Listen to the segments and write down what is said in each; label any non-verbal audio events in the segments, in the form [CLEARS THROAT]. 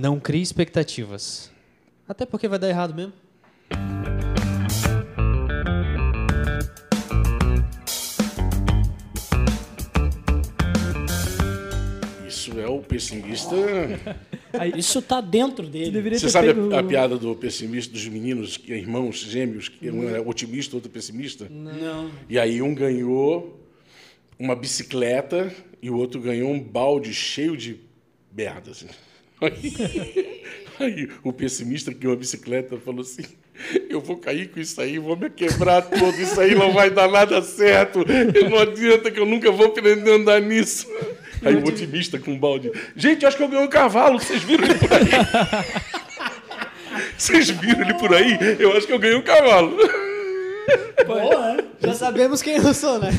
Não crie expectativas. Até porque vai dar errado mesmo. Isso é o pessimista. [LAUGHS] Isso tá dentro dele. Você sabe pego- a, a piada do pessimista, dos meninos, que é irmãos gêmeos, que um é otimista, outro pessimista? Não. E aí um ganhou uma bicicleta e o outro ganhou um balde cheio de merda. Assim. Aí, aí o pessimista que ganhou a bicicleta falou assim: Eu vou cair com isso aí, vou me quebrar todo, isso aí não vai dar nada certo. Não adianta que eu nunca vou aprender a andar nisso. Aí o otimista com um balde: Gente, acho que eu ganhei um cavalo, vocês viram ele por aí? [LAUGHS] Vocês viram ele por aí? Eu acho que eu ganhei um cavalo. Boa, né? Já sabemos quem eu sou, né?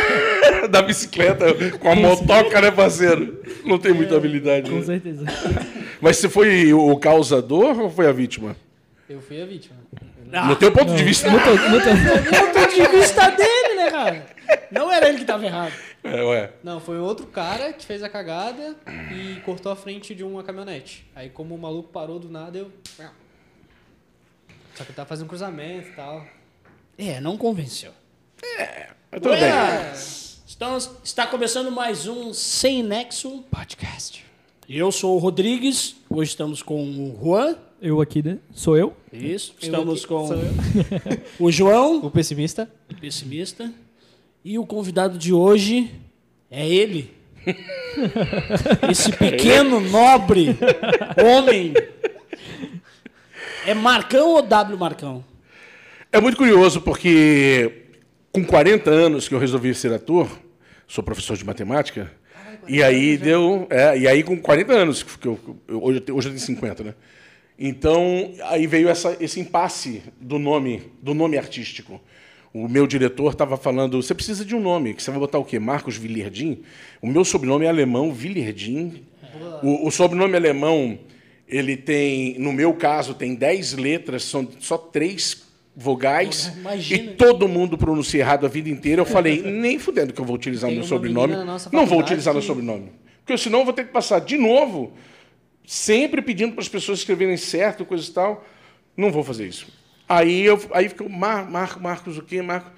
[LAUGHS] da bicicleta com a motoca, né, parceiro? Não tem muita habilidade. Com né? certeza. [LAUGHS] Mas você foi o causador ou foi a vítima? Eu fui a vítima. no teu ponto de vista. Muito, [LAUGHS] muito... ponto de vista dele, né, cara? Não era ele que tava errado. É, ué. Não, foi outro cara que fez a cagada e cortou a frente de uma caminhonete. Aí, como o maluco parou do nada, eu. Só que ele tava fazendo cruzamento e tal. É, não convenceu. Mas tudo bem. Buenas! Estamos, está começando mais um Sem Nexo. Podcast. Eu sou o Rodrigues, hoje estamos com o Juan. Eu aqui, né? Sou eu. Isso. Eu Estamos aqui, com sou eu. [LAUGHS] o João, O pessimista. pessimista. E o convidado de hoje é ele. [LAUGHS] Esse pequeno, nobre [LAUGHS] homem. É Marcão ou W Marcão? É muito curioso porque com 40 anos que eu resolvi ser ator, sou professor de matemática, e aí deu. É, e aí com 40 anos, que eu, eu- hoje, eu tenho- hoje eu tenho 50, né? Então, aí veio essa, esse impasse do nome, do nome artístico. O meu diretor estava falando, você precisa de um nome, que você vai botar o quê? Marcos Villerdim? O meu sobrenome é alemão, Villerdim. O, o sobrenome alemão, ele tem, no meu caso, tem 10 letras, são só três vogais, Imagina. e todo mundo pronuncia errado a vida inteira. Eu falei, [LAUGHS] nem fudendo que eu vou utilizar o Tem meu sobrenome. Não vou utilizar meu que- sobrenome. Porque senão eu vou ter que passar de novo sempre pedindo para as pessoas escreverem certo, coisa e tal. Não vou fazer isso. Aí eu aí ficou Mar, Mar, Marcos o quê? Marcos.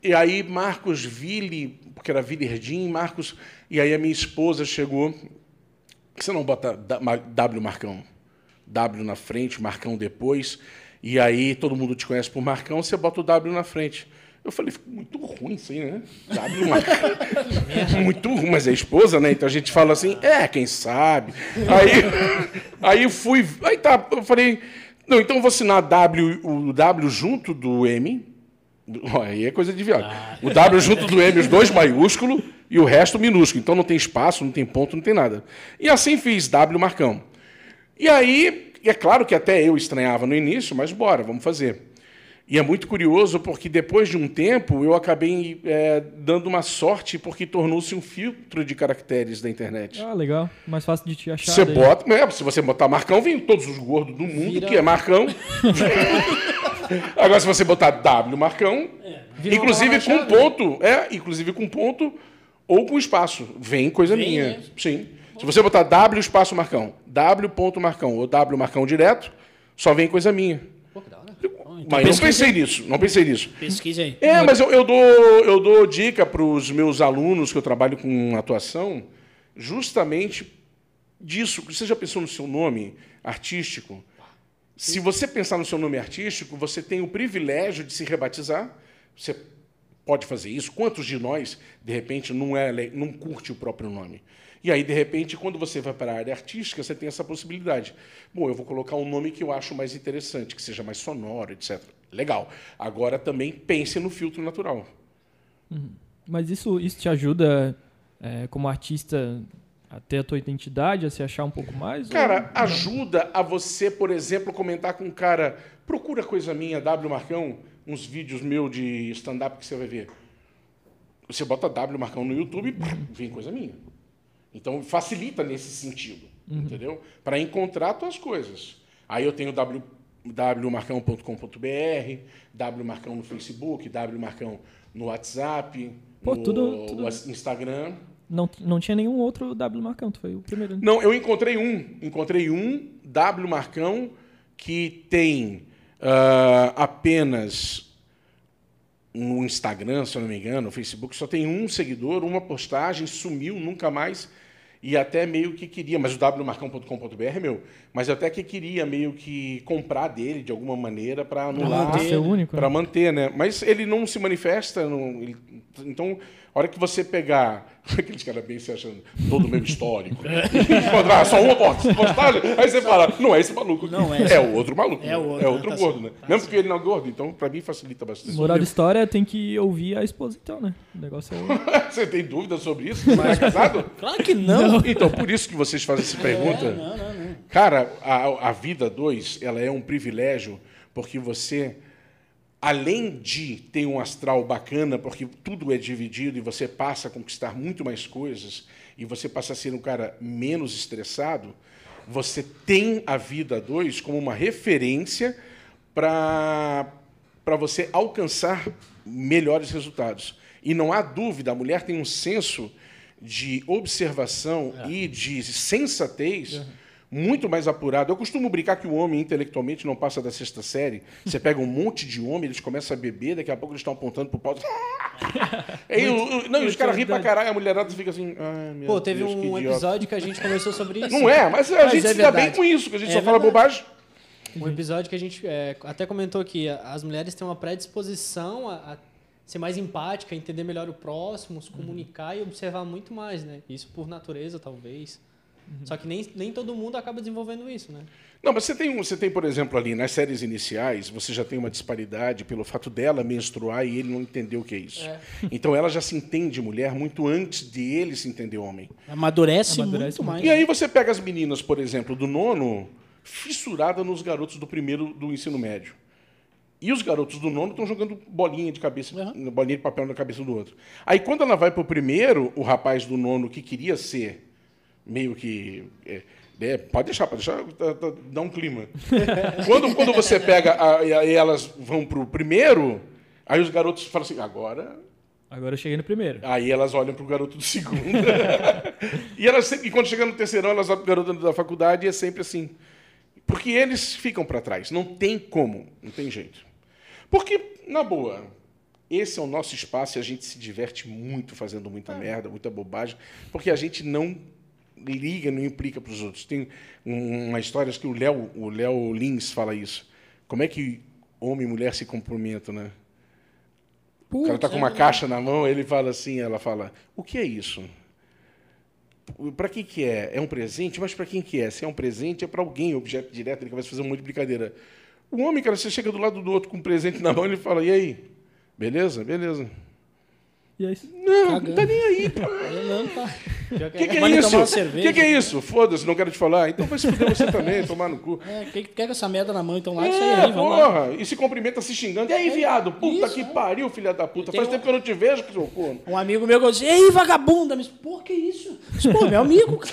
E aí Marcos Ville, porque era Villerdim, Marcos. E aí a minha esposa chegou. Você não bota W Marcão? W na frente, Marcão depois. E aí todo mundo te conhece por Marcão, você bota o W na frente. Eu falei, ficou muito ruim isso aí, né? W Marcão. [LAUGHS] muito ruim, mas é esposa, né? Então a gente fala assim, é, quem sabe. Aí, aí fui. Aí tá, eu falei, não, então eu vou assinar W, o W junto do M. Aí é coisa de viado. O W junto do M, os dois maiúsculo e o resto minúsculo. Então não tem espaço, não tem ponto, não tem nada. E assim fiz, W Marcão. E aí, é claro que até eu estranhava no início, mas bora, vamos fazer. E é muito curioso porque depois de um tempo eu acabei é, dando uma sorte porque tornou-se um filtro de caracteres da internet. Ah, legal. Mais fácil de te achar. Você daí. bota, é, se você botar Marcão, vem todos os gordos do mundo, Vira- que é Marcão. [LAUGHS] Agora, se você botar W Marcão, uma inclusive com palavra-chave. ponto, é, inclusive com ponto ou com espaço, vem coisa Vem minha. mesmo. Sim. Se você botar W espaço Marcão, W ponto Marcão ou W Marcão direto, só vem coisa minha. Pô, que da hora. Mas não pensei nisso, não pensei nisso. Pesquisa aí. É, mas eu, eu dou, eu dou dica para os meus alunos que eu trabalho com atuação, justamente disso. Você já pensou no seu nome artístico? Se você pensar no seu nome artístico, você tem o privilégio de se rebatizar. Você pode fazer isso. Quantos de nós, de repente, não, é, não curte o próprio nome? E aí, de repente, quando você vai para a área artística, você tem essa possibilidade. Bom, eu vou colocar um nome que eu acho mais interessante, que seja mais sonoro, etc. Legal. Agora também pense no filtro natural. Mas isso, isso te ajuda, é, como artista, a ter a tua identidade, a se achar um pouco mais? ou- Cara, ajuda a você, por exemplo, comentar com um cara, procura coisa minha, W Marcão, uns vídeos meus de stand-up que você vai ver. Você bota W Marcão no YouTube, vem coisa minha. Então facilita nesse sentido, entendeu? Para encontrar tuas coisas. Aí eu tenho w, wmarcão.com.br, W Marcão no Facebook, W Marcão no WhatsApp, Pô, no tudo- tudo- Instagram. Não, não tinha nenhum outro W Marcão, tu foi o primeiro. né? Não, eu encontrei um. Encontrei um W Marcão que tem ah, apenas no Instagram, se eu não me engano, no Facebook, só tem um seguidor, uma postagem, sumiu, nunca mais. E até meio que queria, mas o wmarcão.com.br, meu, mas até que queria meio que comprar dele de alguma maneira para anular, manter. Ser o único, né? para manter, né? Mas ele não se manifesta, não- ele- então, a hora que você pegar [LAUGHS] aqueles caras bem se achando todo o meu histórico, e encontrar só uma post- postagem, aí você fala, não é esse maluco, Não é esse. é o outro maluco, É o outro, é outro Tá gordo, certo, né? tá Mesmo certo. porque ele não é gordo, então para mim facilita bastante. Moral da história tem que ouvir a esposa então, né? O negócio é. [LAUGHS] Você tem dúvida sobre isso? Você não é casado? [LAUGHS] Claro que não. Então, por isso que vocês fazem essa pergunta. É, não, não, não. Cara, a, a vida 2, ela é um privilégio porque você, além de ter um astral bacana, porque tudo é dividido e você passa a conquistar muito mais coisas e você passa a ser um cara menos estressado, você tem a vida 2 como uma referência para para você alcançar melhores resultados. E não há dúvida, a mulher tem um senso de observação e de sensatez muito mais apurado. Eu costumo brincar que o homem intelectualmente não passa da sexta série. Você pega um monte de homem, eles começam a beber, daqui a pouco eles estão apontando pro pau. [LAUGHS] Aí, o- o- não, e os caras riem pra caralho, a mulherada fica assim. Ai, Pô, teve Deus, um idiota." episódio que a gente conversou sobre isso. Não é, mas a Mas gente é se dá bem com isso, que a gente É só fala verdade. bobagem. Um episódio que a gente é, até comentou que as mulheres têm uma predisposição a, a ser mais empática, entender melhor o próximo, se comunicar e observar muito mais, né? Isso por natureza, talvez. Só que nem, nem todo mundo acaba desenvolvendo isso, né? Não, mas você tem, um- você tem, por exemplo, ali nas séries iniciais, você já tem uma disparidade pelo fato dela menstruar e ele não entender o que é isso. [LAUGHS] Então ela já se entende mulher muito antes de ele se entender homem. Amadurece, Amadurece muito mais. E aí você pega as meninas, por exemplo, do nono, fissurada nos garotos do primeiro do ensino médio. E os garotos do nono estão jogando bolinha de cabeça, bolinha de papel na cabeça do outro. Aí quando ela vai para o primeiro, o rapaz do nono que queria ser meio que. é, é, pode deixar, pode deixar, tá- tá- dá um clima. [LAUGHS] quando, quando você pega a- e aí elas vão para o primeiro, aí os garotos falam assim, agora Agora eu cheguei no primeiro. Aí elas olham pro garoto do segundo. [LAUGHS] e elas sempre, e quando chegam no terceirão, elas olham pro garoto da faculdade e é sempre assim. Porque eles ficam para trás. Não tem como, não tem jeito. Porque, na boa, esse é o nosso espaço e a gente se diverte muito fazendo muita merda, muita bobagem, porque a gente não liga, não implica para os outros. Tem um- uma história acho que o Léo, o Léo Lins fala isso. Como é que homem e mulher se cumprimentam, né? O cara tá com uma caixa na mão, ele fala assim, ela fala: "O que é isso?" Para quem que é? É um presente? Mas para quem que é? Se é um presente, é para alguém, objeto direto, ele começa a fazer um monte de brincadeira. O homem, cara, você chega do lado do outro com um presente na mão, ele fala: "E aí? Beleza? Beleza?" E é isso. Não, não tá nem aí. pô. [LAUGHS] Não, tá. O que, que é Manda isso? O que, que é isso? Foda-se, não quero te falar. Então vai se fuder você [LAUGHS] também, tomar no cu. É, que pega essa merda na mão, então lá, isso aí, É, aí, vamos porra, e se cumprimenta se xingando. E aí, viado? Puta Isso, que é. pariu, filha da puta. Faz um- tempo que eu não te vejo, seu corno. Um amigo meu que eu disse, ei, vagabunda, mas, pô, que isso? Eu disse, Pô, meu amigo. [LAUGHS]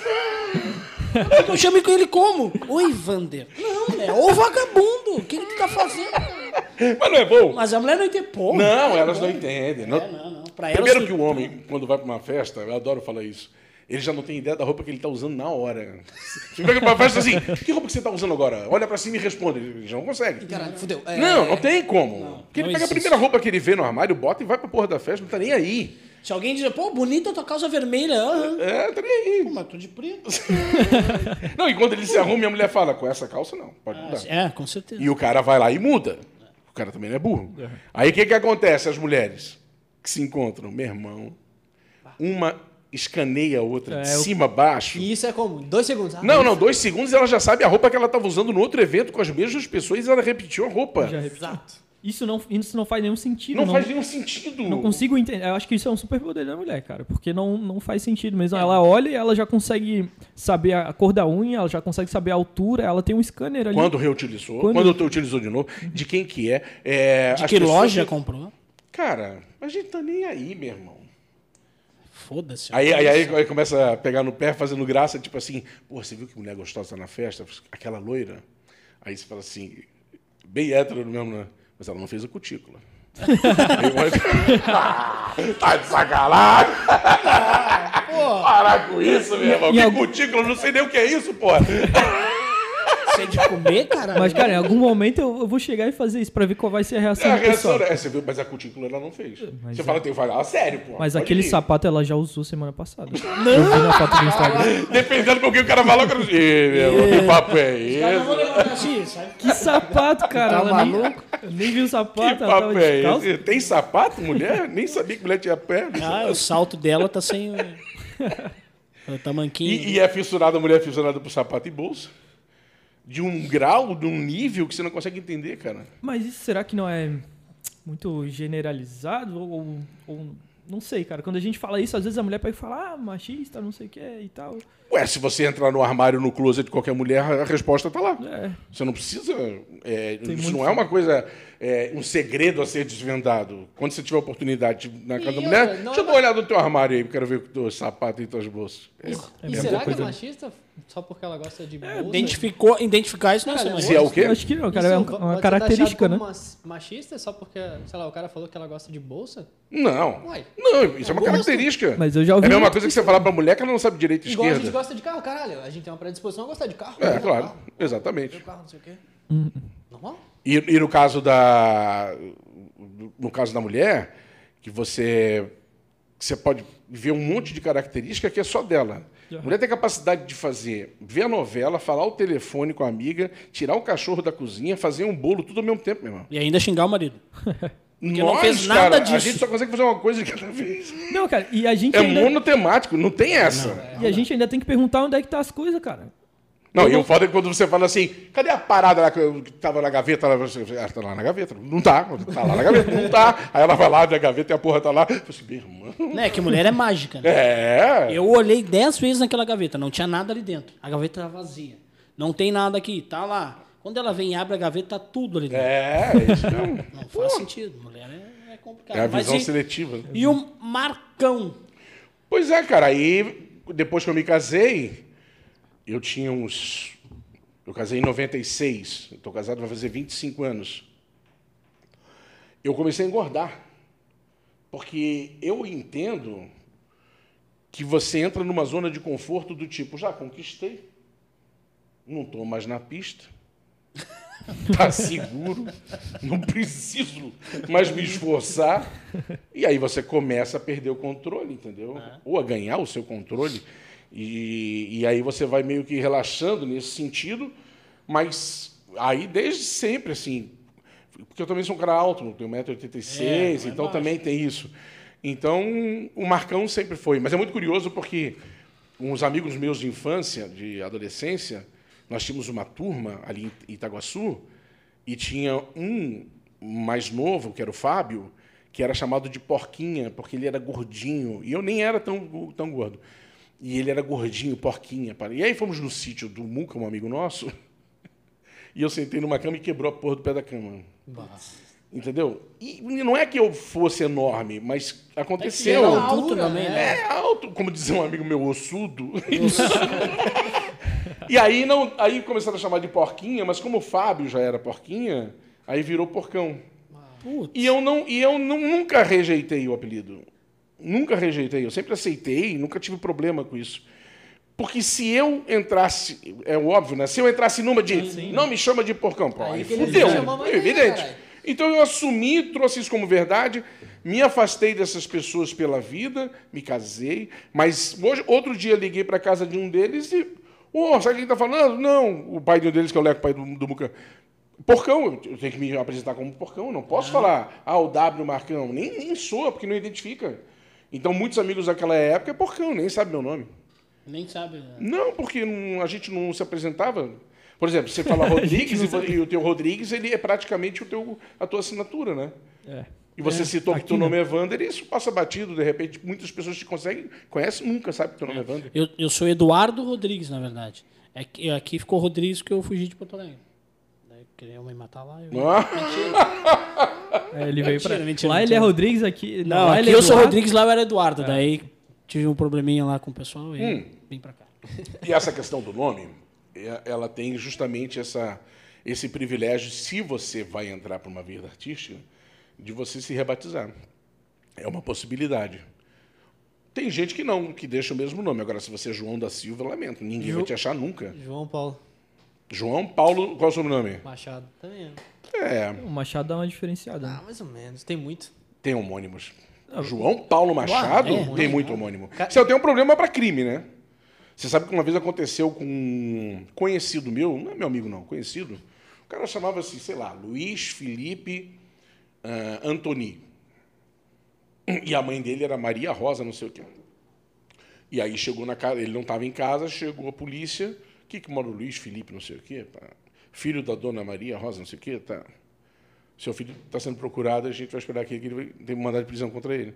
Eu chamei com ele como? Oi, Vander. Não, é ô vagabundo, o que, tu tá fazendo? Mas não é bom? Mas a mulher não entende, pô. Não, elas não entendem. Não- É, não, não. Pra elas, Primeiro que o homem, quando vai para uma festa, eu adoro falar isso, ele já não tem ideia da roupa que ele está usando na hora. Você pega para uma festa assim, que roupa que você está usando agora? Olha para cima e responde. Ele já não consegue. Caralho, fudeu. É, Não, não tem como. Porque ele não pega a existe. primeira roupa que ele vê no armário, bota e vai pra porra da festa, não tá nem aí. Se alguém dizer, pô, bonita tua calça vermelha, aham. É, tá nem Pô, aí. mas tô de preto. [LAUGHS] Não, e quando ele se arruma, a mulher fala, com essa calça não, pode mudar. É, com certeza. E o cara vai lá e muda. O cara também não é burro. Aí o que, que acontece? As mulheres que se encontram, meu irmão, uma escaneia a outra de É, cima a baixo. E isso é como? Dois segundos. Ah, Não, não, dois segundos ela já sabe a roupa que ela estava usando no outro evento com as mesmas pessoas e ela repetiu a roupa. Já repeti. Isso não, isso não faz nenhum sentido. Não, faz nenhum sentido. Não consigo entender. Eu acho que isso é um superpoder da mulher, cara. Porque não, não faz sentido mesmo. Ela olha e ela já consegue saber a cor da unha, ela já consegue saber a altura, ela tem um scanner ali. Quando reutilizou, Quando- quando, utilizou de novo, de quem que é. é De que pessoas loja que- comprou? Cara, a gente tá nem aí, meu irmão. Foda-se. Aí, aí, aí, aí começa a pegar no pé, fazendo graça, tipo assim, pô, você viu que mulher gostosa na festa? Aquela loira. Aí você fala assim, bem hétero mesmo, né? Mas ela não fez a cutícula. [LAUGHS] [LAUGHS] Tá de sacanagem! Parar com isso, meu irmão. Que algum- cutícula, não sei nem o que é isso, porra. Sei de comer, cara. Mas, cara, em algum momento eu, eu vou chegar e fazer isso pra ver qual vai ser a reação É a do pessoal. reação, é, você viu, mas a cutícula ela não fez. Mas você é. fala, tem que falar, ah, sério, pô. Mas aquele ir. sapato ela já usou semana passada. Não! [LAUGHS] Eu vi na foto do Instagram. Dependendo com quem o cara fala, eu quero Ih, meu irmão, que papo é Cara, eu vou esse? assim? Que sapato, cara. Tá ela nem, maluco? eu nem vi o Que sapato, ela papo tava é esse? Tem sapato, mulher? Nem sabia que mulher tinha perna. Ah, o salto dela tá sem [LAUGHS] o, o tamanquinho. E, e é fissurada, a mulher é fissurada por sapato e bolsa. De um grau, de um nível que você não consegue entender, cara. Mas isso será que não é muito generalizado? Ou, ou- não sei, cara. Quando a gente fala isso, às vezes a mulher pega e fala, ah, machista, não sei o que e tal. Ué, se você entrar no armário, no closet de qualquer mulher, a resposta tá lá. É. Você não precisa. é, isso não é uma coisa, é, um segredo a ser desvendado. Quando você tiver oportunidade na casa E da mulher, não deixa eu é dar uma olhada no teu armário aí, eu quero ver o teu sapato e tuas bolsas. É, E, é e será que é machista só porque ela gosta de bolsa? Identificou, identificar isso não é Cara, machista. Se é o quê? Eu acho que não, cara. Isso é um- pode uma característica, né? machista só porque, sei lá, o cara falou que ela gosta de bolsa? Não. Uai. Não, isso é uma gosto. característica. Mas eu já ouvi É a mesma coisa que você falar pra mulher que ela não sabe direito e Igual a gente esquerda. gosta de carro, caralho. A gente tem uma predisposição a gostar de carro. É, né? claro. Carro, Exatamente. carro, não sei o quê. Uhum. Normal? E, e no caso da. No caso da mulher, que você. você pode ver um monte de característica que é só dela. A mulher tem capacidade de fazer, ver a novela, falar o telefone com a amiga, tirar o cachorro da cozinha, fazer um bolo tudo ao mesmo tempo, meu irmão. E ainda xingar o marido. [LAUGHS] Porque não fez nada cara, A disso. gente só consegue fazer uma coisa de cada vez. Não, cara, e a gente É ainda. monotemático, não tem essa. E a gente ainda tem que perguntar onde é que tá as coisas, cara. Não, e o foda é quando você fala assim, cadê a parada lá que eu- que tava na gaveta? Lá, você, ah, tá lá na gaveta. Não tá, tá lá na gaveta, não tá. Aí ela vai lá, abre a gaveta e a porra tá lá. Eu falei assim, meu irmão. Né? Que mulher é mágica. Né? É. Eu olhei dez vezes naquela gaveta, não tinha nada ali dentro. A gaveta tá vazia. Não tem nada aqui, tá lá. Quando ela vem e abre a gaveta, tá tudo ali dentro. É, é isso mesmo. [LAUGHS] Não faz sentido. Mulher é, é complicado. É a visão e, seletiva. e o Marcão? Pois é, cara. Aí, depois que eu me casei, eu tinha uns. Eu casei em 96. Estou casado, vai fazer 25 anos. Eu comecei a engordar. Porque eu entendo que você entra numa zona de conforto do tipo, já conquistei. Não estou mais na pista. [LAUGHS] Tá seguro. Não preciso mais me esforçar. E aí você começa a perder o controle, entendeu? Ou a ganhar o seu controle. E, e aí você vai meio que relaxando nesse sentido, mas aí desde sempre, assim. Porque eu também sou um cara alto, eu tenho 1,86m, É, é então baixo. também tem isso. Então, o Marcão sempre foi. Mas é muito curioso porque uns amigos meus de infância, de adolescência, nós tínhamos uma turma ali em Itaguaçu e tinha um mais novo, que era o Fábio, que era chamado de Porquinha, porque ele era gordinho. E eu nem era tão, tão gordo. E ele era gordinho, porquinha. E aí fomos no sítio do Muca, um amigo nosso, [LAUGHS] e eu sentei numa cama e quebrou a porra do pé da cama. Entendeu? E não é que eu fosse enorme, mas aconteceu. Era altura, alto também, né? É alto, como dizia um amigo meu, ossudo. [LAUGHS] e aí não, aí começaram a chamar de porquinha, mas como o Fábio já era porquinha, aí virou porcão. Putz. E eu não, e eu não, nunca rejeitei o apelido. Nunca rejeitei, eu sempre aceitei, nunca tive problema com isso. Porque se eu entrasse, é óbvio, né? Se eu entrasse numa de não me chama de porcão, pô, Aí aí fudeu, é evidente. Então eu assumi, trouxe isso como verdade, me afastei dessas pessoas pela vida, me casei, mas hoje, outro dia liguei para casa de um deles e, ô, sabe quem está falando? Não, o pai de um deles, que é o Leco, pai do, do Muca. Porcão, eu tenho que me apresentar como porcão, não posso falar, ah, o W Marcão, nem, nem sou, porque não identifica. Então muitos amigos daquela época é porcão, nem sabe meu nome. Nem sabe. né? Não, porque não- a gente não se apresentava. Por exemplo, você fala [LAUGHS] Rodrigues e, e o teu Rodrigues, ele é praticamente o teu, a tua assinatura, né? É. E você citou que teu não. nome é Wander e isso passa batido, de repente muitas pessoas te conseguem, conhecem, nunca sabe que teu nome é Wander. Eu, eu sou Eduardo Rodrigues, na verdade. É que, aqui ficou Rodrigues porque eu fugi de Porto Alegre. Queriam me matar lá. Eu... É, ele veio pra. Mentira, mentira, lá ele mentira. é Rodrigues, aqui. Não, lá aqui ele é eu sou. Rodrigues, lá eu era Eduardo. Daí tive um probleminha lá com o pessoal e Hum. vim pra cá. e essa questão do nome, é- ela tem justamente essa, esse privilégio, se você vai entrar para uma vida artística, de você se rebatizar. É uma possibilidade. Tem gente que não, que deixa o mesmo nome. Agora, se você é João da Silva, eu lamento. Ninguém Ju- vai te achar nunca. João Paulo João Paulo, qual é o sobrenome? Machado. Também. É, O Machado dá uma diferenciada. né? Ah, mais ou menos. Tem muito. tem homônimos. João Paulo Machado é, tem muito homônimo. Você tem um problema para crime, né? Você sabe que uma vez aconteceu com um conhecido meu, não é meu amigo não, conhecido. O cara chamava-se, sei lá, Luiz Felipe ah, Antoni. E a mãe dele era Maria Rosa, não sei o quê. E aí chegou na casa, ele não estava em casa, chegou a polícia. Que, que mora o Luiz Felipe, não sei o quê? pá? Filho da dona Maria Rosa, não sei o quê, tá. Seu filho está sendo procurado, a gente vai esperar aqui que ele um mandado de prisão contra ele.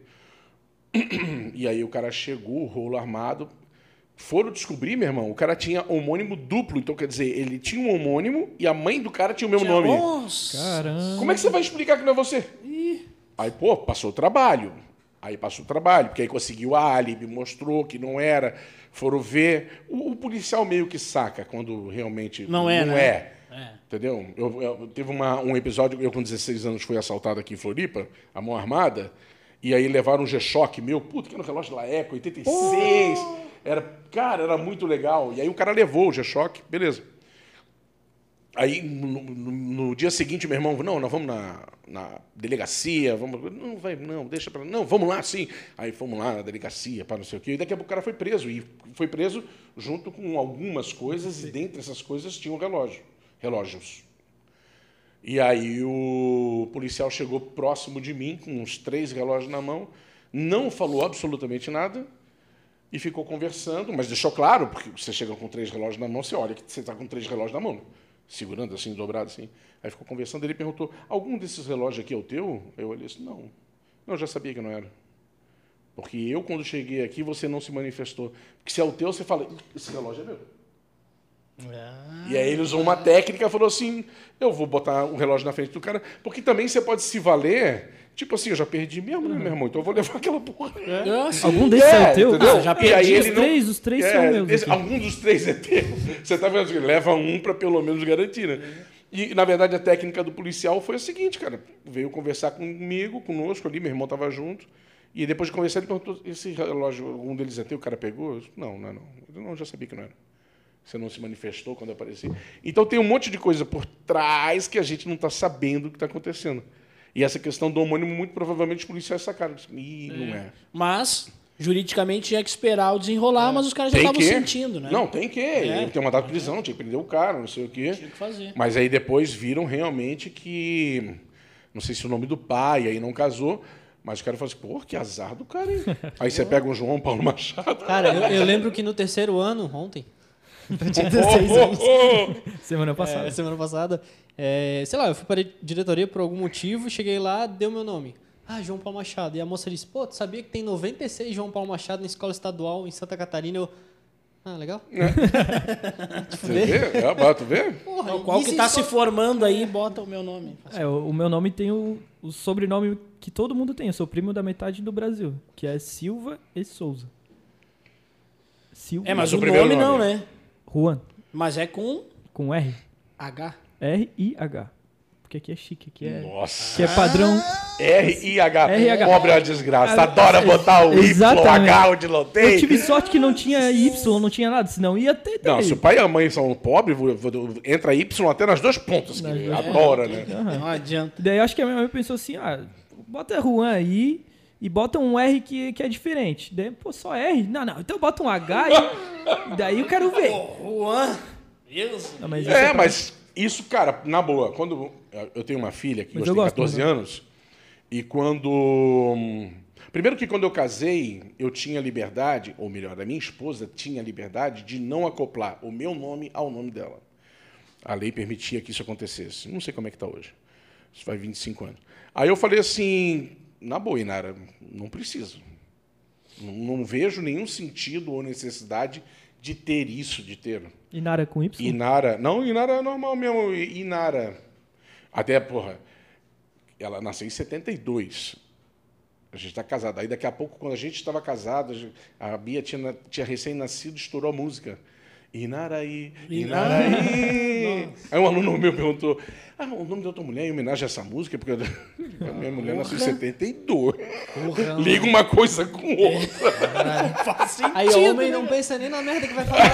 [CLEARS THROAT] E aí o cara chegou, rolo armado. Foram descobrir, meu irmão, o cara tinha homônimo duplo. Então, quer dizer, ele tinha um homônimo e a mãe do cara tinha o mesmo nome. Nossa. Caramba. Como é que você vai explicar que não é você? Aí, pô, passou o trabalho. Aí passou o trabalho, porque aí conseguiu a álibi, mostrou que não era. Foram ver. O, o policial meio que saca quando realmente Não é, Não né? é. É. Entendeu? Eu, eu- teve uma- um episódio, eu com 16 anos fui assaltado aqui em Floripa, a mão armada, e aí levaram um G-Shock meu, puta, que um relógio da Eco, 86. Era, cara, era muito legal. E aí o cara levou o G-Shock, beleza. Aí no, no- no dia seguinte, meu irmão, não, nós vamos na, na delegacia, vamos. Não, vai, não, deixa pra. Não, vamos lá, sim. Aí fomos lá na delegacia, para não sei o quê. E daqui a pouco o cara foi preso. E foi preso junto com algumas coisas, e dentre essas coisas tinha um relógio. Relógios. E aí o policial chegou próximo de mim, com uns três relógios na mão, não falou absolutamente nada e ficou conversando, mas deixou claro, porque você chega com três relógios na mão, você olha que você está com três relógios na mão, segurando assim, dobrado assim. Aí ficou conversando, ele perguntou, algum desses relógios aqui é o teu? Eu olhei assim, não. Não, eu já sabia que não era. Porque eu, quando cheguei aqui, você não se manifestou. Porque se é o teu, você fala, "Ih, esse relógio é meu. E aí ele usou uma técnica e falou assim: eu vou botar o relógio na frente do cara, porque também você pode se valer, tipo assim, eu já perdi mesmo, né, meu irmão? Então eu vou levar aquela porra. Nossa. Algum desses é, o teu? Ah, já E perdi. aí Os ele não- três, os três É, são meus. esse- algum dos três é teu. [LAUGHS] Você tá vendo? Ele leva um para pelo menos garantir, né? E, na verdade, a técnica do policial foi a seguinte, cara. Veio conversar comigo, conosco ali, meu irmão estava junto. E depois de conversar, ele perguntou: esse relógio, algum deles é teu? O cara pegou? Eu disse, não, não é não. Eu não, já sabia que não era. Você não se manifestou quando apareci. Então tem um monte de coisa por trás que a gente não está sabendo o que está acontecendo. E essa questão do homônimo, muito provavelmente os policiais sacaram. Ih, não é. Mas, juridicamente, tinha que esperar o desenrolar, mas os caras já Tem estavam que. sentindo, né? Não, tem que. É. Ele tem uma data de prisão, tinha que prender o cara, não sei o quê. Tinha que fazer. Mas aí depois viram realmente que. Não sei se o nome do pai, aí não casou. Mas o cara falou assim, pô, que azar do cara, hein? [LAUGHS] Aí você pega o João Paulo Machado. Cara, eu, eu lembro que no terceiro ano, ontem, eu tinha Ô, 16 ô, anos. ô. Semana passada. É, semana passada. É, sei lá, eu fui para a diretoria por algum motivo, cheguei lá, deu meu nome. Ah, João Paulo Machado. E a moça disse, pô, tu sabia que tem 96 João Paulo Machado na escola estadual em Santa Catarina? Eu, ah, legal. [LAUGHS] Você vê? É, mas tu vê? Porra, Então, qual que em tá se formando aí, bota o meu nome. É, o, o meu nome tem o, o sobrenome que todo mundo tem. Eu sou primo da metade do Brasil, que é Silva e Souza. Silva É, mas o o primeiro nome não, nome. né? Juan, Mas é com com R. H. R-I-H. Porque aqui é chique, aqui é, Nossa. que é padrão. R-I-H. R-I-H. Pobre é uma desgraça. Ah, Adora botar o exatamente. Y-H onde não tem. Eu tive sorte que não tinha Y, não tinha nada, senão ia ter. Não, se o pai e a mãe são pobres, entra Y até nas duas pontas. Nas que duas adora, né? Não adianta. Daí eu acho que a minha mãe pensou assim: ah, bota Juan aí e bota um R que, que é diferente. Daí, pô, só R? Não, não, então bota um H e. daí eu quero ver. Juan. Não, mas isso É, pra- mas isso, cara, na boa, quando eu tenho uma filha que tem gosto, 14 né? anos, e quando. Primeiro que quando eu casei, eu tinha liberdade, ou melhor, a minha esposa tinha liberdade de não acoplar o meu nome ao nome dela. A lei permitia que isso acontecesse. Não sei como é que está hoje. Isso faz 25 anos. Aí eu falei assim, na boa, Inara, não preciso. Não, não vejo nenhum sentido ou necessidade de ter isso, de ter. Inara com Y? Inara. Não, Inara é normal mesmo. Inara. Até, porra, ela nasceu em 72. A gente está casado. Aí daqui a pouco, quando a gente estava casado, a Bia tinha, tinha recém-nascido, estourou a música. Inaraí, Inaraí. Aí um aluno meu perguntou: Ah, o nome da tua mulher é em homenagem a essa música? Porque a minha mulher nasceu em 72. Liga uma coisa com outra. [LAUGHS] Faz sentido, Aí o homem né? não pensa nem na merda que vai falar.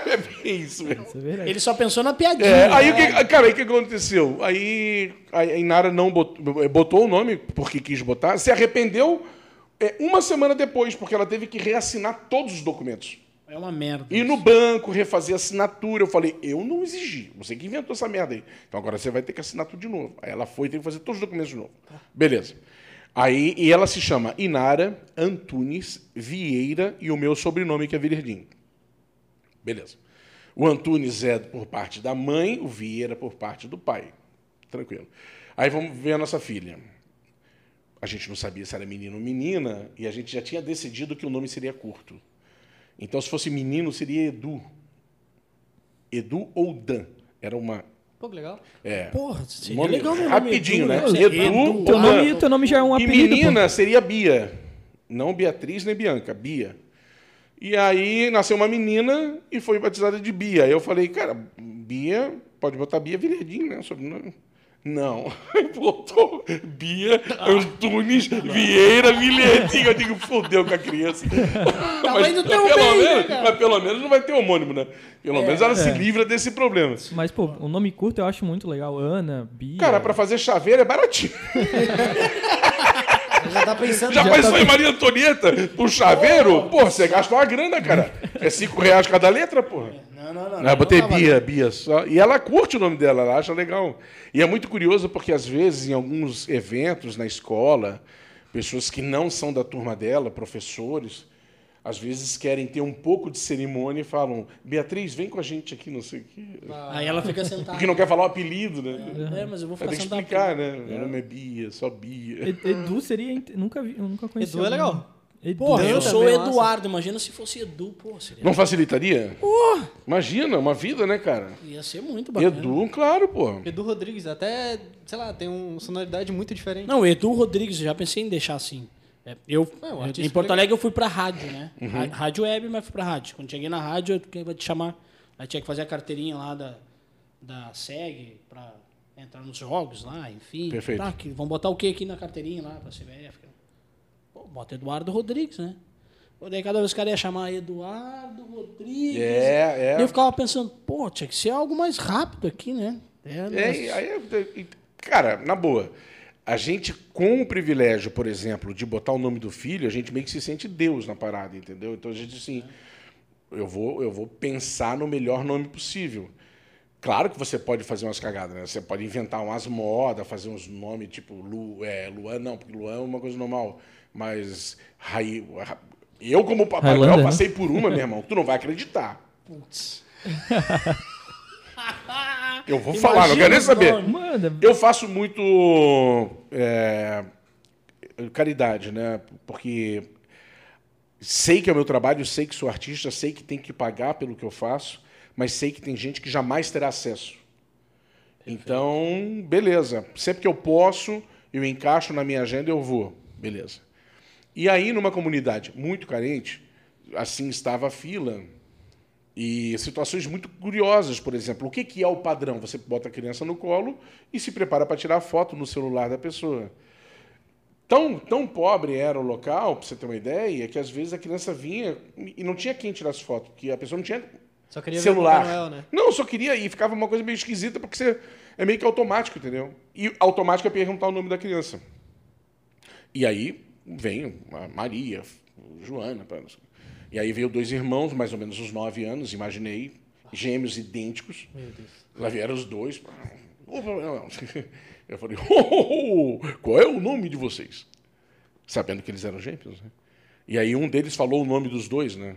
[LAUGHS] É bem isso mesmo. É. Ele só pensou na piadinha. É, aí, o que, cara, aí o que aconteceu? Aí a Inara não botou, botou o nome, porque quis botar, se arrependeu é, uma semana depois, porque ela teve que reassinar todos os documentos. É uma merda. Ir no banco, refazer a assinatura. Eu falei, eu não exigi. Você que inventou essa merda aí. Então agora você vai ter que assinar tudo de novo. Aí ela foi, tem que fazer todos os documentos de novo. Beleza. Aí, e ela se chama Inara Antunes Vieira e o meu sobrenome que é Vilerdim. Beleza. O Antunes é por parte da mãe, o Vieira por parte do pai. Tranquilo. Aí vamos ver a nossa filha. A gente não sabia se era menino ou menina, e a gente já tinha decidido que o nome seria curto. Então, se fosse menino, seria Edu. Edu ou Dan. Era uma. Pô, que legal. É, Porra, seria nome legal nome rapidinho, né? Edu, Edu, Edu, Teu ou nome, Dan. teu nome já é um E apelido. pô. menina seria Bia. Não Beatriz nem Bianca, Bia. E aí nasceu uma menina e foi batizada de Bia. Aí eu falei, cara, Bia, pode botar Bia Vilerdim, né? Sobrenome. Não. [LAUGHS] Botou Bia Antunes Vieira Vilerdim. Eu digo, fodeu com a criança. mas, indo mas tão pelo bem, né, menos, cara? mas pelo menos não vai ter homônimo, né? Pelo menos ela se É. livra desse problema. Mas, pô, o nome curto eu acho muito legal. Ana, Bia. Cara, pra fazer chaveiro é baratinho. [LAUGHS] Já tá pensando Já já pensou tá- em Maria Antonieta pro chaveiro? Pô, você gasta uma grana, cara. É cinco reais cada letra, porra. Não, não, não. Não, eu botei tava- Bia, Bia só. E ela curte o nome dela, ela acha legal. E é muito curioso porque, às vezes, em alguns eventos na escola, pessoas que não são da turma dela, professores, às vezes querem ter um pouco de cerimônia e falam: Beatriz, vem com a gente aqui, não sei o quê. Aí ela fica sentada. Porque não quer falar o apelido, né? É, mas eu vou Vai ficar ter que sentada. explicar, né? Meu nome é Bia, só Bia. Ed- Edu seria. Nunca vi, eu nunca conheci. Edu é legal. Edu. Porra, eu sou é massa. Eduardo. Imagina se fosse Edu, pô. Seria... Não facilitaria? Imagina, uma vida, né, cara? Ia ser muito bacana. Edu, claro, pô. Edu Rodrigues, até, sei lá, tem uma sonoridade muito diferente. Não, Edu Rodrigues, eu já pensei em deixar assim. É, eu, em Porto legal. Alegre eu fui pra rádio, né? Uhum. Rádio web, mas fui pra rádio. Quando cheguei na rádio, eu que- vou te chamar. Aí tinha que fazer a carteirinha lá da, da SEG pra entrar nos jogos lá, enfim. Perfeito. Tá, que, vão botar o que aqui na carteirinha lá pra CBF? Pô, bota Eduardo Rodrigues, né? Daí cada vez o cara ia chamar Eduardo Rodrigues. É, é. E eu ficava pensando, pô, tinha que ser algo mais rápido aqui, né? É, É, mas- aí, é- cara, na boa, a gente com o privilégio, por exemplo, de botar o nome do filho, a gente meio que se sente Deus na parada, entendeu? Então a gente assim, eu vou, eu vou pensar no melhor nome possível. Claro que você pode fazer umas cagadas, né? Você pode inventar umas modas, fazer uns nomes tipo Lu, é, Luan, não, porque Luan é uma coisa normal. Mas Rai, eu, como Papai Highlander, Noel, né? passei por uma, meu irmão, tu não vai acreditar. Putz. [LAUGHS] Eu vou falar, não quero nem saber. Eu faço muito é, caridade, né? Porque sei que é o meu trabalho, sei que sou artista, sei que tem que pagar pelo que eu faço, mas sei que tem gente que jamais terá acesso. Então, beleza. Sempre que eu posso, eu encaixo na minha agenda, eu vou. Beleza. E aí, numa comunidade muito carente, assim estava a fila. E situações muito curiosas, por exemplo, o que que é o padrão? Você bota a criança no colo e se prepara para tirar foto no celular da pessoa. Tão, tão pobre era o local, para você ter uma ideia, que às vezes a criança vinha e não tinha quem tirasse foto, porque a pessoa não tinha Só queria celular. ver o Noel, né? Não, só queria ir, ficava uma coisa meio esquisita, porque você é meio que automático, entendeu? E automático é perguntar o nome da criança. E aí vem a Maria, Joana. pá, não sei. E aí veio dois irmãos, mais ou menos uns nove anos, imaginei, gêmeos idênticos. Meu Deus. Lá vieram os dois. Eu falei, "Ô, ô, ô, qual é o nome de vocês? Sabendo que eles eram gêmeos, né? E aí um deles falou o nome dos dois, né?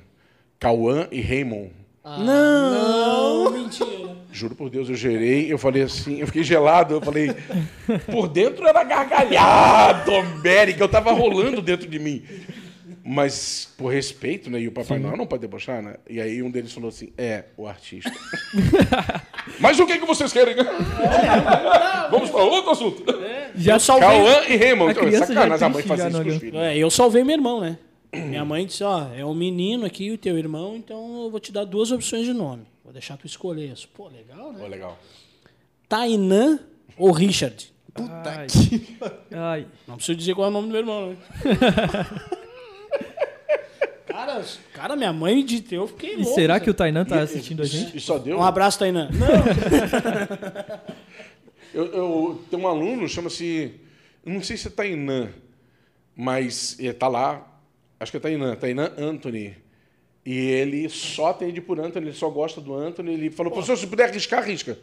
Cauã e Raymond. Não, mentira. Juro por Deus, eu gerei, eu falei assim, eu fiquei gelado, eu falei, por dentro era gargalhado, América, eu tava rolando dentro de mim. Mas, por respeito, né? E o Papai Noel não pode debochar, né? E aí um deles falou assim, é, o artista. [LAUGHS] Mas o que, que vocês querem? [LAUGHS] Vamos para outro assunto. Já salvei. Cauã e Raymond. A Então, é criança já sacanagem é a mãe já, isso com né, os filhos. É, eu salvei meu irmão, né? Minha mãe disse, ó, é um menino aqui, o teu irmão, então eu vou te dar duas opções de nome. Vou deixar tu escolher isso. Pô, legal, né? Ó, legal. Tainã ou Richard? Ai. Ai. Não preciso dizer qual é o nome do meu irmão, né? [LAUGHS] cara, cara, minha mãe disse, eu fiquei E louco. será que o Tainan tá assistindo a gente? E só deu. Um abraço, Tainã. [LAUGHS] [LAUGHS] Eu, eu tenho um aluno, chama-se. eu Não sei se é Tainã, mas está lá. Acho que é Tainã, Tainã Anthony. E ele só atende por Anthony, ele só gosta do Anthony. Ele falou, professor, se puder arriscar, arrisca.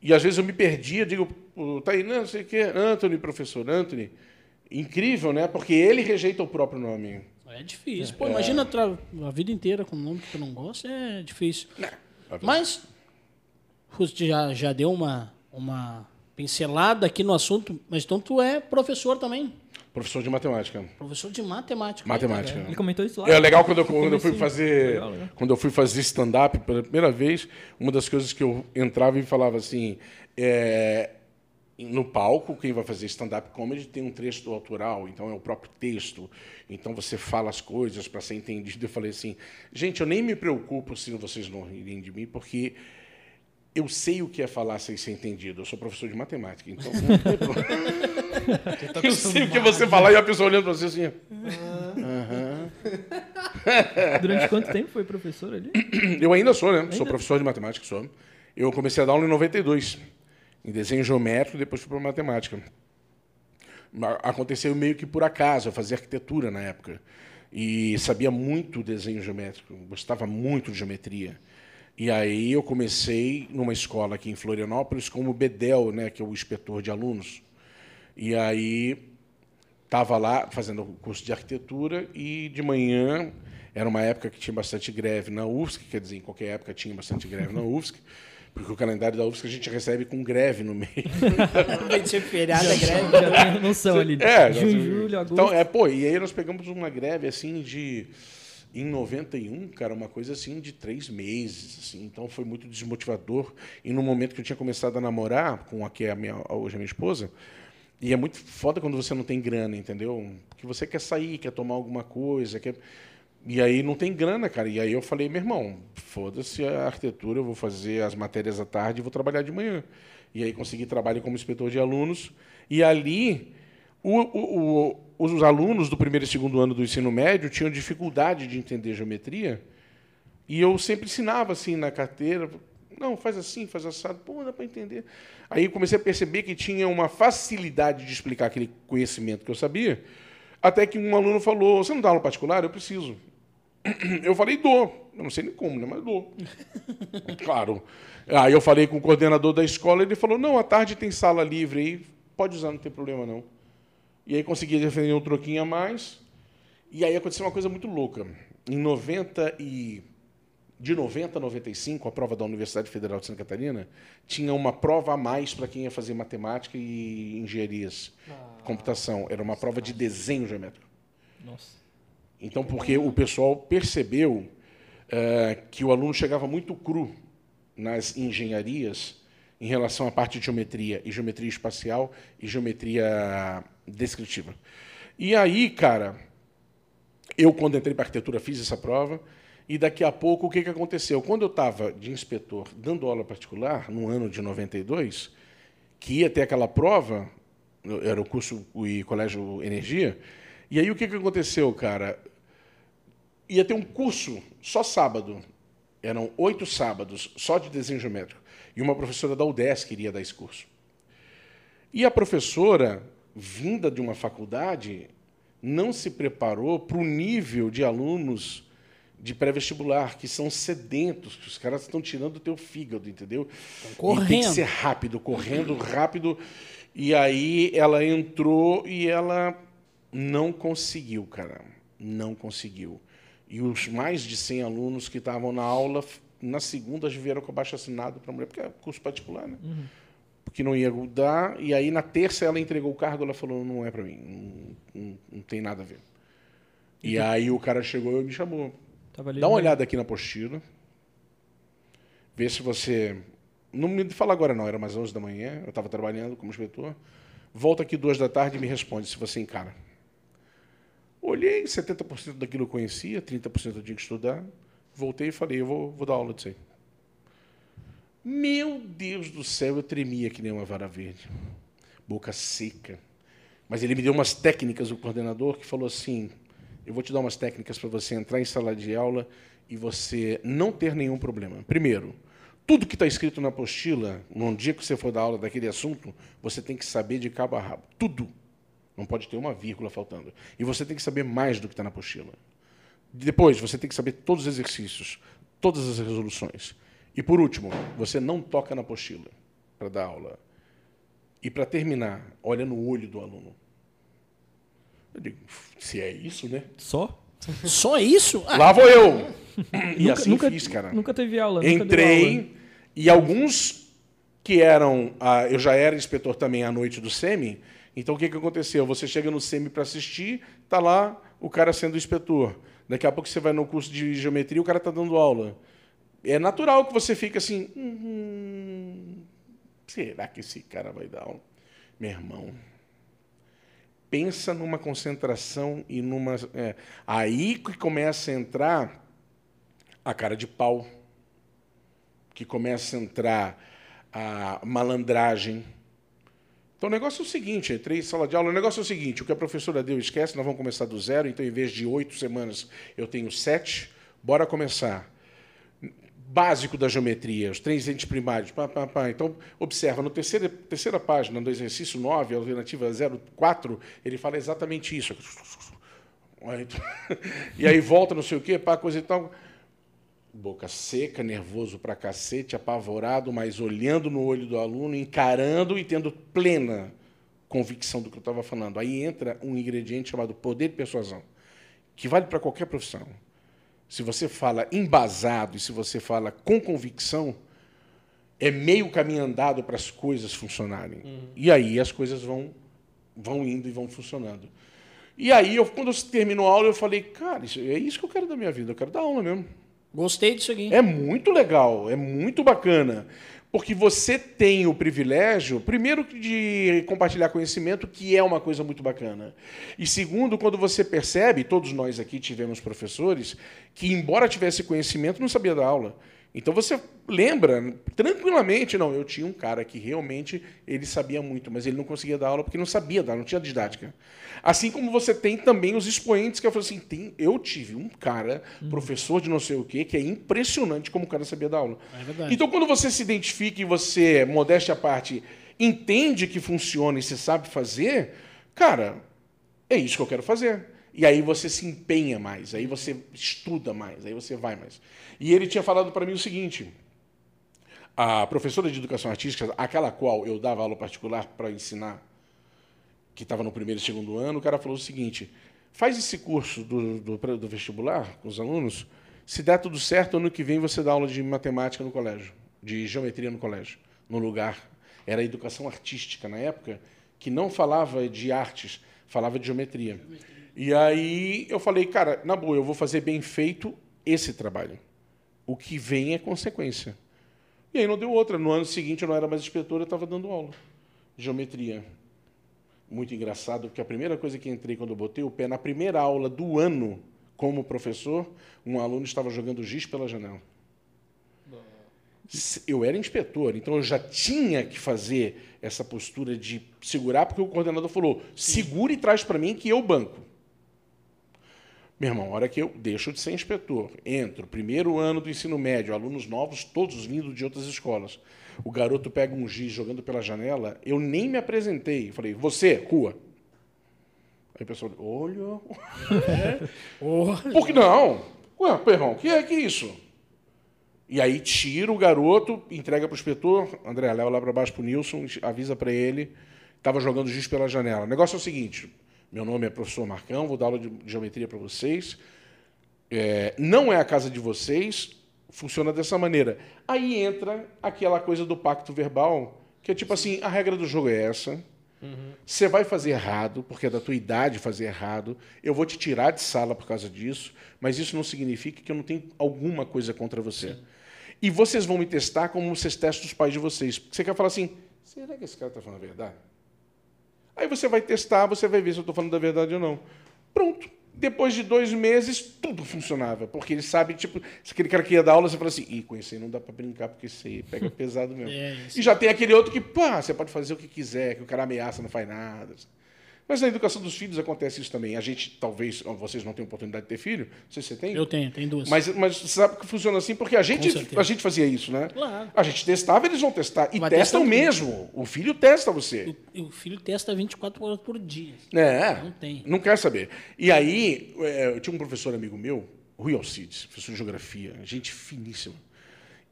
E às vezes eu me perdia, digo, "Pô, Tainã, não sei o quê, Anthony, professor, Anthony. Incrível, né? Porque ele rejeita o próprio nome. É difícil. Pô, imagina tra- a vida inteira com um nome que tu não gosta, é difícil. Mas, você já, já deu uma, uma pincelada aqui no assunto, mas então tu é professor também. Professor de matemática. Professor de matemática. Matemática. Ele comentou isso lá. É legal quando eu, quando eu fui fazer Legal, legal. quando eu fui fazer stand-up pela primeira vez, uma das coisas que eu entrava e falava assim, é, no palco, quem vai fazer stand-up comedy tem um texto autoral, então é o próprio texto, então você fala as coisas para ser entendido. Eu falei assim, gente, eu nem me preocupo se vocês não rirem de mim, porque eu sei o que é falar sem ser entendido. Eu sou professor de matemática, então problema. [LAUGHS] Eu sei o que é você falar e a pessoa olhando para você assim. [LAUGHS] Durante quanto tempo foi professor ali? Eu ainda sou, né? Sou professor de matemática, sou. Eu comecei a dar aula em 92, em desenho geométrico, depois fui para matemática. Ma- Aconteceu meio que por acaso, eu fazia arquitetura na época. E sabia muito desenho geométrico, gostava muito de geometria. E aí eu comecei numa escola aqui em Florianópolis como Bedel, né, que é o inspetor de alunos. E aí estava lá fazendo o curso de arquitetura e de manhã era uma época que tinha bastante greve na UFSC, quer dizer, em qualquer época tinha bastante greve na [LAUGHS] UFSC, porque o calendário da UFSC a gente recebe com greve no meio. [LAUGHS] Vai ser feriado, é greve. Já tem noção ali. É, Junho, nós- julho, agosto. Então, é, pô, e aí nós pegamos uma greve assim de em 91, cara, uma coisa assim de três meses, assim. Então foi muito desmotivador. E no momento que eu tinha começado a namorar com a que é a minha hoje a minha esposa, e é muito foda quando você não tem grana, entendeu? Porque você quer sair, quer tomar alguma coisa, quer e aí não tem grana, cara. E aí eu falei, meu irmão, foda-se a arquitetura, eu vou fazer as matérias à tarde e vou trabalhar de manhã. E aí consegui trabalho como inspetor de alunos. E ali, o- o- o- os alunos do primeiro e segundo ano do ensino médio tinham dificuldade de entender geometria. E eu sempre ensinava assim na carteira. Não, faz assim, faz assado. Pô, dá para entender. Aí comecei a perceber que tinha uma facilidade de explicar aquele conhecimento que eu sabia. Até que um aluno falou: Você não dá aula particular? Eu preciso. [CLEARS THROAT] Eu falei: Dou. Eu não sei nem como, né? Mas dou. [LAUGHS] claro. Aí eu falei com o coordenador da escola. Ele falou: Não, à tarde tem sala livre aí. Pode usar, não tem problema não. E aí consegui defender um troquinho a mais. E aí aconteceu uma coisa muito louca. Em 90 e de 90 a 95, a prova da Universidade Federal de Santa Catarina tinha uma prova a mais para quem ia fazer matemática e engenharias, computação. Era uma prova de desenho geométrico. Nossa. Então, porque o pessoal percebeu eh, que o aluno chegava muito cru nas engenharias em relação à parte de geometria, e geometria espacial e geometria descritiva. E aí, cara, eu, quando entrei para arquitetura, fiz essa prova, e daqui a pouco, o que, que aconteceu? Quando eu estava de inspetor dando aula particular, no ano de 92, que ia ter aquela prova, era o curso e colégio Energia, e aí o que, que aconteceu, cara? Ia ter um curso só sábado, eram oito sábados, só de desenho geométrico, e uma professora da UDESC queria dar esse curso. E a professora, vinda de uma faculdade, não se preparou para o nível de alunos de pré-vestibular, que são sedentos, que os caras estão tirando o teu fígado, entendeu? E tem que correndo. ser rápido, correndo rápido. E aí ela entrou e ela não conseguiu, cara. Não conseguiu. E os mais de 100 alunos que estavam na aula, na segunda vieram com abaixo assinado para a mulher, porque é curso particular, né? Porque não ia dar. E aí na terça ela entregou o cargo, ela falou: não é para mim, não, não- não tem nada a ver. E aí o cara chegou e me chamou. Tava Dá uma olhada aqui na apostila. Vê se você. Não me fala agora, não, era mais 11 da manhã, eu estava trabalhando como inspetor. Volta aqui duas da tarde e me responde se você encara. Olhei, 70% daquilo eu conhecia, 30% eu tinha que estudar. Voltei e falei, eu vou, vou dar aula disso aí. Meu Deus do céu, eu tremia que nem uma vara verde. Boca seca. Mas ele me deu umas técnicas, o coordenador, que falou assim: eu vou te dar umas técnicas para você entrar em sala de aula e você não ter nenhum problema. Primeiro, tudo que está escrito na apostila, no dia que você for dar aula daquele assunto, você tem que saber de cabo a rabo. Tudo. Não pode ter uma vírgula faltando. E você tem que saber mais do que está na apostila. Depois, você tem que saber todos os exercícios, todas as resoluções. E, por último, você não toca na apostila para dar aula. E, para terminar, olha no olho do aluno. Eu digo, se é isso, né? Só? [LAUGHS] Só isso? Ah, Lá vou eu. E nunca, assim nunca, fiz, cara. Nunca teve aula. nunca deu aula. Entrei e alguns que eram. ah, eu já era inspetor também à noite do SEMI. Então o que, que aconteceu? Você chega no SEMI para assistir, tá lá o cara sendo inspetor. Daqui a pouco você vai no curso de geometria, o cara está dando aula. É natural que você fique assim. "Hum, será que esse cara vai dar aula? Meu irmão. Pensa numa concentração e numa. é, aí que começa a entrar a cara de pau que começa a entrar a malandragem. Então o negócio é o seguinte, em sala de aula, o negócio é o seguinte, o que a professora deu esquece, nós vamos começar do zero, então em vez de oito semanas eu tenho sete, bora começar. Básico da geometria, os três entes primários. Pá, pá, pá. Então, observa, na terceira, terceira página do exercício 9, alternativa 04, ele fala exatamente isso. [LAUGHS] E aí volta, não sei o quê, pá, coisa e tal. Boca seca, nervoso pra cacete, apavorado, mas olhando no olho do aluno, encarando e tendo plena convicção do que eu estava falando. Aí entra um ingrediente chamado poder de persuasão, que vale para qualquer profissão. Se você fala embasado e se você fala com convicção, é meio caminho andado para as coisas funcionarem. E aí as coisas vão, vão indo e vão funcionando. E aí, eu, quando eu terminou a aula, eu falei, cara, isso, é isso que eu quero da minha vida, eu quero dar aula mesmo. Gostei disso aqui. É muito legal, é muito bacana. Porque você tem o privilégio, primeiro, de compartilhar conhecimento, que é uma coisa muito bacana. E segundo, quando você percebe, todos nós aqui tivemos professores, que, embora tivesse conhecimento, não sabia dar aula. Então você lembra tranquilamente, não, eu tinha um cara que realmente ele sabia muito, mas ele não conseguia dar aula porque não sabia dar, não tinha didática. Assim como você tem também os expoentes que eu falo assim, tem, eu tive um cara, professor de não sei o quê, que é impressionante como o cara sabia dar aula. É verdade. Então quando você se identifica e você, modéstia à parte, entende que funciona e você sabe fazer, cara, é isso que eu quero fazer. E aí você se empenha mais, aí você estuda mais, aí você vai mais. E ele tinha falado para mim o seguinte: a professora de educação artística, aquela qual eu dava aula particular para ensinar, que estava no primeiro e segundo ano, o cara falou o seguinte: faz esse curso do, do, do vestibular com os alunos, se der tudo certo, ano que vem você dá aula de matemática no colégio, de geometria no colégio, no lugar. Era educação artística na época, que não falava de artes, falava de geometria. E aí eu falei, cara, na boa, eu vou fazer bem feito esse trabalho. O que vem é consequência. E aí não deu outra. No ano seguinte eu não era mais inspetor, eu estava dando aula. de Geometria. Muito engraçado, porque a primeira coisa que entrei quando eu botei o pé, na primeira aula do ano como professor, um aluno estava jogando giz pela janela. Eu era inspetor, então eu já tinha que fazer essa postura de segurar, porque o coordenador falou: segura e traz para mim que eu banco. Meu irmão, a hora que eu deixo de ser inspetor, entro, primeiro ano do ensino médio, alunos novos, todos vindo de outras escolas. O garoto pega um giz jogando pela janela, eu nem me apresentei. Falei, você, rua. Aí o pessoal, olha. [LAUGHS] Por que não? Ué, Perrão, que é que é isso? E aí tira o garoto, entrega para o inspetor, André, leva lá para baixo para o Nilson, avisa para ele, estava jogando giz pela janela. O negócio é o seguinte, meu nome é professor Marcão, vou dar aula de geometria para vocês. É, não é a casa de vocês, funciona dessa maneira. Aí entra aquela coisa do pacto verbal, que é tipo assim, a regra do jogo é essa, você vai fazer errado, porque é da tua idade fazer errado. Eu vou te tirar de sala por causa disso, mas isso não significa que eu não tenho alguma coisa contra você. E vocês vão me testar como vocês testam os pais de vocês. Você quer falar assim, será que esse cara está falando a verdade? Aí você vai testar, você vai ver se eu estou falando da verdade ou não. Pronto. Depois de dois meses, tudo funcionava. Porque ele sabe, tipo, se aquele cara que ia dar aula, você fala assim, ih, com esse aí não dá para brincar, porque esse aí pega [LAUGHS] pesado mesmo. É, e já tem aquele outro que, pô, você pode fazer o que quiser, que o cara ameaça, não faz nada. Mas na educação dos filhos acontece isso também. A gente, talvez, vocês não tenham oportunidade de ter filho, não sei se você tem. Eu tenho, tem duas. Mas, mas sabe que funciona assim? Porque a gente, a gente fazia isso, né? Claro. A gente testava, eles vão testar. E Vai testam testando. mesmo. O filho testa você. E o filho testa 24 horas por dia. É. Não tem. Não quer saber. E aí, é, eu tinha um professor amigo meu, Rui Alcides, professor de geografia, gente finíssima.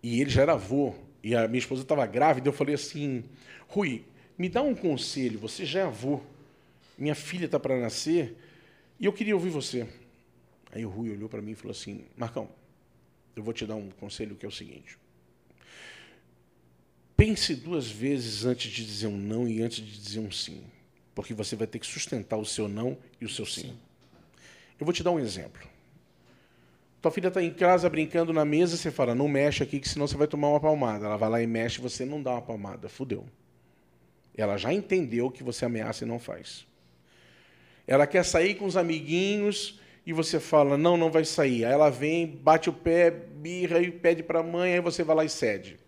E ele já era avô, e a minha esposa estava grávida, eu falei assim, Rui, me dá um conselho, você já é avô, minha filha está para nascer, e eu queria ouvir você. Aí o Rui olhou para mim e falou assim, Marcão, eu vou te dar um conselho que é o seguinte. Pense duas vezes antes de dizer um não e antes de dizer um sim. Porque você vai ter que sustentar o seu não e o seu sim. Eu vou te dar um exemplo. Tua filha está em casa brincando na mesa, você fala, não mexe aqui, que senão você vai tomar uma palmada. Ela vai lá e mexe, você não dá uma palmada. Fudeu. Ela já entendeu que você ameaça e não faz. Ela quer sair com os amiguinhos e você fala, não, não vai sair. Aí ela vem, bate o pé, birra e pede para a mãe, aí você vai lá e cede.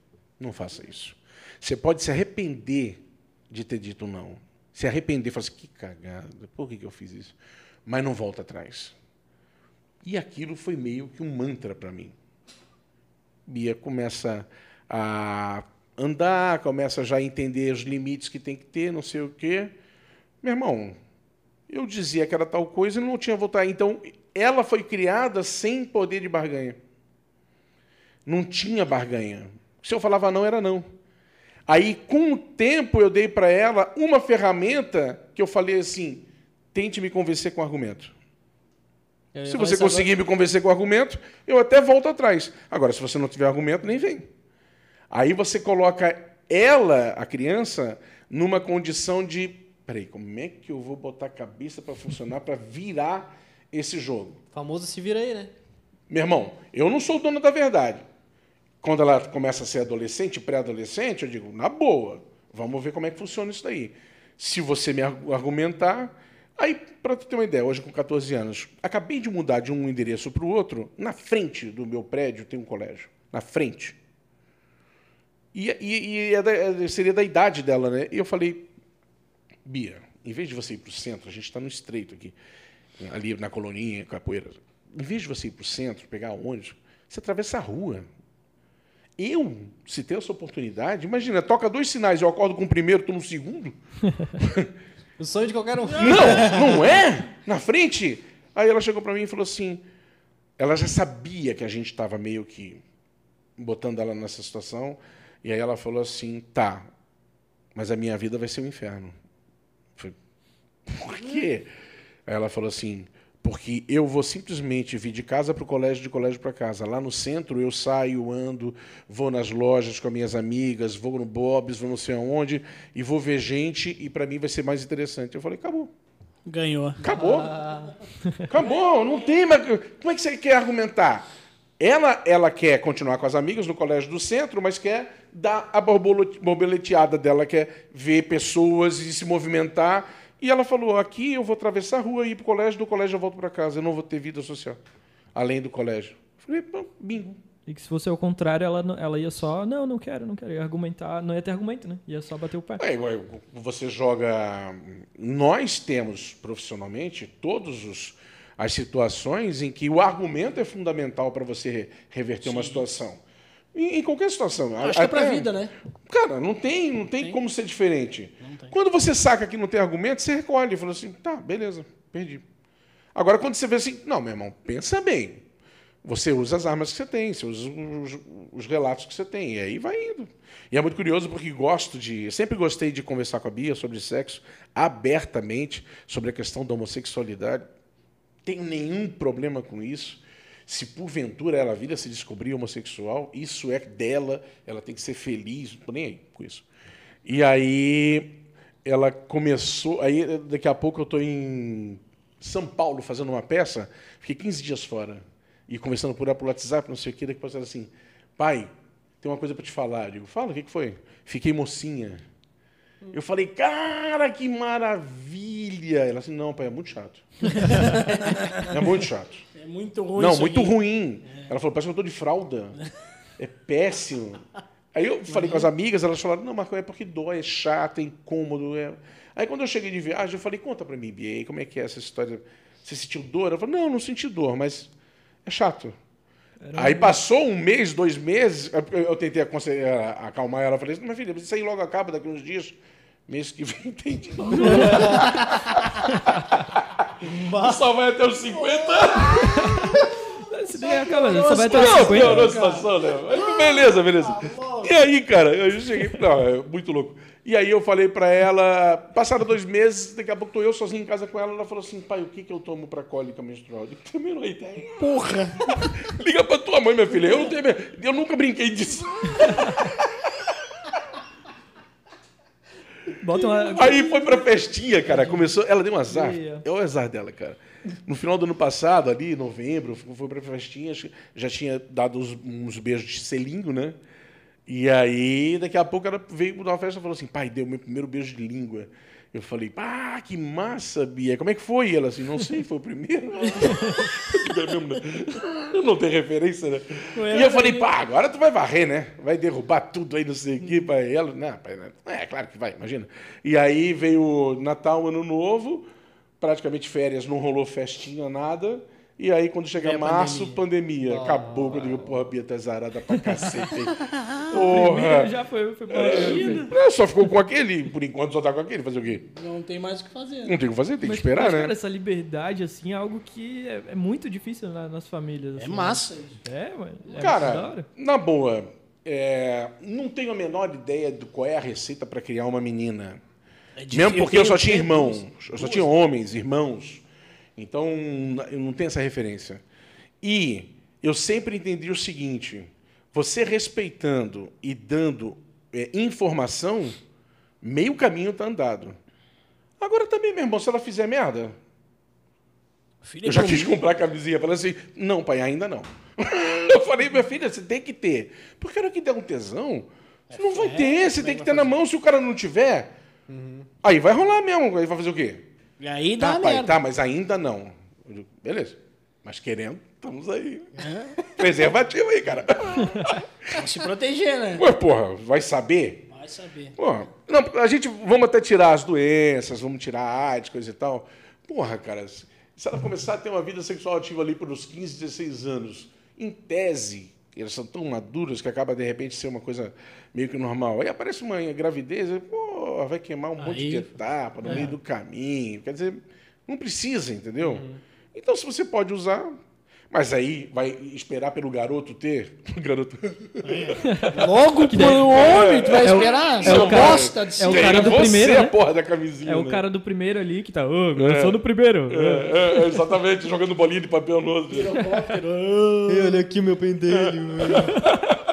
Não faça isso. Você pode se arrepender de ter dito não. Se arrepender, falar assim, que cagada, por que eu fiz isso? Mas não volta atrás. E aquilo foi meio que um mantra para mim. Bia começa a andar, começa já a entender os limites que tem que ter, não sei o quê. Meu irmão, eu dizia que era tal coisa e não tinha voltar. Então, ela foi criada sem poder de barganha. Não tinha barganha. Se eu falava não, era não. Aí, com o tempo, eu dei para ela uma ferramenta que eu falei assim: tente me convencer com argumento. Se você isso agora. conseguir me convencer com argumento, eu até volto atrás. Agora, se você não tiver argumento, nem vem. Aí você coloca ela, a criança, numa condição de: peraí, como é que eu vou botar a cabeça para funcionar para virar esse jogo? Famoso se vira aí, né? Meu irmão, eu não sou o dono da verdade. Quando ela começa a ser adolescente, pré-adolescente, eu digo, na boa, vamos ver como é que funciona isso daí. Se você me argu- argumentar. Aí, para tu ter uma ideia, hoje com 14 anos, acabei de mudar de um endereço para o outro, na frente do meu prédio tem um colégio. Na frente. E, e- e é da- é- seria da idade dela, né? E eu falei, Bia, em vez de você ir para o centro, a gente está no estreito aqui, ali na coloninha, capoeira. Em vez de você ir para o centro, pegar ônibus, você atravessa a rua. Eu, se ter essa oportunidade, imagina, toca dois sinais, eu acordo com o primeiro, estou no segundo. [LAUGHS] O sonho de qualquer um. Não, não é? Na frente. Aí ela chegou para mim e falou assim, ela já sabia que a gente estava meio que botando ela nessa situação, e aí ela falou assim, tá, mas a minha vida vai ser um inferno. Por quê? Aí ela falou assim, porque eu vou simplesmente vir de casa para o colégio, de colégio para casa. Lá no centro eu saio, ando, vou nas lojas com as minhas amigas, vou no Bob's, vou não sei aonde, e vou ver gente, e para mim vai ser mais interessante. Eu falei, acabou. Ganhou. Acabou. Acabou, não tem mais. Como é que você quer argumentar? Ela, ela quer continuar com as amigas no colégio do centro, mas quer dar a borboleteada dela, quer ver pessoas e se movimentar. E ela falou: aqui eu vou atravessar a rua e ir para o colégio, do colégio eu volto para casa, eu não vou ter vida social, além do colégio. Eu falei: bingo. E que se fosse ao contrário, ela, ela ia só, não, não quero, não quero. Ia argumentar, não ia ter argumento, né? Ia só bater o pé. É, igual você joga. Nós temos profissionalmente todos os as situações em que o argumento é fundamental para você re- reverter uma situação. Em, em qualquer situação. Acho que é pra Até- vida, né? Cara, não tem, não tem, como ser diferente. Quando você saca que não tem argumento, você recolhe e fala assim, tá, beleza, perdi. Agora, quando você vê assim, não, meu irmão, pensa bem. Você usa as armas que você tem, você usa os, os relatos que você tem, e aí vai indo. E é muito curioso porque gosto de. eu Sempre gostei de conversar com a Bia sobre sexo abertamente, sobre a questão da homossexualidade. Tenho nenhum problema com isso. Se porventura ela vir a se descobrir homossexual, isso é dela, ela tem que ser feliz, não tô nem aí com isso. E aí ela começou, aí daqui a pouco eu estou em São Paulo fazendo uma peça, fiquei 15 dias fora, e conversando por, por WhatsApp, não sei o que, daqui a pouco ela assim, pai, tem uma coisa para te falar. Eu digo, fala, o que, que foi? Fiquei mocinha. Eu falei, cara, que maravilha! Ela assim, não, pai, é muito chato. [LAUGHS] é muito chato. É muito ruim Não, muito aqui. ruim. Ela falou, parece que eu tô de fralda. É péssimo. Aí eu falei com as amigas, elas falaram, não, Marco, é porque dói, é chato, é incômodo. É... Aí quando eu cheguei de viagem, eu falei, conta pra mim, Bia, como é que é essa história? Você sentiu dor? Ela falou, não, não senti dor, mas é chato. Aí passou um mês, dois meses, eu- tentei acalmar ela, falei, minha filha, isso aí logo acaba daqui uns dias. Mês que vem tem de novo. Só vai até os 50 Esse daí acaba, só vai até os não, 50. não, não, situação, né? Mas Beleza, beleza. E aí, cara, eu cheguei. Não, é muito louco. E aí eu falei pra ela, passaram dois meses, daqui a pouco tô eu sozinho em casa com ela, ela falou assim, pai, o que que eu tomo pra cólica menstrual? Eu digo, também não é ideia. Porra! [LAUGHS] Liga pra tua mãe, minha filha. Eu, não tenho, eu nunca brinquei disso. [LAUGHS] Bota uma. Aí foi pra festinha, cara. Começou. Ela deu um azar. É o azar dela, cara. No final do ano passado, ali, em novembro, foi pra festinha, já tinha dado uns, uns beijos de selinho, né? E aí, daqui a pouco, ela veio numa festa e falou assim: pai, deu meu primeiro beijo de língua. Eu falei, ah, que massa, Bia. Como é que foi? E ela assim, não sei, foi o primeiro. [LAUGHS] Não tenho referência, né? E eu falei, pá, agora tu vai varrer, né? Vai derrubar tudo aí, não sei o quê, pai. Ela, não, não. é claro que vai, imagina. E aí veio Natal, Ano Novo, praticamente férias, não rolou festinha, nada. E aí, quando chega março, pandemia. Ah. Acabou, quando eu digo, porra, Bia tá zarada pra cacete. [LAUGHS] Porra. já foi, foi pra Imagina. É, só ficou com aquele, por enquanto só tá com aquele. Fazer o quê? Não tem mais o que fazer. Não tem o que fazer, tem que Mas, esperar, mas, né? cara, essa liberdade, assim, é algo que é, é muito difícil na- nas famílias. É assim, massa. É, mano. É Cara, na boa, é, não tenho a menor ideia de qual é a receita para criar uma menina. É difícil. Mesmo porque eu só tinha irmãos, eu só tinha homens, irmãos. Então, eu não tenho essa referência. E eu sempre entendi o seguinte: você respeitando e dando é, informação, meio caminho está andado. Agora também, meu irmão, se ela fizer merda, Filho, eu já é quis comprar a camisinha. Falei assim, não, pai, ainda não. [LAUGHS] Eu falei, minha filha, você tem que ter. Porque a hora que der um tesão, você não vai é, ter, você é tem que ter vai na mão. Se o cara não tiver, aí vai rolar mesmo. Aí vai fazer o quê? E aí dá Tá, pai, merda. tá, mas ainda não. Digo, beleza. Mas querendo, estamos aí. Preservativo aí, cara. Pra se proteger, né? Ué, porra, vai saber? Vai saber. Porra, não, a gente vamos até tirar as doenças, vamos tirar a AIDS, coisa e tal. Porra, cara, se ela começar a ter uma vida sexual ativa ali pelos 15, 16 anos, em tese, elas são tão maduras que acaba de repente ser uma coisa meio que normal. Aí aparece uma gravidez, aí, pô, vai queimar um monte de Aí- etapa no meio do caminho. Quer dizer, não precisa, entendeu? Então, se você pode usar, mas aí vai esperar pelo garoto ter. [LAUGHS] O garoto. Logo pro homem, tu vai é o- esperar? é o cara- bosta de é o ser. cara do você primeiro, a né? porra da camisinha. É o né? cara do primeiro ali que tá. Ô, eu sou do primeiro. É, é, exatamente, jogando bolinha de papel no outro. olha aqui o meu pendelho. [LAUGHS]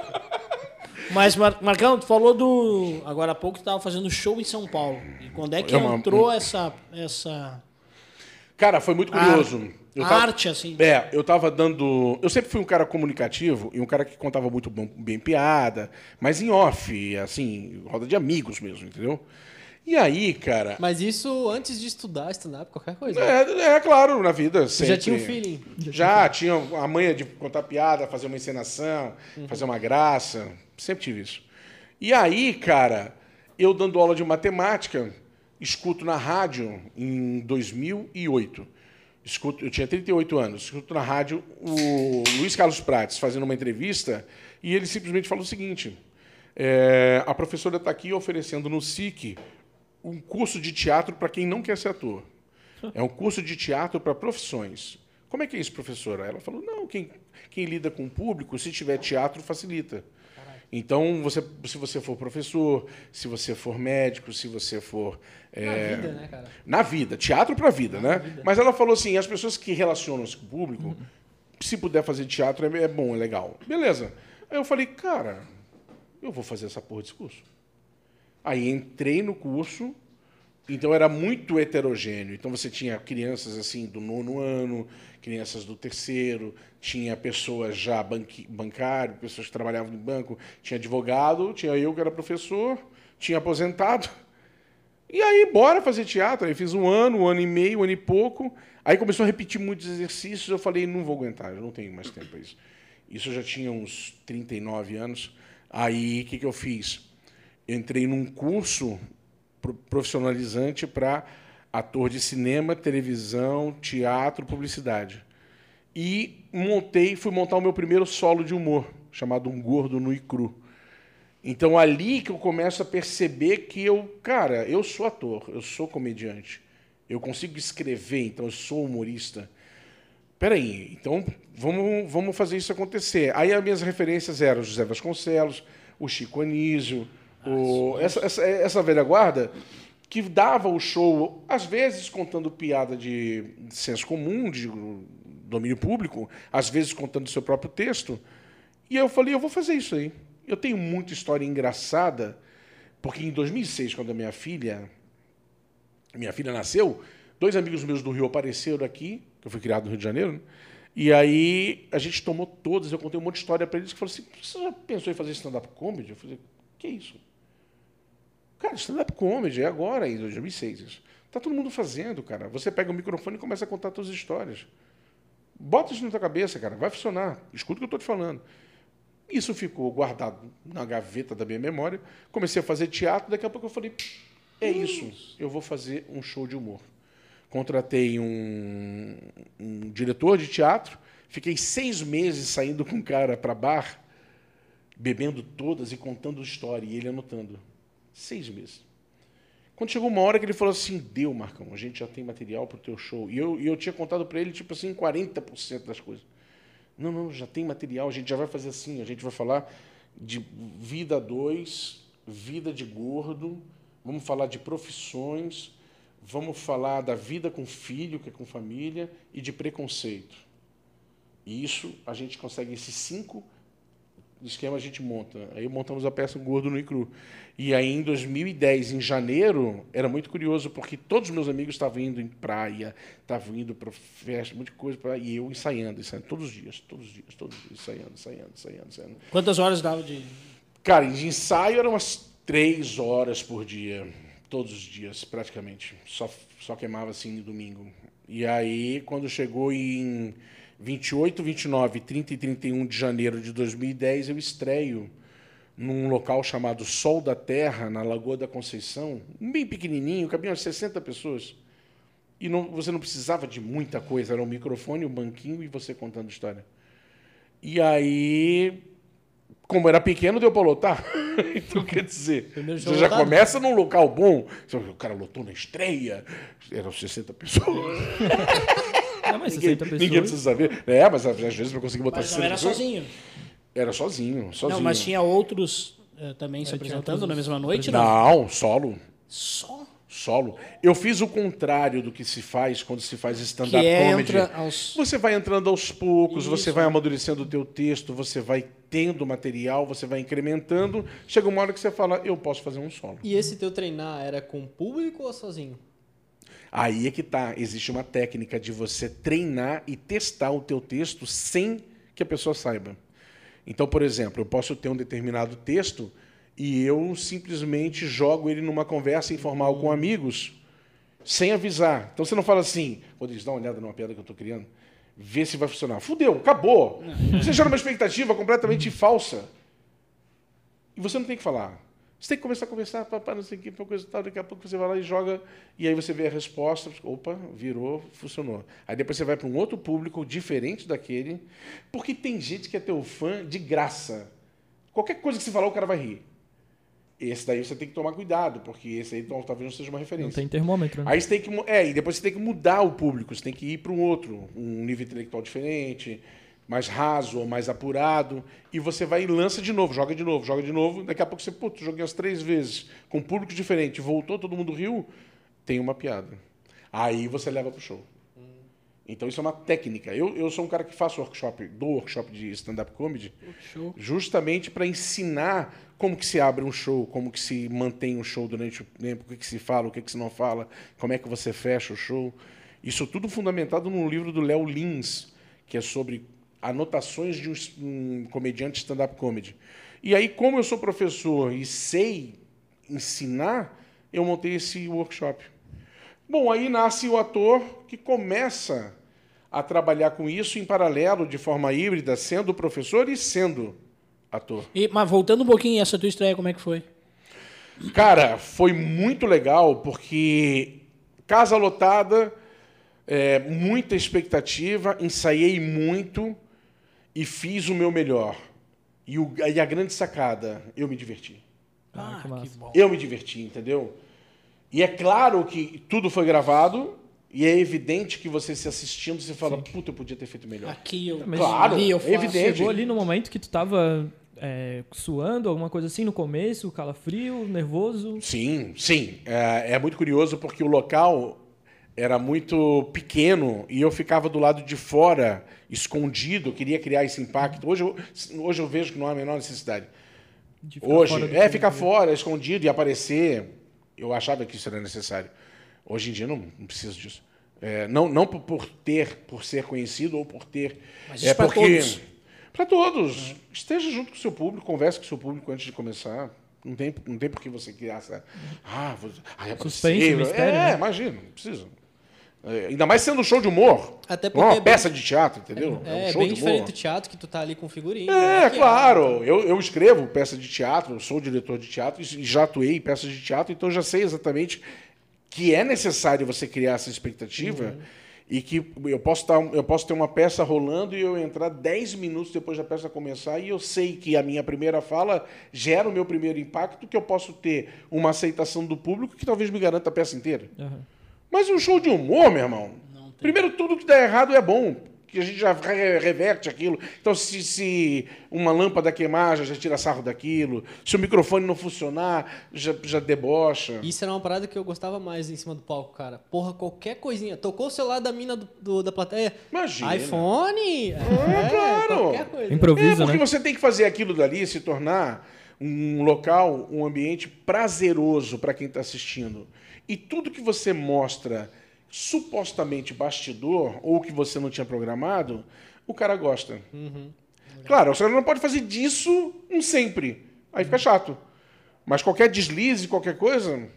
Mas, Mar- Marcão, tu falou do. Agora há pouco tu tava fazendo show em São Paulo. E quando é que É uma- entrou essa. essa Cara, foi muito curioso. Eu tava- arte, assim? É, eu tava dando. Eu sempre fui um cara comunicativo e um cara que contava muito bom- bem piada, mas em off, assim, roda de amigos mesmo, entendeu? E aí, cara. Mas isso antes de estudar stand-up, qualquer coisa. É, é claro, na vida. Você já sempre. tinha um feeling. Já, tinha a manha de contar piada, fazer uma encenação, fazer uma graça. Sempre tive isso. E aí, cara, eu dando aula de matemática, escuto na rádio em 2008. Escuto, eu tinha 38 anos. Escuto na rádio o Luiz Carlos Prates fazendo uma entrevista e ele simplesmente falou o seguinte: é, a professora está aqui oferecendo no SIC um curso de teatro para quem não quer ser ator. É um curso de teatro para profissões. Como é que é isso, professora? Ela falou: não, quem, quem lida com o público, se tiver teatro, facilita. Então, você, se você for professor, se você for médico, se você for. Na é, vida, né, cara? na vida, teatro para a vida, né? Mas ela falou assim: as pessoas que relacionam-se com o público, se puder fazer teatro, é, é bom, é legal. Beleza. Aí eu falei, cara, eu vou fazer essa porra desse curso. Aí entrei no curso, então era muito heterogêneo. Então você tinha crianças assim do nono ano, crianças do terceiro, tinha pessoas já banqui, bancário, pessoas que trabalhavam no banco, tinha advogado, tinha eu que era professor, tinha aposentado. E aí, bora fazer teatro. Aí fiz um ano, um ano e meio, um ano e pouco. Aí começou a repetir muitos exercícios. Eu falei, não vou aguentar, eu não tenho mais tempo para isso. Isso eu já tinha uns 39 anos. Aí, o que, que eu fiz? Entrei num curso profissionalizante para ator de cinema, televisão, teatro, publicidade. E montei, fui montar o meu primeiro solo de humor, chamado Um Gordo No e Cru. Então ali que eu começo a perceber que eu, cara, eu sou ator, eu sou comediante. Eu consigo escrever, então eu sou humorista. Peraí, então vamos, vamos fazer isso acontecer. Aí as minhas referências eram José Vasconcelos, o Chico Anísio, o, essa, essa, essa velha guarda que dava o show, às vezes contando piada de, senso comum, de domínio público, às vezes contando seu próprio texto. E eu falei, eu vou fazer isso aí. Eu tenho muita história engraçada, porque em 2006, quando a minha filha, minha filha nasceu, dois amigos meus do Rio apareceram aqui, que eu fui criado no Rio de Janeiro, né? e aí a gente tomou todas, eu contei um monte de história para eles, que falaram assim, você já pensou em fazer stand-up comedy? Eu falei, que isso? Cara, stand-up comedy é agora, em 2006. Isso. Tá todo mundo fazendo, cara. Você pega o microfone e começa a contar suas histórias. Bota isso na tua cabeça, cara. Vai funcionar. Escuta o que eu estou te falando. Isso ficou guardado na gaveta da minha memória. Comecei a fazer teatro. Daqui a pouco eu falei: é isso. Eu vou fazer um show de humor. Contratei um, um diretor de teatro. Fiquei seis meses saindo com um cara para bar, bebendo todas e contando história. E ele anotando. Seis meses. Quando chegou uma hora que ele falou assim, deu, Marcão, a gente já tem material para o teu show. E eu, e eu tinha contado para ele, tipo assim, 40% das coisas. Não, não, já tem material, a gente já vai fazer assim, a gente vai falar de vida dois, vida de gordo, vamos falar de profissões, vamos falar da vida com filho, que é com família, e de preconceito. E isso, a gente consegue esses cinco esquema a gente monta. Aí montamos a peça Gordo no Icru. E aí, em 2010, em janeiro, era muito curioso, porque todos os meus amigos estavam indo em praia, estavam indo para festa, muita coisa, pra, e eu ensaiando, ensaiando, todos os dias, todos os dias, todos os dias, ensaiando, ensaiando, ensaiando, ensaiando. Quantas horas dava de... Cara, de ensaio eram umas três horas por dia, todos os dias, praticamente. Só, só queimava assim no domingo. E aí, quando chegou em 28, 29, 30 e 31 de janeiro de 2010, eu estreio num local chamado Sol da Terra, na Lagoa da Conceição, bem pequenininho, cabiam 60 pessoas. E não, você não precisava de muita coisa, era um microfone, um banquinho e você contando história. E aí, como era pequeno, deu para lotar. [LAUGHS] então, quer dizer, [LAUGHS] você já começa num local bom. O cara lotou na estreia, eram 60 pessoas. [LAUGHS] Não, mas ninguém, pessoas... ninguém precisa saber. É, mas às vezes para conseguir botar mas não era pessoas, sozinho. Era sozinho, sozinho. Não, mas tinha outros uh, também se apresentando na mesma noite? Não, não solo. Só? Solo. Eu fiz o contrário do que se faz quando se faz stand-up é comedy. Aos... Você vai entrando aos poucos, Isso. você vai amadurecendo o teu texto, você vai tendo material, você vai incrementando. Chega uma hora que você fala, eu posso fazer um solo. E esse teu treinar era com público ou sozinho? Aí é que tá. Existe uma técnica de você treinar e testar o teu texto sem que a pessoa saiba. Então, por exemplo, eu posso ter um determinado texto e eu simplesmente jogo ele numa conversa informal com amigos sem avisar. Então você não fala assim, Rodrigues, dá uma olhada numa piada que eu estou criando, vê se vai funcionar. Fudeu, acabou. Você gera uma expectativa completamente falsa. E você não tem que falar. Você tem que começar a conversar, papá, não sei o que, coisa e tal. Daqui a pouco você vai lá e joga, e aí você vê a resposta. Opa, virou, funcionou. Aí depois você vai para um outro público diferente daquele, porque tem gente que é teu fã de graça. Qualquer coisa que você falar, o cara vai rir. Esse daí você tem que tomar cuidado, porque esse aí talvez não seja uma referência. Não tem termômetro, né? Aí você tem que. É, e depois você tem que mudar o público, você tem que ir para um outro, um nível intelectual diferente mais raso ou mais apurado, e você vai e lança de novo, joga de novo, joga de novo, daqui a pouco você, putz, joguei as três vezes, com um público diferente, voltou, todo mundo riu, tem uma piada. Aí você leva para o show. Então isso é uma técnica. Eu, eu sou um cara que faço workshop, dou workshop de stand-up comedy, show. justamente para ensinar como que se abre um show, como que se mantém um show durante o tempo, o que, que se fala, o que, que se não fala, como é que você fecha o show. Isso tudo fundamentado num livro do Léo Lins, que é sobre anotações de um, comediante stand-up comedy. E aí, como eu sou professor e sei ensinar, eu montei esse workshop. Bom, aí nasce o ator que começa a trabalhar com isso em paralelo, de forma híbrida, sendo professor e sendo ator. E, mas voltando um pouquinho, essa tua estreia, como é que foi? Cara, foi muito legal, porque casa lotada, é, muita expectativa, ensaiei muito e fiz o meu melhor. E, o, e a grande sacada, eu me diverti. Ah, que massa. bom. Eu me diverti, entendeu? E é claro que tudo foi gravado, e é evidente que você se assistindo, você fala, puta, eu podia ter feito melhor. Aqui eu, Mas Claro, ali eu é faço. evidente. Chegou ali no momento que tu tava é, suando, alguma coisa assim no começo, calafrio, nervoso. Sim, sim. É, é muito curioso porque o local era muito pequeno e eu ficava do lado de fora, escondido, queria criar esse impacto. Hoje eu, hoje eu vejo que não há a menor necessidade. Hoje, fora é ficar né? fora, escondido e aparecer. Eu achava que isso era necessário. Hoje em dia não, não preciso disso. É, não não por, por ter, por ser conhecido ou por ter. Mas é isso pra porque todos. para todos. Esteja junto com o seu público, converse com o seu público antes de começar. Não tem, não tem por que você criar essa. Ah, vou, ah, é Suspense, mistério, É, né? imagina, não precisa. É, ainda mais sendo um show de humor. Até não é porque uma é bem- peça de teatro, entendeu? É, um show bem de diferente humor. do teatro que tu tá ali com figurinha. É, maquiado. claro. Eu, eu escrevo peça de teatro, eu sou diretor de teatro e já atuei em peças de teatro, então já sei exatamente que é necessário você criar essa expectativa e que eu posso, tá, eu posso ter uma peça rolando e eu entrar 10 minutos depois da peça começar e eu sei que a minha primeira fala gera o meu primeiro impacto, que eu posso ter uma aceitação do público que talvez me garanta a peça inteira. Aham. Mas um show de humor, meu irmão. Primeiro, tudo que dá errado é bom. Que a gente já re- reverte aquilo. Então, se, se uma lâmpada queimar, já, já tira sarro daquilo. Se o microfone não funcionar, já, já debocha. Isso era uma parada que eu gostava mais em cima do palco, cara. Porra, qualquer coisinha. Tocou o celular da mina do, do- da plateia. Imagina. iPhone? É, claro. Qualquer coisa. É, Improvisa, porque né? você tem que fazer aquilo dali se tornar um local, um ambiente prazeroso para quem está assistindo. E tudo que você mostra supostamente bastidor, ou que você não tinha programado, o cara gosta. Claro, você não pode fazer disso um sempre. Aí fica chato. Mas qualquer deslize, qualquer coisa.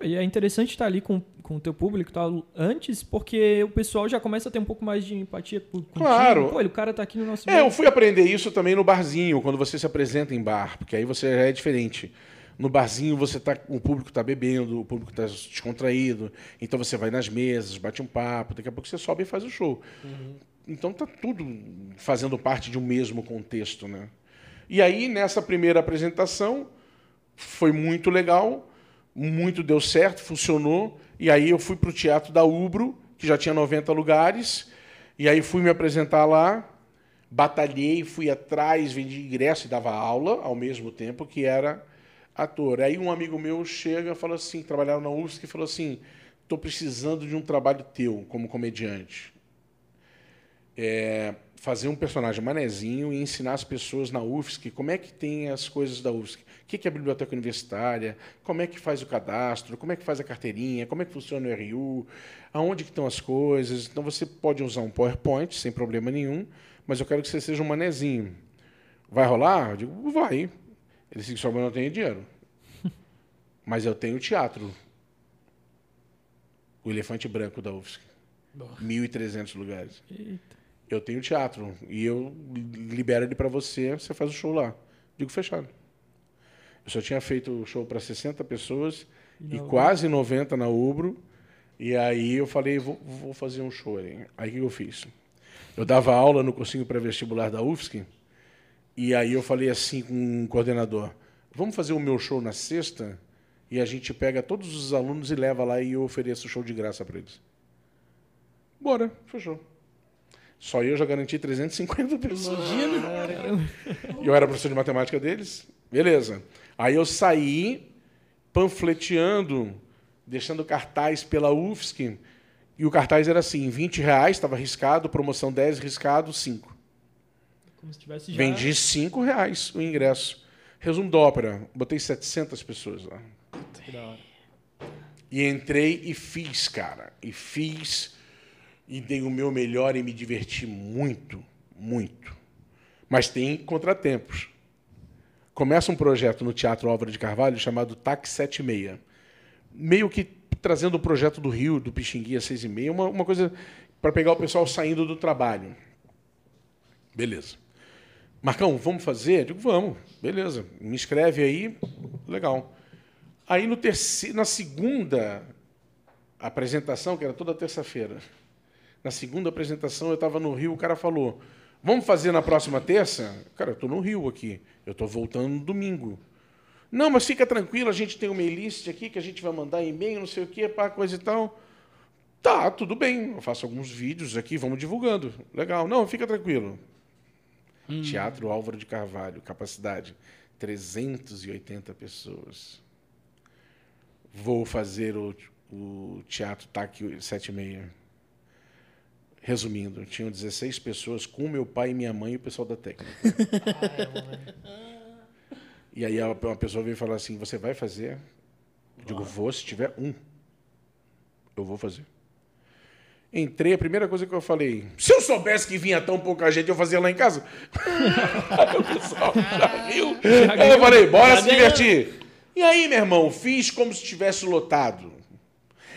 E é interessante estar ali com, com o teu público tá, antes, porque o pessoal já começa a ter um pouco mais de empatia por, contigo. Claro. Pô, o cara tá aqui no nosso É, meio. eu fui aprender isso também no barzinho, quando você se apresenta em bar, porque aí você já é diferente. No barzinho você tá, o público está bebendo, o público está descontraído, então você vai nas mesas, bate um papo, daqui a pouco você sobe e faz o show. Então tá tudo fazendo parte de um mesmo contexto, né? E aí nessa primeira apresentação foi muito legal, muito deu certo, funcionou. E aí eu fui para o Teatro da Ubro, que já tinha 90 lugares, e aí fui me apresentar lá, batalhei, fui atrás, vendi ingresso e dava aula ao mesmo tempo que era ator. Aí um amigo meu chega e fala assim, trabalhava na UFSC, e falou assim, estou precisando de um trabalho teu como comediante. É, fazer um personagem manezinho e ensinar as pessoas na UFSC como é que tem as coisas da UFSC. O que é a biblioteca universitária, como é que faz o cadastro, como é que faz a carteirinha, como é que funciona o RU, aonde que estão as coisas. Então você pode usar um PowerPoint sem problema nenhum, mas eu quero que você seja um manezinho. Vai rolar? Eu digo, vai. Ele disse que só eu não tenho dinheiro. [LAUGHS] Mas eu tenho teatro. O Elefante Branco da UFSC. 1.300 lugares. Eita. Eu tenho teatro e eu libero ele para você, você faz o show lá. Digo fechado. Eu só tinha feito o show para 60 pessoas e, quase 90 na Ubro. E aí eu falei, vou, vou fazer um show ali. Aí o que eu fiz? Eu dava aula no cursinho pré-vestibular da UFSC e aí eu falei assim com o coordenador, vamos fazer o meu show na sexta e a gente pega todos os alunos e leva lá e eu ofereço o show de graça para eles. Bora, fechou. Só eu já garanti 350 pessoas. E eu era professor de matemática deles. Beleza. Aí eu saí panfleteando, deixando cartaz pela UFSC. E o cartaz era assim, 20 reais, estava riscado, promoção 10, riscado 5. Como se tivesse já... Vendi 5 reais o ingresso. Resumo da ópera, botei 700 pessoas lá. Que da hora. E entrei e fiz, cara. E fiz e dei o meu melhor e me diverti muito, muito. Mas tem contratempos. Começa um projeto no Teatro Álvaro de Carvalho chamado TAC 76. meio que trazendo o projeto do Rio, do Pixinguinha 6 e meia, uma, uma coisa para pegar o pessoal saindo do trabalho. Beleza. Marcão, vamos fazer? Eu digo, vamos. Beleza. Me inscreve aí. Legal. Aí no terceiro, na segunda apresentação, que era toda terça-feira, na segunda apresentação eu estava no Rio, o cara falou, vamos fazer na próxima terça? Cara, eu estou no Rio aqui. Eu estou voltando no domingo. Não, mas fica tranquilo, a gente tem uma list aqui que a gente vai mandar e-mail, não sei o quê, pá, coisa e tal. Tá, tudo bem. Eu faço alguns vídeos aqui, vamos divulgando. Legal. Não, fica tranquilo. Hum. Teatro Álvaro de Carvalho, capacidade 380 pessoas. Vou fazer o, o teatro TAC 76. Resumindo, tinham 16 pessoas com meu pai e minha mãe e o pessoal da técnica. [LAUGHS] e aí uma pessoa veio falar assim: Você vai fazer? Eu digo: Vou, se tiver um. Eu vou fazer. Entrei, a primeira coisa que eu falei, se eu soubesse que vinha tão pouca gente, eu fazia lá em casa. o pessoal riu. Aí eu falei, bora se divertir. E aí, meu irmão, fiz como se estivesse lotado.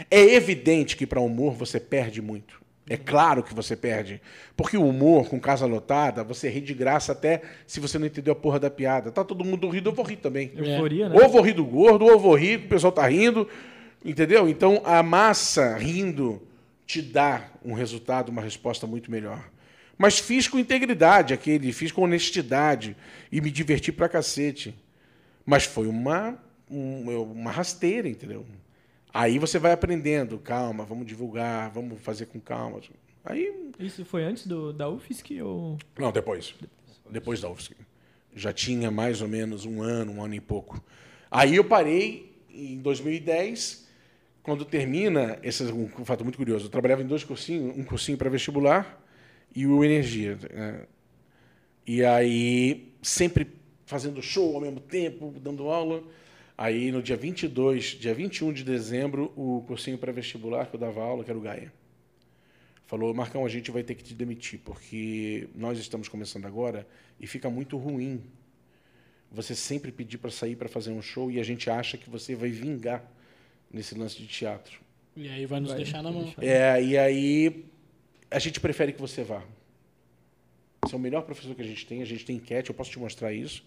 É evidente que para humor você perde muito. É claro que você perde. Porque o humor com casa lotada, você ri de graça até se você não entendeu a porra da piada. Tá todo mundo rindo, eu vou rir também. Euforia, né? Ou vou rir do gordo, ou vou rir, o pessoal tá rindo. Entendeu? Então a massa rindo te dá um resultado, uma resposta muito melhor. Mas fiz com integridade aquele, fiz com honestidade e me diverti pra cacete. Mas foi uma, uma rasteira, entendeu? Aí você vai aprendendo, calma, vamos divulgar, vamos fazer com calma. Aí. Isso foi antes do, da UFSC ou. Não, depois. Depois da UFSC. Já tinha mais ou menos um ano, um ano e pouco. Aí eu parei em 2010 quando termina, esse é um fato muito curioso, eu trabalhava em dois cursinhos, um cursinho para vestibular e o Energia. Né? E aí, sempre fazendo show ao mesmo tempo, dando aula. Aí, no dia 22, dia 21 de dezembro, o cursinho pré-vestibular que eu dava aula, que era o Gaia, falou: Marcão, a gente vai ter que te demitir, porque nós estamos começando agora e fica muito ruim você sempre pedir para sair para fazer um show e a gente acha que você vai vingar nesse lance de teatro. E aí vai nos vai, deixar na mão. É, e aí a gente prefere que você vá. Você é o melhor professor que a gente tem, a gente tem enquete, eu posso te mostrar isso.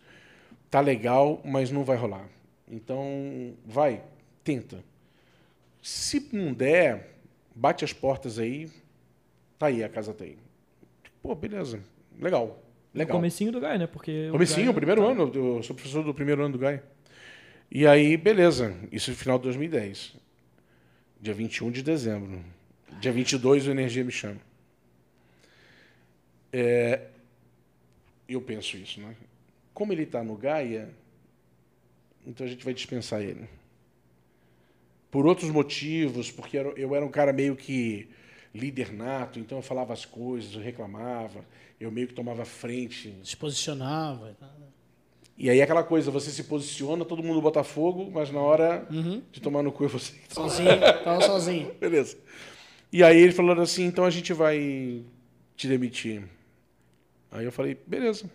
Tá legal, mas não vai rolar. Então, vai, tenta. Se não der, bate as portas aí, tá aí, a casa tá aí. Pô, beleza, legal. Legal. No comecinho do GAI, né? Porque comecinho, o, o primeiro tá... ano, eu sou professor do primeiro ano do GAI. E aí, beleza, isso no final de 2010. Dia 21 de dezembro. Dia 22, o Energia me chama. É, eu penso isso, né? Como ele está no Gaia, então a gente vai dispensar ele. Por outros motivos, porque eu era um cara meio que líder nato, então eu falava as coisas, eu reclamava, eu meio que tomava frente. Se posicionava. E aí aquela coisa, você se posiciona, todo mundo bota fogo, mas na hora uhum. de tomar no cu é você. Sozinho, tava sozinho. [LAUGHS] Beleza. E aí ele falou assim, então a gente vai te demitir. Aí eu falei, beleza.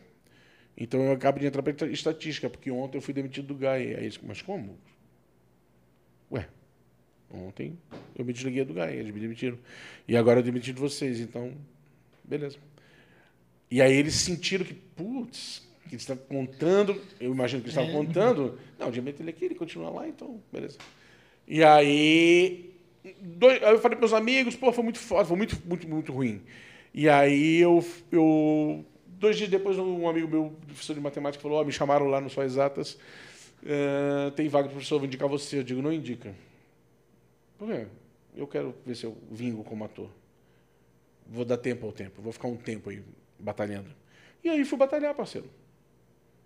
Então eu acabo de entrar para estatística, porque ontem eu fui demitido do GAE. Aí eles, mas como? Ué, ontem eu me desliguei do GAE, eles me demitiram. E agora eu demiti de vocês, então, beleza. E aí eles sentiram que, putz, que eles estavam contando, eu imagino que eles estavam é. contando. Não, o diamante ele aqui, ele continua lá, então, beleza. E aí, dois, aí eu falei para meus amigos, pô, foi muito foda, foi muito, muito, muito ruim. E aí eu, eu dois dias depois um amigo meu, professor de matemática, falou, oh, me chamaram lá no Só Exatas, uh, tem vaga de professor, vou indicar você. Eu digo, não indica. Por quê? Eu quero ver se eu vingo como ator. Vou dar tempo ao tempo, vou ficar um tempo aí batalhando. E aí fui batalhar, parceiro.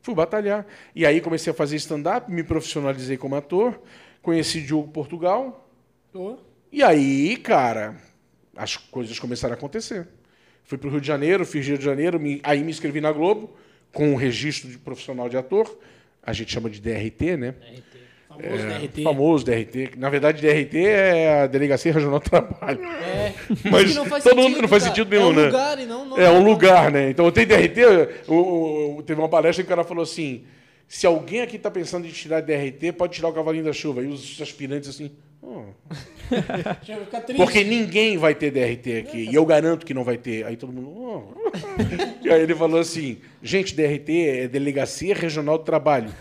Fui batalhar. E aí comecei a fazer stand-up, me profissionalizei como ator, conheci Diogo Portugal. Oh. E aí, cara, as coisas começaram a acontecer. Fui para o Rio de Janeiro, fiz Rio de Janeiro, me, aí me inscrevi na Globo, com um registro de profissional de ator. A gente chama de DRT, né? DRT. Famoso é, DRT. Famoso DRT. Na verdade, DRT é a Delegacia Regional do Trabalho. É. [LAUGHS] Mas todo sentido, mundo não faz sentido nenhum, né? É um lugar e não, não É um lugar, né? Então, tem DRT. O, o, teve uma palestra que o cara falou assim: Se alguém aqui está pensando em tirar DRT, pode tirar o cavalinho da chuva. E os aspirantes assim. [LAUGHS] "Oh." Porque ninguém vai ter DRT aqui. E eu garanto que não vai ter. Aí todo mundo. "Oh." [LAUGHS] E aí ele falou assim: gente, DRT é Delegacia Regional do Trabalho.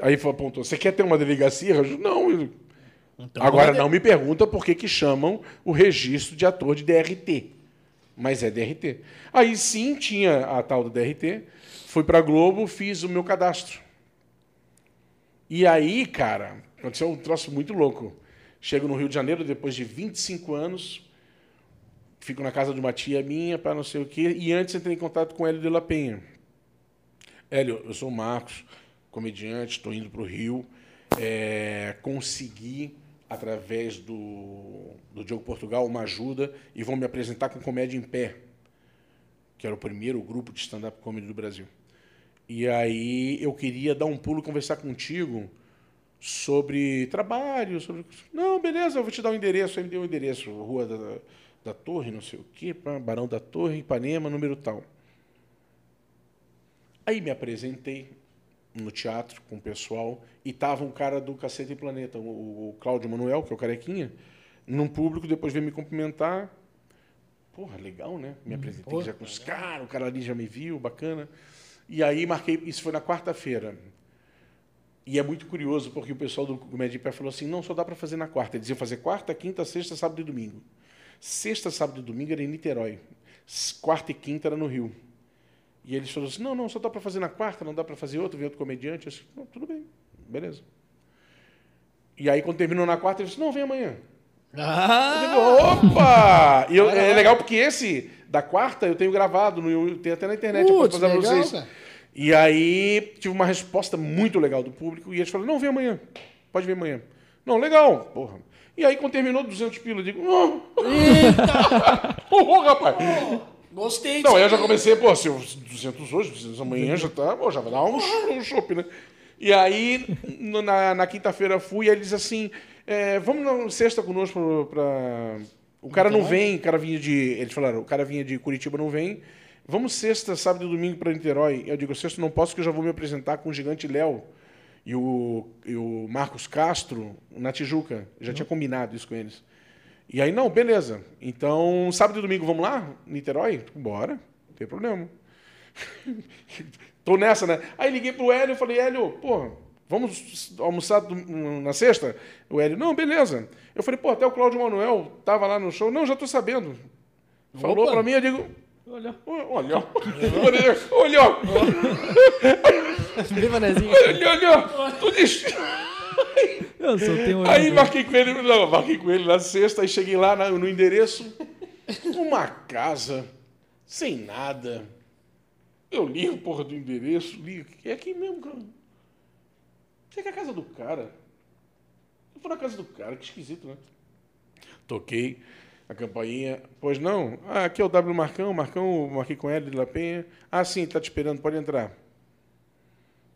Aí ele apontou: você quer ter uma delegacia? Eu, não. Então, Agora não me pergunta por que, que chamam o registro de ator de DRT. Mas é DRT. Aí sim tinha a tal do DRT. Fui pra Globo, fiz o meu cadastro. E aí, cara, aconteceu um troço muito louco. Chego no Rio de Janeiro depois de 25 anos, fico na casa de uma tia minha para não sei o quê, e antes entrei em contato com Hélio de la Penha. Hélio, eu sou o Marcos, comediante, estou indo para o Rio. É, consegui, através do, do Diogo Portugal, uma ajuda e vão me apresentar com Comédia em Pé, que era o primeiro grupo de stand-up comedy do Brasil. E aí eu queria dar um pulo conversar contigo sobre trabalho, sobre... Não, beleza, eu vou te dar o endereço. Aí me deu o endereço, Rua da, da Torre, não sei o quê, Barão da Torre, Ipanema, número tal. Aí me apresentei no teatro com o pessoal e tava um cara do Cacete e Planeta, o, o Cláudio Manuel, que é o carequinha, num público, depois veio me cumprimentar. Porra, legal, né? Me apresentei já com os caras, o cara ali já me viu, bacana. E aí marquei, isso foi na quarta-feira. E é muito curioso, porque o pessoal do Comédia em Pé falou assim, não, só dá para fazer na quarta. Eles iam fazer quarta, quinta, sexta, sábado e domingo. Sexta, sábado e domingo era em Niterói. Quarta e quinta era no Rio. E eles falaram assim, não, não, só dá para fazer na quarta, não dá para fazer outro, vem outro comediante. Eu disse, não, tudo bem, beleza. E aí, quando terminou na quarta, ele disse, não, vem amanhã. Eu Ah, digo, opa! E eu- é legal porque esse da quarta eu tenho gravado, no, tem até na internet, eu Putz, posso fazer pra legal, vocês. cara. E aí tive uma resposta muito legal do público e eles falaram, não, vem amanhã, pode vir amanhã. Não, legal, porra. E aí quando terminou 200 pila, eu digo, oh, [LAUGHS] oh, rapaz. gostei Não, eu já comecei, pô, se eu 200 hoje, 200 amanhã já tá, pô, já vai dar um, um chopp, né? E aí, na, na quinta-feira fui, e aí eles assim, é, vamos na sexta conosco pra... O cara não vem, o cara vinha de... Eles falaram, o cara vinha de Curitiba, não vem. Vamos sexta, sábado e domingo para Niterói. Eu digo, sexta não posso, porque eu já vou me apresentar com o Gigante Léo e o, e o Marcos Castro na Tijuca. Eu já tinha combinado isso com eles. E aí, não, beleza. Então, sábado e domingo, vamos lá? Niterói? Bora, não tem problema. [LAUGHS] Tô nessa, né? Aí liguei pro Hélio e falei, Hélio, pô, vamos almoçar na sexta? O Hélio, não, beleza. Eu falei, pô, até o Cláudio Manuel tava lá no show. Não, já tô sabendo. Falou Opa. pra mim, eu digo, Olha. olha, olha, [LAUGHS] olha, Bem manezinho. olha, olha, tudo isso. Eu só tenho Aí marquei com ele, não, marquei com ele na sexta, aí cheguei lá na- no endereço, uma casa, sem nada. Eu li o porra do endereço, li, é aqui mesmo, cara. Aqui é a casa do cara. Eu fui na casa do cara, que esquisito, né? Toquei a campainha. Pois não? Ah, aqui é o W Marcão, Marcão, marquei com ele de La Penha. Ah, sim, tá te esperando, pode entrar.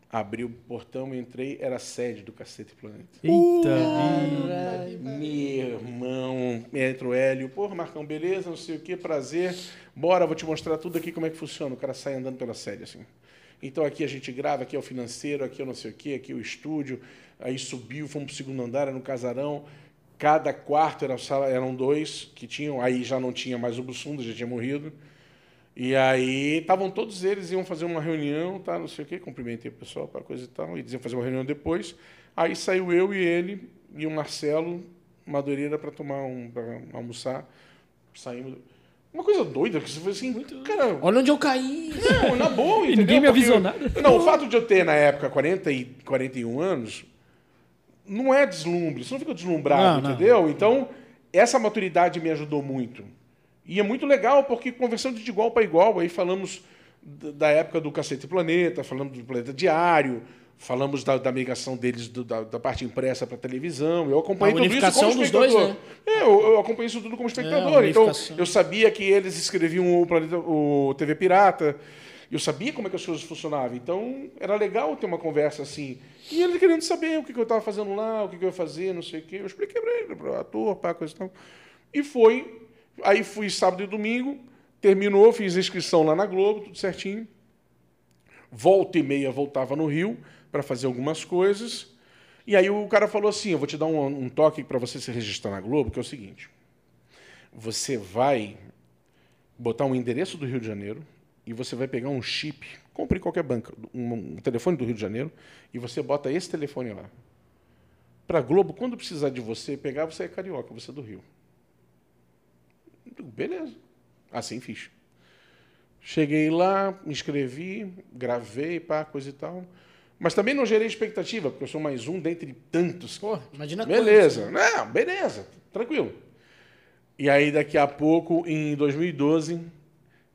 Abri o portão, entrei, era a sede do Cacete Planeta. Eita, Meu irmão, entra o Hélio, porra, Marcão, beleza, não sei o que, prazer, bora, vou te mostrar tudo aqui como é que funciona. O cara sai andando pela sede, assim. Então aqui a gente grava, aqui é o financeiro, aqui é o não sei o que, aqui é o estúdio. Aí subiu, fomos pro segundo andar, era no casarão. Cada quarto era sala, eram dois que tinham, aí já não tinha mais o Bussunda, já tinha morrido. E aí estavam todos eles, iam fazer uma reunião, tá, não sei o quê, cumprimentei o pessoal, para coisa e tal, e diziam fazer uma reunião depois. Aí saiu eu e ele e o Marcelo Madureira para tomar um, para almoçar. Saímos. Uma coisa doida, que você foi assim, cara, Olha onde eu caí. não, na boa, [LAUGHS] E entendeu? ninguém me Porque avisou eu- nada. Não, o fato de eu ter, na época, 40 e 41 anos, não é deslumbre. Você não fica deslumbrado, Não, não. entendeu? Então, essa maturidade me ajudou muito. E é muito legal, porque conversando de igual para igual, aí falamos da época do Cacete Planeta, falamos do Planeta Diário, falamos da, da migração deles do- da, da parte impressa para televisão. Eu acompanhei tudo isso como dos espectador. dois, né? É, eu, eu acompanhei isso tudo como espectador. É, então, eu sabia que eles escreviam o, Planeta, o TV Pirata, eu sabia como é que as coisas funcionavam. Então, era legal ter uma conversa assim. E ele querendo saber o que, que eu estava fazendo lá, o que, que eu ia fazer, não sei o quê. Eu expliquei para ele, para o ator, para coisa e tal. E foi. Aí fui sábado e domingo, terminou, fiz a inscrição lá na Globo, tudo certinho. Volta e meia voltava no Rio para fazer algumas coisas. E aí o cara falou assim: eu vou te dar um, um toque para você se registrar na Globo, que é o seguinte: você vai botar um endereço do Rio de Janeiro e você vai pegar um chip, compre em qualquer banca, um, um telefone do Rio de Janeiro, e você bota esse telefone lá. Para a Globo, quando precisar de você pegar, você é carioca, você é do Rio. Beleza. Assim fiz. Cheguei lá, me inscrevi, gravei, pá, coisa e tal. Mas também não gerei expectativa, porque eu sou mais um dentre tantos. Pô, imagina Beleza. Não, beleza, tranquilo. E aí, daqui a pouco, em 2012,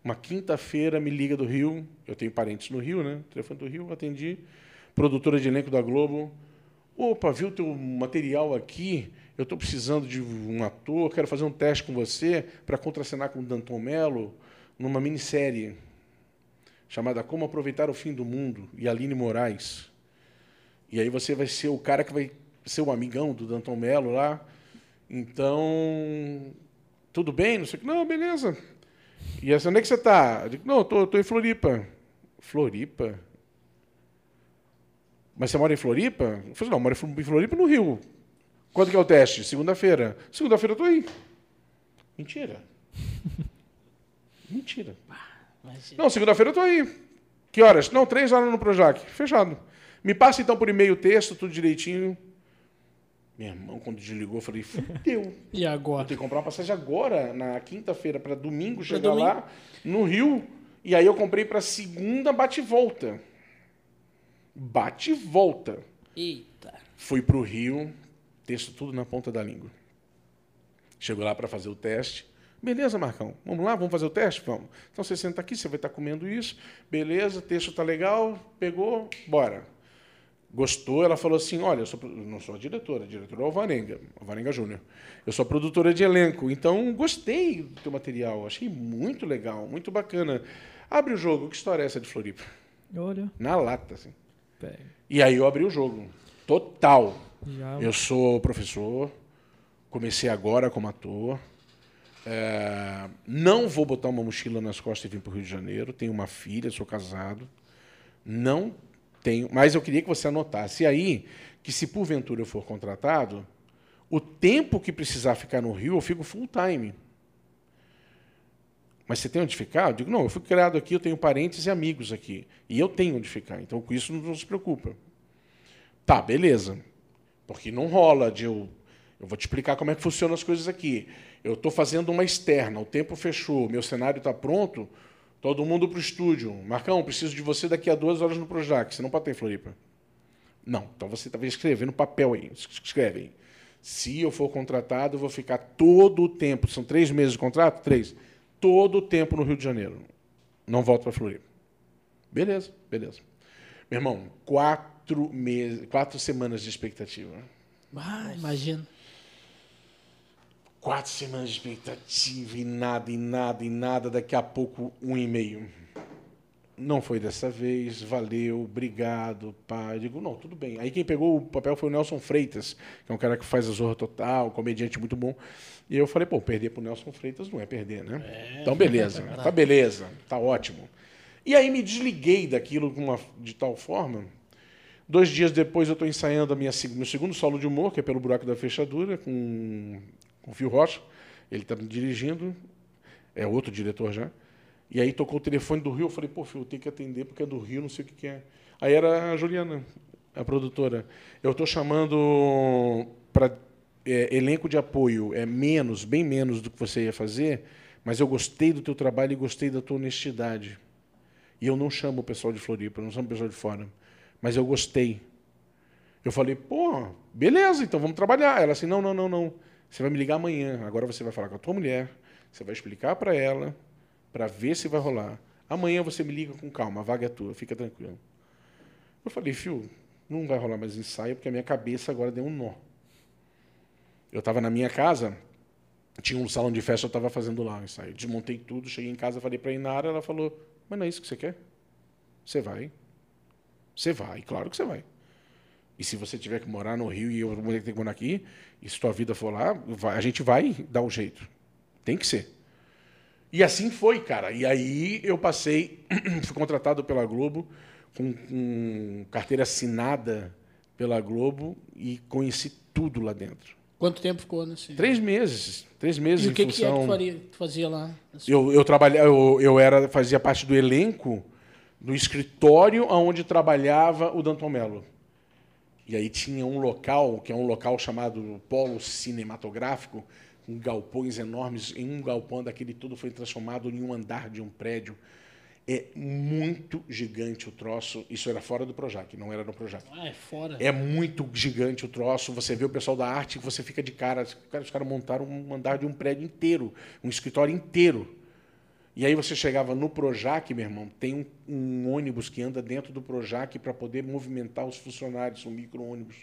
uma quinta-feira, me liga do Rio. Eu tenho parentes no Rio, né? Telefone do Rio, atendi. Produtora de elenco da Globo. Opa, viu teu material aqui? Eu estou precisando de um ator, quero fazer um teste com você para contracenar com o Danton Mello numa minissérie chamada Como Aproveitar o Fim do Mundo, e Aline Moraes. E aí você vai ser o cara que vai ser o amigão do Danton Mello lá. Então, tudo bem? Não sei o que. Não, beleza. E essa, onde é que você está? Eu digo, não, estou tô, tô em Floripa. Floripa? Mas você mora em Floripa? Eu falei, não, eu moro em Floripa no Rio. Quando que é o teste? Segunda-feira. Segunda-feira eu estou aí. Mentira. [LAUGHS] Mentira. Mas- Não, segunda-feira eu estou aí. Que horas? Não, três horas no Projac. Fechado. Me passa então por e-mail o texto, tudo direitinho. Meu irmão, quando desligou, eu falei, fudeu. E Vou agora? ter que comprar uma passagem agora, na quinta-feira, para domingo chegar domingo. lá, no Rio. E aí eu comprei para segunda bate e volta. Bate e volta. Eita. Fui para o Rio, texto tudo na ponta da língua. Chego lá para fazer o teste. Beleza, Marcão, vamos lá, vamos fazer o teste? Vamos. Então você senta aqui, você vai estar comendo isso. Beleza, texto tá legal, pegou, bora. Gostou, ela falou assim: olha, eu sou, não sou a diretora, a diretora é o Alvarenga, Alvarenga Júnior. Eu sou a produtora de elenco, então gostei do teu material, achei muito legal, muito bacana. Abre o jogo, que história é essa de Floripa? Olha, Na lata, assim. pega. E aí eu abri o jogo. Total. Já Eu sou professor, comecei agora como ator. É, não vou botar uma mochila nas costas e vir para o Rio de Janeiro. Tenho uma filha, sou casado. Não tenho. Mas eu queria que você anotasse aí que, se porventura eu for contratado, o tempo que precisar ficar no Rio, eu fico full time. Mas você tem onde ficar? Eu digo, não, eu fui criado aqui, eu tenho parentes e amigos aqui. E eu tenho onde ficar. Então, com isso, não se preocupa. Tá, beleza. Porque não rola de eu. Eu vou te explicar como é que funcionam as coisas aqui. Eu estou fazendo uma externa, o tempo fechou, meu cenário está pronto, todo mundo para o estúdio. Marcão, preciso de você daqui a duas horas no Projac. Você não pode ter em Floripa. Não, então você talvez escrever no papel aí. Escreve aí. Se eu for contratado, eu vou ficar todo o tempo. São três meses de contrato? Três. Todo o tempo no Rio de Janeiro. Não volto para Floripa. Beleza, beleza. Meu irmão, quatro meses, quatro semanas de expectativa. Ah, imagina. Quatro semanas de expectativa e nada, e nada, e nada. Daqui a pouco, um e-mail. Não foi dessa vez, valeu, obrigado, pai. Eu digo, não, tudo bem. Aí quem pegou o papel foi o Nelson Freitas, que é um cara que faz a Zorra Total, comediante muito bom. E eu falei, pô, perder pro Nelson Freitas não é perder, né? Então, beleza. [LAUGHS] Tá beleza, tá ótimo. E aí me desliguei daquilo uma- de tal forma. Dois dias depois eu estou ensaiando a minha, meu segundo solo de humor, que é pelo Buraco da Fechadura, com, com o Fio Rocha. Ele está dirigindo, é outro diretor já. E aí tocou o telefone do Rio, eu falei, pô, Fio, tenho que atender porque é do Rio, não sei o que, que é. Aí era a Juliana, a produtora. Eu estou chamando para elenco de apoio, é menos, bem menos do que você ia fazer, mas eu gostei do teu trabalho e gostei da tua honestidade. E eu não chamo o pessoal de Floripa, não chamo o pessoal de fora. Mas eu gostei. Eu falei, pô, beleza, então vamos trabalhar. Ela assim, não, não, não, não. Você vai me ligar amanhã. Agora você vai falar com a tua mulher, você vai explicar para ela, para ver se vai rolar. Amanhã você me liga com calma, a vaga é tua, fica tranquilo. Eu falei, fio, não vai rolar mais ensaio, porque a minha cabeça agora deu um nó. Eu estava na minha casa, tinha um salão de festa, eu estava fazendo lá o ensaio. Desmontei tudo, cheguei em casa, falei para a Inara, ela falou, mas não é isso que você quer? Você vai. Você vai, claro que você vai. E se você tiver que morar no Rio e eu vou ter que morar aqui, e se tua vida for lá, vai- a gente vai dar um jeito. Tem que ser. E assim foi, cara. E aí eu passei, [CLEARS THROAT] fui contratado pela Globo com, com carteira assinada pela Globo e conheci tudo lá dentro. Quanto tempo ficou nesse? Três meses. Três meses E o que, em que é que função... faria- fazia lá? Eu, eu, trabalha, eu, eu era, fazia parte do elenco do escritório onde trabalhava o Danton Mello. E aí tinha um local, que é um local chamado Polo Cinematográfico, com galpões enormes. Em um galpão daquele todo foi transformado em um andar de um prédio. É muito gigante o troço. Isso era fora do Projac, não era no Projac. Ah, é fora. É muito gigante o troço. Você vê o pessoal da arte, você fica de cara. Cara, os caras montaram um andar de um prédio inteiro, um escritório inteiro. E aí você chegava no Projac, meu irmão, tem um, um ônibus que anda dentro do Projac para poder movimentar os funcionários, um micro-ônibus.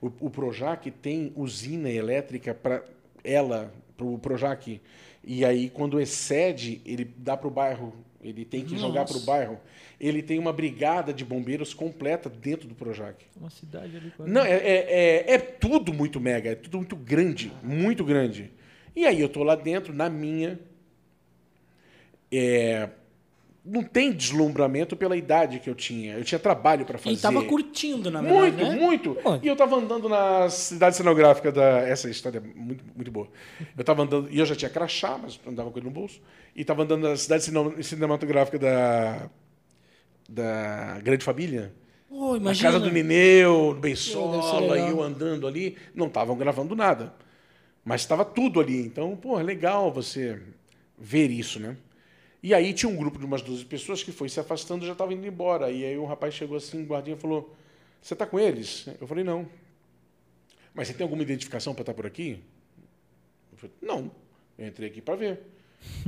O, o Projac tem usina elétrica para ela, para o Projac. E aí, quando excede, ele dá para o bairro, ele tem que jogar para o bairro. Ele tem uma brigada de bombeiros completa dentro do Projac. Uma cidade ali quase. Não, é, é, é, é tudo muito mega, é tudo muito grande, muito grande. E aí eu tô lá dentro, na minha. É, não tem deslumbramento pela idade que eu tinha. Eu tinha trabalho para fazer. E tava curtindo, na verdade, Muito, né? muito. Bom. E eu tava andando na cidade cenográfica da. Essa história é muito, muito boa. Eu tava andando. E eu já tinha crachá, mas andava com ele no bolso. E tava andando na cidade cine- cinematográfica da. Da Grande Família. Pô, Na casa do Nineu, no deve Bensola, e eu andando ali. Não estavam gravando nada. Mas estava tudo ali. Então, pô, é legal você ver isso, né? E aí tinha um grupo de umas 12 pessoas que foi se afastando já estava indo embora. E aí um rapaz chegou assim, guardinha falou: Você está com eles? Eu falei: Não. Mas você tem alguma identificação para estar por aqui? Eu falei: Não. Eu entrei aqui para ver.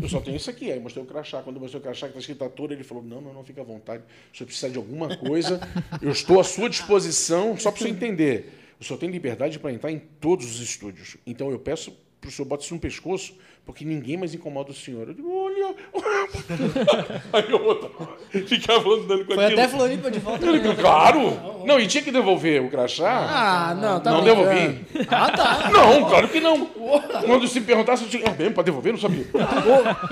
Eu só tenho isso aqui. Aí mostrei o crachá. Quando eu mostrei o crachá que está escrito ator, ele falou: Não, não, não, fica à vontade. Se você precisar de alguma coisa, eu estou à sua disposição, só para você entender. O senhor tem liberdade para entrar em todos os estúdios. Então eu peço para o senhor botar isso no pescoço, porque ninguém mais incomoda o senhor. Eu digo: Olha. [LAUGHS] Aí eu botava, ficava andando com Foi aquilo. até Floripa de volta. Eu né? digo, Claro! Não, e tinha que devolver o crachá. Ah, não, tá não brincando. devolvi. Ah, tá. Não, claro que não. Quando se perguntasse, eu tinha. É mesmo, para devolver? Não sabia.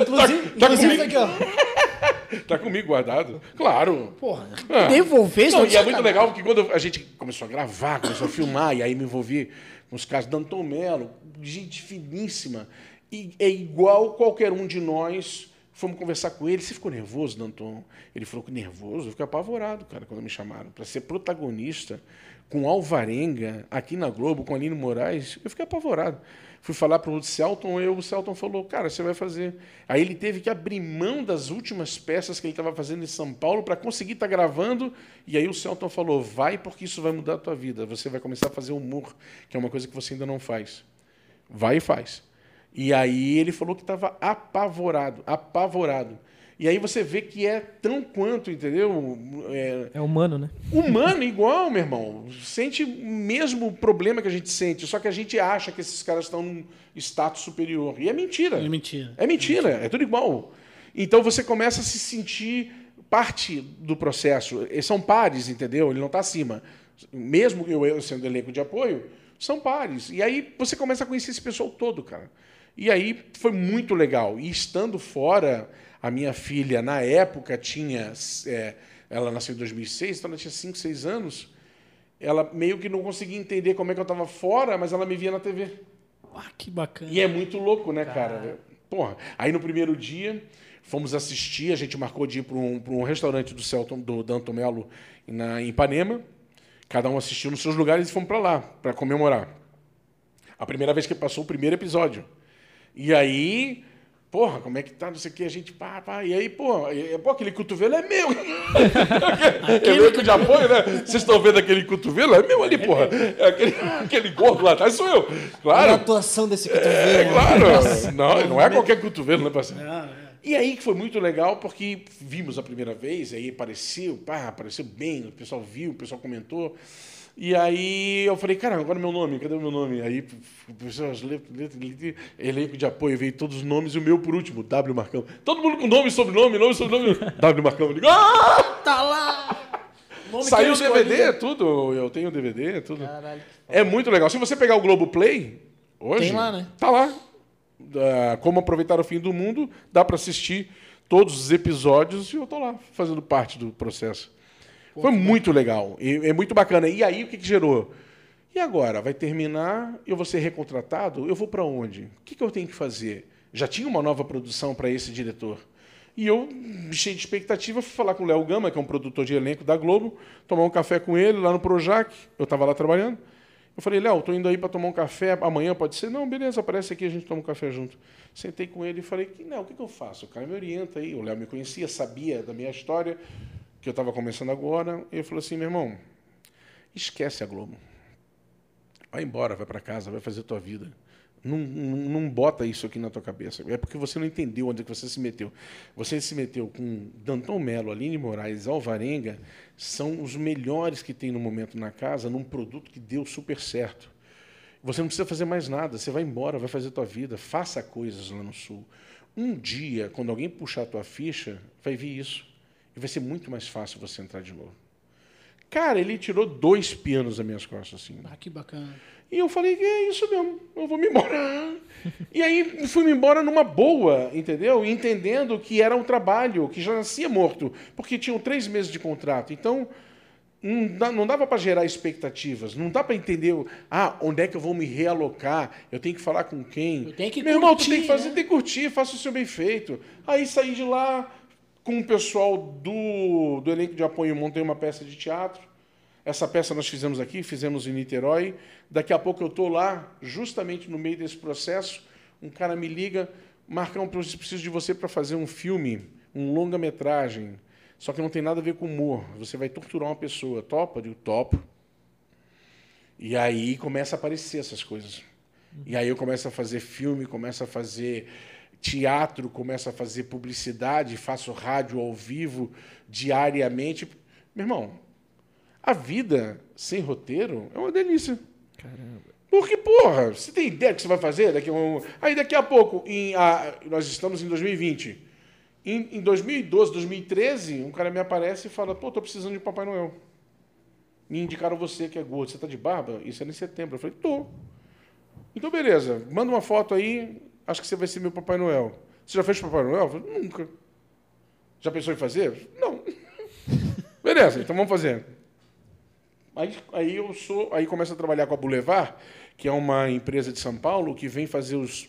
Inclusive, tá inclusive comigo. aqui, ó. Tá comigo guardado. Claro. Porra, Ah. devolver Não, isso e é muito legal porque quando a gente começou a gravar, começou a filmar, e aí me envolvi com os casos do Anton Mello, gente finíssima. E é igual qualquer um de nós. Fomos conversar com ele. Você ficou nervoso, Danton? Ele falou que nervoso. Eu fiquei apavorado, cara, quando me chamaram. Para ser protagonista com Alvarenga aqui na Globo, com Aline Moraes. Eu fiquei apavorado. Fui falar para o Celton, eu, o Celton falou, cara, você vai fazer. Aí ele teve que abrir mão das últimas peças que ele estava fazendo em São Paulo para conseguir estar gravando. E aí o Celton falou, vai porque isso vai mudar a tua vida. Você vai começar a fazer humor, que é uma coisa que você ainda não faz. Vai e faz. E aí ele falou que estava apavorado, apavorado. E aí você vê que é tão quanto, entendeu? É, É humano, né? humano igual, meu irmão. Sente o mesmo problema que a gente sente, só que a gente acha que esses caras estão num status superior. E é mentira. É mentira. É mentira, é tudo igual. Então você começa a se sentir parte do processo. Eles são pares, entendeu? Ele não está acima. Mesmo eu, eu sendo elenco de apoio, são pares. E aí você começa a conhecer esse pessoal todo, cara. E aí foi muito legal. E estando fora, a minha filha, na época, tinha. é, ela nasceu em 2006, então ela tinha 5, 6 anos. Ela meio que não conseguia entender como é que eu estava fora, mas ela me via na TV. Ah, que bacana. E é muito louco, né, cara? Porra. Aí no primeiro dia, fomos assistir, a gente marcou de ir para um, pra um restaurante do Celton, do Danton Melo na, em Ipanema. Cada um assistiu nos seus lugares e fomos para lá, para comemorar. A primeira vez que passou o primeiro episódio. E aí, porra, como é que tá? Não sei o que, a gente, pá, pá. E aí, pô, e- pô aquele cotovelo é meu. [LAUGHS] Elenco de apoio, né? Vocês estão vendo aquele cotovelo? É meu ali, porra. É aquele, aquele gordo lá atrás sou eu. Olha a Claro. atuação desse É cotovelo. claro. Não, não é qualquer cotovelo, né, parceiro? Ah, é. E aí que foi muito legal, porque vimos a primeira vez, aí apareceu, pá, apareceu bem, o pessoal viu, o pessoal comentou. E aí eu falei, cara, agora meu nome, cadê o meu nome? Aí o pessoal, as letras, letras, letras, elenco de apoio, veio todos os nomes e o meu por último, W Marcão. Todo mundo com nome, sobrenome, nome, sobrenome. W Marcão. Eu digo, ah! Tá lá! Nome Saiu o. DVD, tudo. Eu tenho o DVD, tudo. Caralho. É muito legal. Se você pegar o Globo Play, hoje. Tem lá, né? Tá lá. Ah, Como aproveitar o fim do mundo, dá para assistir todos os episódios e eu tô lá, fazendo parte do processo. Foi muito legal. E é muito bacana. E aí, o que, que gerou? E agora? Vai terminar, eu vou ser recontratado? Eu vou para onde? O que, que eu tenho que fazer? Já tinha uma nova produção para esse diretor. E eu, cheio de expectativa, fui falar com o Léo Gama, que é um produtor de elenco da Globo, tomar um café com ele lá no Projac. Eu estava lá trabalhando. Eu falei, Léo, estou indo aí para tomar um café, amanhã pode ser? Não, beleza, aparece aqui, a gente toma um café junto. Sentei com ele e falei, não, o que, que eu faço? O cara me orienta aí. O Léo me conhecia, sabia da minha história, que eu estava começando agora. Ele falou assim, meu irmão, esquece a Globo. Vai embora, vai para casa, vai fazer a tua vida. Não, não, não, bota isso aqui na tua cabeça. É porque você não entendeu onde é que você se meteu. Você se meteu com Danton Melo, Aline Moraes, Alvarenga, são os melhores que tem no momento na casa, num produto que deu super certo. Você não precisa fazer mais nada, você vai embora, vai fazer a tua vida, faça coisas lá no Sul. Um dia, quando alguém puxar a tua ficha, vai vir isso. E vai ser muito mais fácil você entrar de novo. Cara, ele tirou dois pianos das minhas costas, assim. Ah, que bacana. E eu falei, é isso mesmo, eu vou me embora. [LAUGHS] e aí fui me embora numa boa, entendeu? Entendendo que era um trabalho que já nascia morto, porque tinham três meses de contrato. Então, não dava para gerar expectativas, não dá para entender, ah, onde é que eu vou me realocar, eu tenho que falar com quem. Eu tenho que Meu curtir, irmão, tu tem que fazer, né? tem que curtir, faça o seu bem feito. Aí saí de lá com o pessoal do, do elenco de apoio, montei uma peça de teatro. Essa peça nós fizemos aqui, fizemos em Niterói. Daqui a pouco eu estou lá, justamente no meio desse processo. Um cara me liga, Marcão, eu preciso de você para fazer um filme, um longa-metragem. Só que não tem nada a ver com humor. Você vai torturar uma pessoa. Topa? Eu digo, topo. E aí começa a aparecer essas coisas. E aí eu começo a fazer filme, começo a fazer teatro, começo a fazer publicidade, faço rádio ao vivo diariamente. Meu irmão, a vida sem roteiro é uma delícia. Caramba. Porque, porra, você tem ideia do que você vai fazer? Daqui um... Aí daqui a pouco, em, a... nós estamos em 2020. Em, em 2012, 2013, um cara me aparece e fala, pô, tô precisando de Papai Noel. Me indicaram você que é gordo. Você tá de barba? Isso era em setembro. Eu falei, tô. Então, beleza. Manda uma foto aí. Acho que você vai ser meu Papai Noel. Você já fez Papai Noel? Falei, nunca. Já pensou em fazer? Não. [LAUGHS] beleza, então vamos fazer. Aí, aí eu sou, aí começo a trabalhar com a Boulevard, que é uma empresa de São Paulo que vem fazer os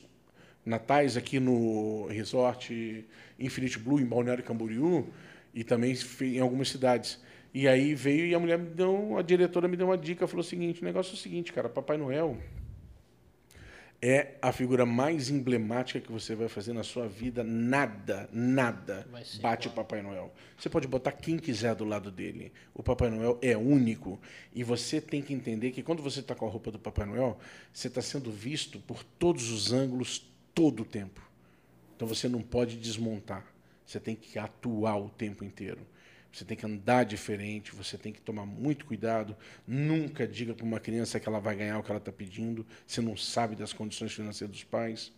natais aqui no resort Infinite Blue em Balneário Camboriú e também em algumas cidades. E aí veio e a mulher me deu, a diretora me deu uma dica, falou o seguinte, o negócio é o seguinte, cara, Papai Noel é a figura mais emblemática que você vai fazer na sua vida. Nada, nada bate igual. o Papai Noel. Você pode botar quem quiser do lado dele. O Papai Noel é único. E você tem que entender que quando você está com a roupa do Papai Noel, você está sendo visto por todos os ângulos todo o tempo. Então você não pode desmontar. Você tem que atuar o tempo inteiro. Você tem que andar diferente, você tem que tomar muito cuidado. Nunca diga para uma criança que ela vai ganhar o que ela está pedindo. Você não sabe das condições financeiras dos pais.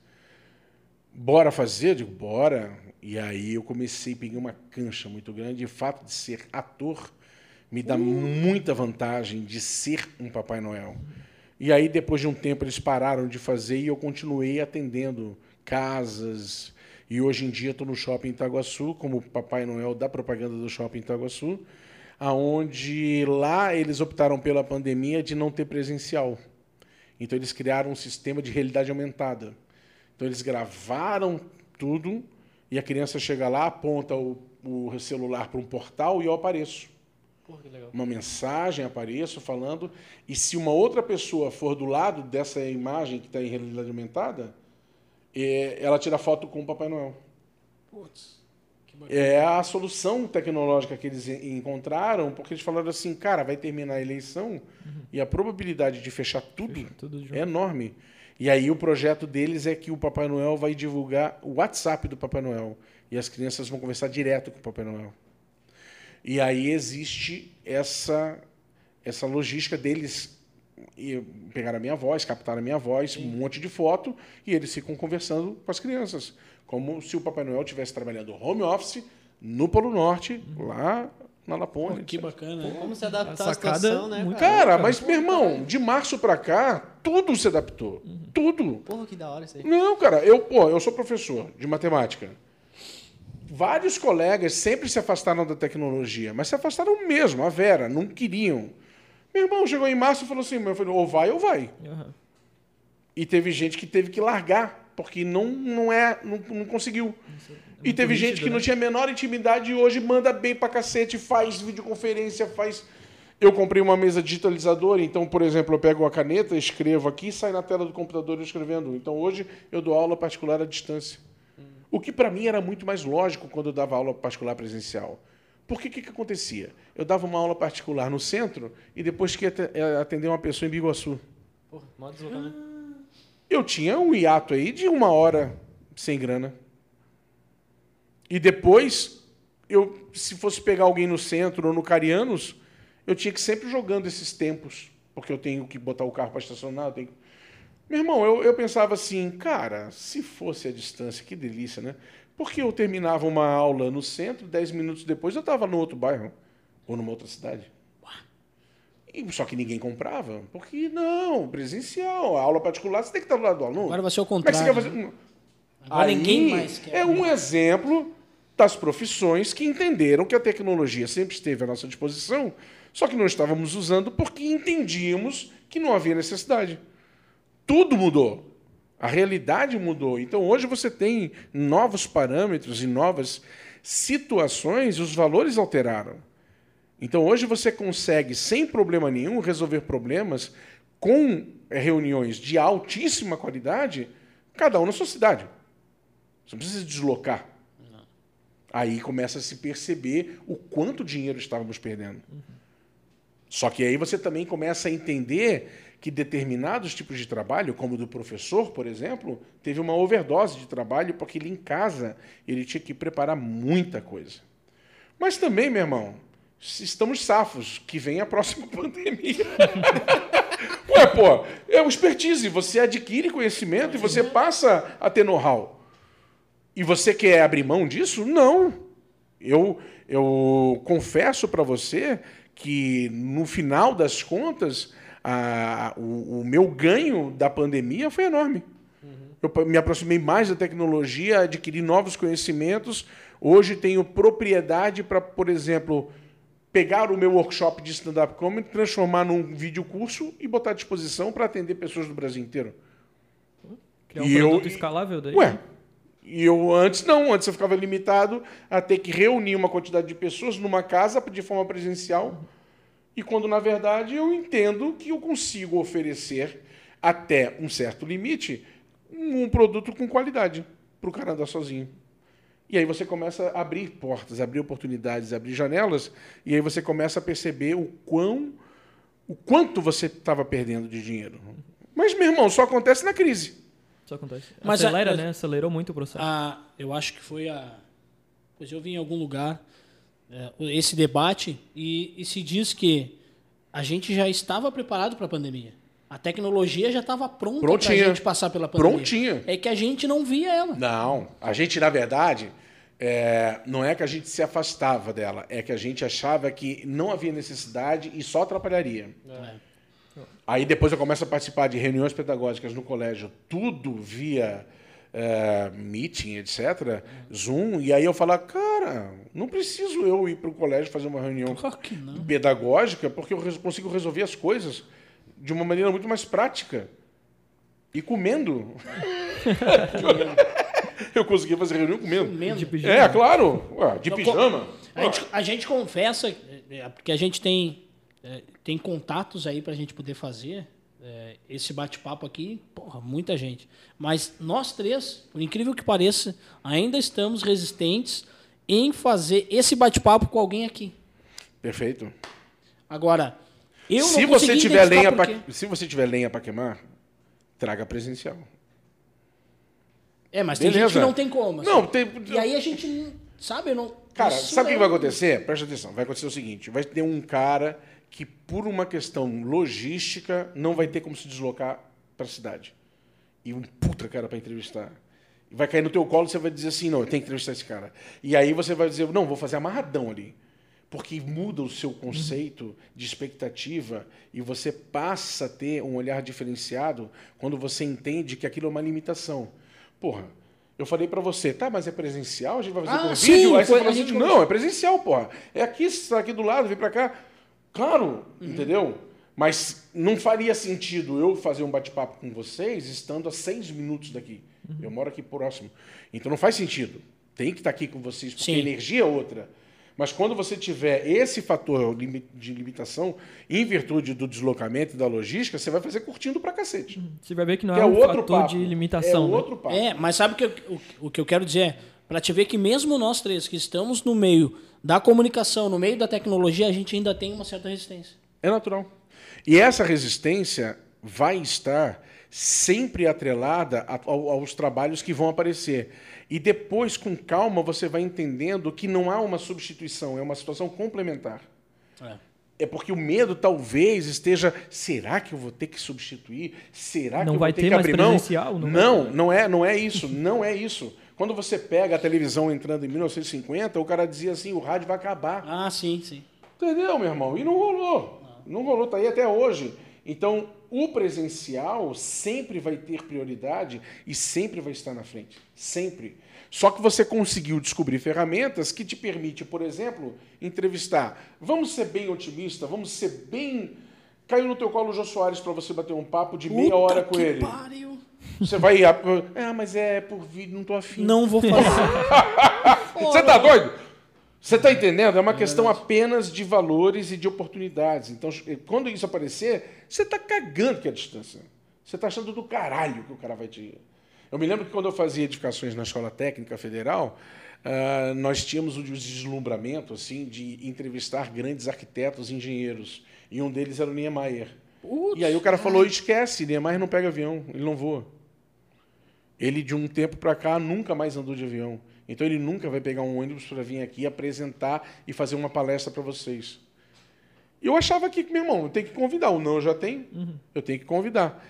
Bora fazer? Eu digo, bora. E aí eu comecei, peguei uma cancha muito grande. E o fato de ser ator me dá uh. muita vantagem de ser um Papai Noel. E aí, depois de um tempo, eles pararam de fazer e eu continuei atendendo casas, e hoje em dia estou no Shopping Itaguaçu, como Papai Noel da propaganda do Shopping Itaguaçu, aonde lá eles optaram pela pandemia de não ter presencial. Então eles criaram um sistema de realidade aumentada. Então eles gravaram tudo e a criança chega lá, aponta o, o celular para um portal e eu apareço. Porra, uma mensagem, apareço falando. E se uma outra pessoa for do lado dessa imagem que está em realidade aumentada, é, ela tira foto com o Papai Noel. Putz. É a solução tecnológica que eles encontraram, porque eles falaram assim, cara, vai terminar a eleição uhum. e a probabilidade de fechar tudo, Fecha tudo é enorme. E aí o projeto deles é que o Papai Noel vai divulgar o WhatsApp do Papai Noel e as crianças vão conversar direto com o Papai Noel. E aí existe essa essa logística deles e pegaram a minha voz, captaram a minha voz, Sim. um monte de foto, e eles ficam conversando com as crianças. Como se o Papai Noel estivesse trabalhando home office no Polo Norte, uhum. lá na Lapônia. Pô, que bacana. Pô, como se adaptar à situação, né? Cara, cara mas, meu irmão, de março para cá, tudo se adaptou. Uhum. Tudo. Porra, que da hora isso aí. Não, cara, eu, pô, eu sou professor de matemática. vários colegas sempre se afastaram da tecnologia, mas se afastaram mesmo, a Vera, não queriam. Meu irmão chegou em março e falou assim: eu falei, ou vai ou vai. Aham. E teve gente que teve que largar, porque não, não, é, não, não conseguiu. E muito teve gente que não né? tinha a menor intimidade e hoje manda bem pra cacete, faz videoconferência, faz. Eu comprei uma mesa digitalizadora, então, por exemplo, eu pego a caneta, escrevo aqui e sai na tela do computador escrevendo. Então, hoje eu dou aula particular à distância. O que para mim era muito mais lógico quando eu dava aula particular presencial. Porque o que, que acontecia? Eu dava uma aula particular no centro e depois que eh, atender uma pessoa em Biguaçu. Porra, mó deslocamento. Eu tinha um hiato aí de uma hora sem grana. E depois, eu, se fosse pegar alguém no centro ou no Carianos, eu tinha que sempre jogando esses tempos. Porque eu tenho que botar o carro para estacionar. Eu tenho... que- Meu irmão, eu, eu pensava assim, cara, se fosse a distância, que delícia, né? Porque eu terminava uma aula no centro, dez minutos depois eu estava no outro bairro ou numa outra cidade. E, só que ninguém comprava. Porque não, presencial, a aula particular você tem que estar do lado do aluno. Agora vai ser o Como é que você contrário. quer fazer? Agora Aí ninguém mais quer. É um exemplo das profissões que entenderam que a tecnologia sempre esteve à nossa disposição, só que não estávamos usando porque entendíamos que não havia necessidade. Tudo mudou. A realidade mudou. Então hoje você tem novos parâmetros e novas situações os valores alteraram. Então hoje você consegue, sem problema nenhum, resolver problemas com eh, reuniões de altíssima qualidade, cada um na sua cidade. Você não precisa se deslocar. Aí começa a se perceber o quanto dinheiro estávamos perdendo. Só que aí você também começa a entender que determinados tipos de trabalho, como o do professor, por exemplo, teve uma overdose de trabalho porque ele em casa ele tinha que preparar muita coisa. Mas também, meu irmão, estamos safos, que vem a próxima [LAUGHS] pandemia. Ué, pô, é uma expertise, você adquire conhecimento e você passa a ter know-how. E você quer abrir mão disso? Não. Eu, eu confesso para você que, no final das contas, a- o, o meu ganho da pandemia foi enorme. Eu pa- me aproximei mais da tecnologia, adquiri novos conhecimentos. Hoje tenho propriedade para, por exemplo, pegar o meu workshop de stand-up comedy, transformar num vídeo curso e botar à disposição para atender pessoas do Brasil inteiro. Criar um E eu- produto escalável daí. Ué, e eu antes não, antes eu ficava limitado a ter que reunir uma quantidade de pessoas numa casa de forma presencial. E quando na verdade eu entendo que eu consigo oferecer até um certo limite um produto com qualidade para o cara andar sozinho. E aí você começa a abrir portas, abrir oportunidades, abrir janelas, e aí você começa a perceber o quão o quanto você estava perdendo de dinheiro. Mas meu irmão, só acontece na crise. Isso acontece. Mas a- Acelera, mas- né? Acelerou muito o processo. Ah, eu acho que foi a. Pois eu vi em algum lugar esse debate e, e se diz que a gente já estava preparado para a pandemia. A tecnologia já estava pronta para a gente passar pela pandemia. Prontinha. É que a gente não via ela. Não, a gente, na verdade, é, não é que a gente se afastava dela, é que a gente achava que não havia necessidade e só atrapalharia. É. Aí depois eu começo a participar de reuniões pedagógicas no colégio, tudo via é, meeting, etc., Zoom, e aí eu falo, cara, não preciso eu ir para o colégio fazer uma reunião Claro pedagógica, porque eu consigo resolver as coisas de uma maneira muito mais prática. E comendo. [LAUGHS] eu consegui fazer reunião comendo. Comendo. De pijama. É, claro. Ué, de pijama. A gente, a gente confessa, é, é, porque a gente tem, tem contatos aí para a gente poder fazer é, esse bate-papo aqui, porra, muita gente. Mas nós três, por incrível que pareça, ainda estamos resistentes em fazer esse bate-papo com alguém aqui. Perfeito. Agora, eu se não você tiver lenha quê. se você tiver lenha para queimar, traga presencial. É, mas tem Beleza. gente que não tem como. assim. Não, tem E aí a gente, sabe, não... Cara, isso sabe o que é- vai acontecer? Presta atenção. Vai acontecer o seguinte: vai ter um cara que, por uma questão logística, não vai ter como se deslocar para a cidade. E um puta cara para entrevistar. E vai cair no teu colo e você vai dizer assim: não, eu tenho que entrevistar esse cara. E aí você vai dizer: não, vou fazer amarradão ali. Porque muda o seu conceito de expectativa e você passa a ter um olhar diferenciado quando você entende que aquilo é uma limitação. Porra, Eu falei pra você, tá, mas é presencial? A gente vai fazer Ah, com sim, vídeo? Aí você foi- falou a assim, não, é presencial, porra. É aqui, você tá aqui do lado, vem pra cá. Claro, Uhum. entendeu? Mas não faria sentido eu fazer um bate-papo com vocês estando a seis minutos daqui. Uhum. Eu moro aqui próximo. Então não faz sentido. Tem que estar aqui com vocês, porque Sim. a energia é outra. Mas quando você tiver esse fator de limitação, em virtude do deslocamento e da logística, você vai fazer curtindo pra cacete. Você vai ver que não Que é, é um outro fator papo. de limitação. é né? outro papo. É, mas sabe o que, eu- o, o que eu quero dizer? Pra te ver que mesmo nós três que estamos no meio da comunicação, no meio da tecnologia, a gente ainda tem uma certa resistência. É natural. E essa resistência vai estar sempre atrelada aos trabalhos que vão aparecer. E depois, com calma, você vai entendendo que não há uma substituição, é uma situação complementar. É. É porque o medo talvez esteja, será que eu vou ter que substituir? Será Não que eu vai vou ter ter que abrir mão? Não Não, vai não, é, não é isso, não é isso. Quando você pega a televisão entrando em 1950, o cara dizia assim, o rádio vai acabar. Ah, sim, sim. Entendeu, meu irmão? E não rolou. Não rolou, tá aí até hoje. Então, o presencial sempre vai ter prioridade e sempre vai estar na frente. Sempre. Só que você conseguiu descobrir ferramentas que te permite, por exemplo, entrevistar. Vamos ser bem otimista, vamos ser bem. Caiu no teu colo o Jô Soares para você bater um papo de meia Puta hora com que ele. pariu. Você vai. Ah, mas é por vídeo, não tô afim. Não vou fazer. [LAUGHS] Você tá doido? Você tá entendendo? É uma questão apenas de valores e de oportunidades. Então, quando isso aparecer, você tá cagando que é a distância. Você tá achando do caralho que o cara vai te. Eu me lembro que quando eu fazia edificações na Escola Técnica Federal, ah, nós tínhamos o deslumbramento assim de entrevistar grandes arquitetos e engenheiros. E um deles era o Niemeyer. e aí o cara falou: esquece, Niemeyer não pega avião, ele não voa. Ele, de um tempo para cá, nunca mais andou de avião. Então, ele nunca vai pegar um ônibus para vir aqui apresentar e fazer uma palestra para vocês. Eu achava que, meu irmão, eu tenho que convidar. O não eu já tenho, eu tenho que convidar.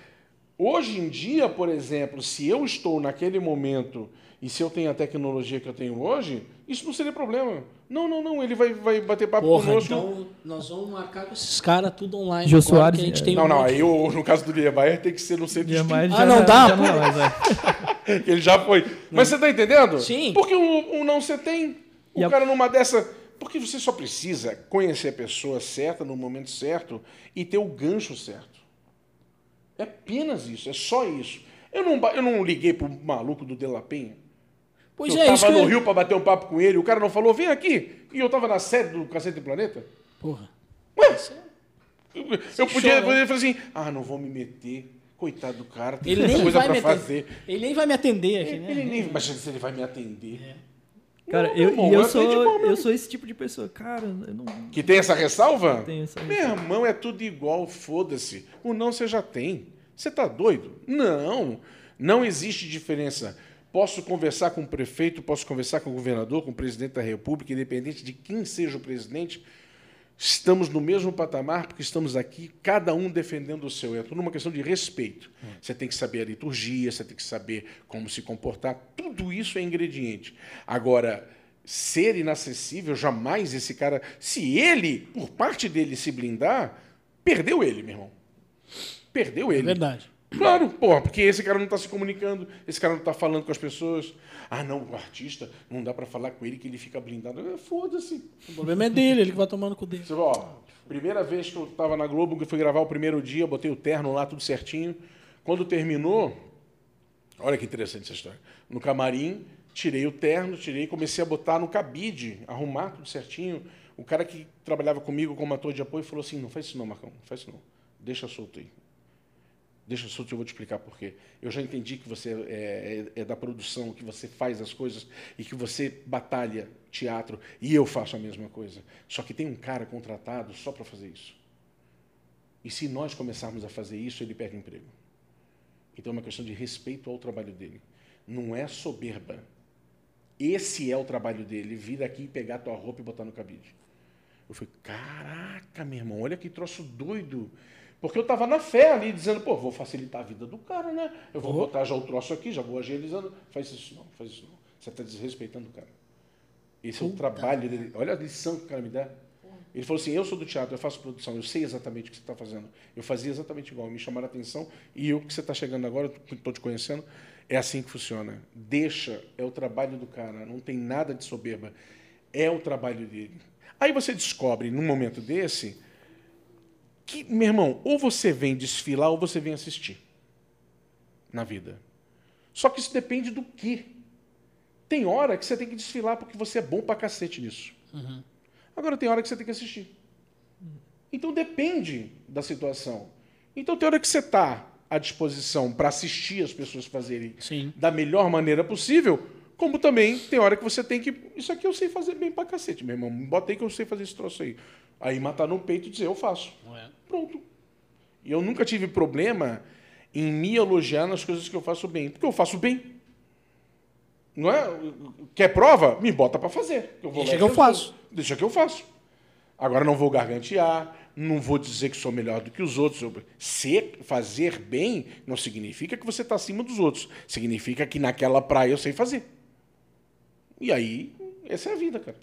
Hoje em dia, por exemplo, se eu estou naquele momento e se eu tenho a tecnologia que eu tenho hoje, isso não seria problema. Não, não, não. Ele vai, vai bater papo Porra, conosco. então nós vamos marcar com esses caras tudo online. Jô Soares, que a gente é. tem não, um não. Aí, o- no caso do Niemeyer, tem que ser no centro de Jamais Ah, não dá, já não mais, é. [LAUGHS] Ele já foi. Mas você está entendendo? Sim. Porque um, um não você tem. O E a- cara numa dessa. Porque você só precisa conhecer a pessoa certa no momento certo e ter o gancho certo. É apenas isso, é só isso. Eu não, eu não liguei pro maluco do De La Penha. Pois eu é, tava no eu... Rio para bater um papo com ele, o cara não falou, vem aqui. E eu tava na série do Cacete do Planeta. Porra. Eu, eu podia, show, né? podia falar assim, ah, não vou me meter. Coitado do cara, tem Ele nem coisa vai para me fazer. atender. Ele nem vai me atender aqui, né? Ele nem, mas se ele vai me atender. Cara, Não, eu, irmão, eu, eu sou, eu sou esse tipo de pessoa. Cara, eu não Que tem essa ressalva? tenho essa. Meu irmão, é tudo igual, foda-se. O não você já tem. Você tá doido? Não. Não existe diferença. Posso conversar com o prefeito, posso conversar com o governador, com o presidente da República, independente de quem seja o presidente. Estamos no mesmo patamar porque estamos aqui, cada um defendendo o seu. É tudo uma questão de respeito. Você tem que saber a liturgia, você tem que saber como se comportar. Tudo isso é ingrediente. Agora, ser inacessível, jamais esse cara. Se ele, por parte dele, se blindar, perdeu ele, meu irmão. Perdeu É ele. verdade. Claro, porra, porque esse cara não está se comunicando, esse cara não está falando com as pessoas. Ah, não, o artista, não dá para falar com ele que ele fica blindado. Foda-se. O problema é dele, ele que vai tomando com o dele. Você ó, primeira vez que eu estava na Globo, que eu fui gravar o primeiro dia, botei o terno lá, tudo certinho. Quando terminou, olha que interessante essa história. No camarim, tirei o terno, tirei e comecei a botar no cabide, arrumar tudo certinho. O cara que trabalhava comigo como ator de apoio falou assim: não faz isso não, Marcão, não faz isso não. Deixa solto aí. Deixa solto, eu vou te explicar por quê. Eu já entendi que você é, é- é da produção, que você faz as coisas e que você batalha teatro, e eu faço a mesma coisa. Só que tem um cara contratado só para fazer isso. E se nós começarmos a fazer isso, ele perde o emprego. Então é uma questão de respeito ao trabalho dele. Não é soberba. Esse é o trabalho dele, vir aqui, pegar tua roupa e botar no cabide. Eu falei, caraca, meu irmão, olha que troço doido. Porque eu estava na fé ali, dizendo, pô, vou facilitar a vida do cara, né? Eu vou botar já o troço aqui, já vou agilizando. Faz isso não, faz isso não. Você está desrespeitando o cara. Esse é o trabalho dele. Olha a lição que o cara me dá. Ele falou assim: eu sou do teatro, eu faço produção, eu sei exatamente o que você está fazendo. Eu fazia exatamente igual, me chamaram a atenção e eu que você está chegando agora, estou te conhecendo, é assim que funciona. Deixa, é o trabalho do cara, não tem nada de soberba, é o trabalho dele. Aí você descobre, num momento desse, que, meu irmão, ou você vem desfilar ou você vem assistir na vida. Só que isso depende do quê? Tem hora que você tem que desfilar porque você é bom pra cacete nisso. Uhum. Agora tem hora que você tem que assistir. Então depende da situação. Então tem hora que você está à disposição para assistir as pessoas fazerem Sim. da melhor maneira possível, como também tem hora que você tem que. Isso aqui eu sei fazer bem pra cacete, meu irmão. Botei que eu sei fazer esse troço aí. Aí matar no peito e dizer, eu faço. É? Pronto. E eu nunca tive problema em me elogiar nas coisas que eu faço bem. Porque eu faço bem. Não é? Quer prova? Me bota para fazer. Eu Deixa que eu faço. Deixa que eu faço. Agora não vou gargantear, não vou dizer que sou melhor do que os outros. Ser, fazer bem não significa que você está acima dos outros. Significa que naquela praia eu sei fazer. E aí, essa é a vida, cara.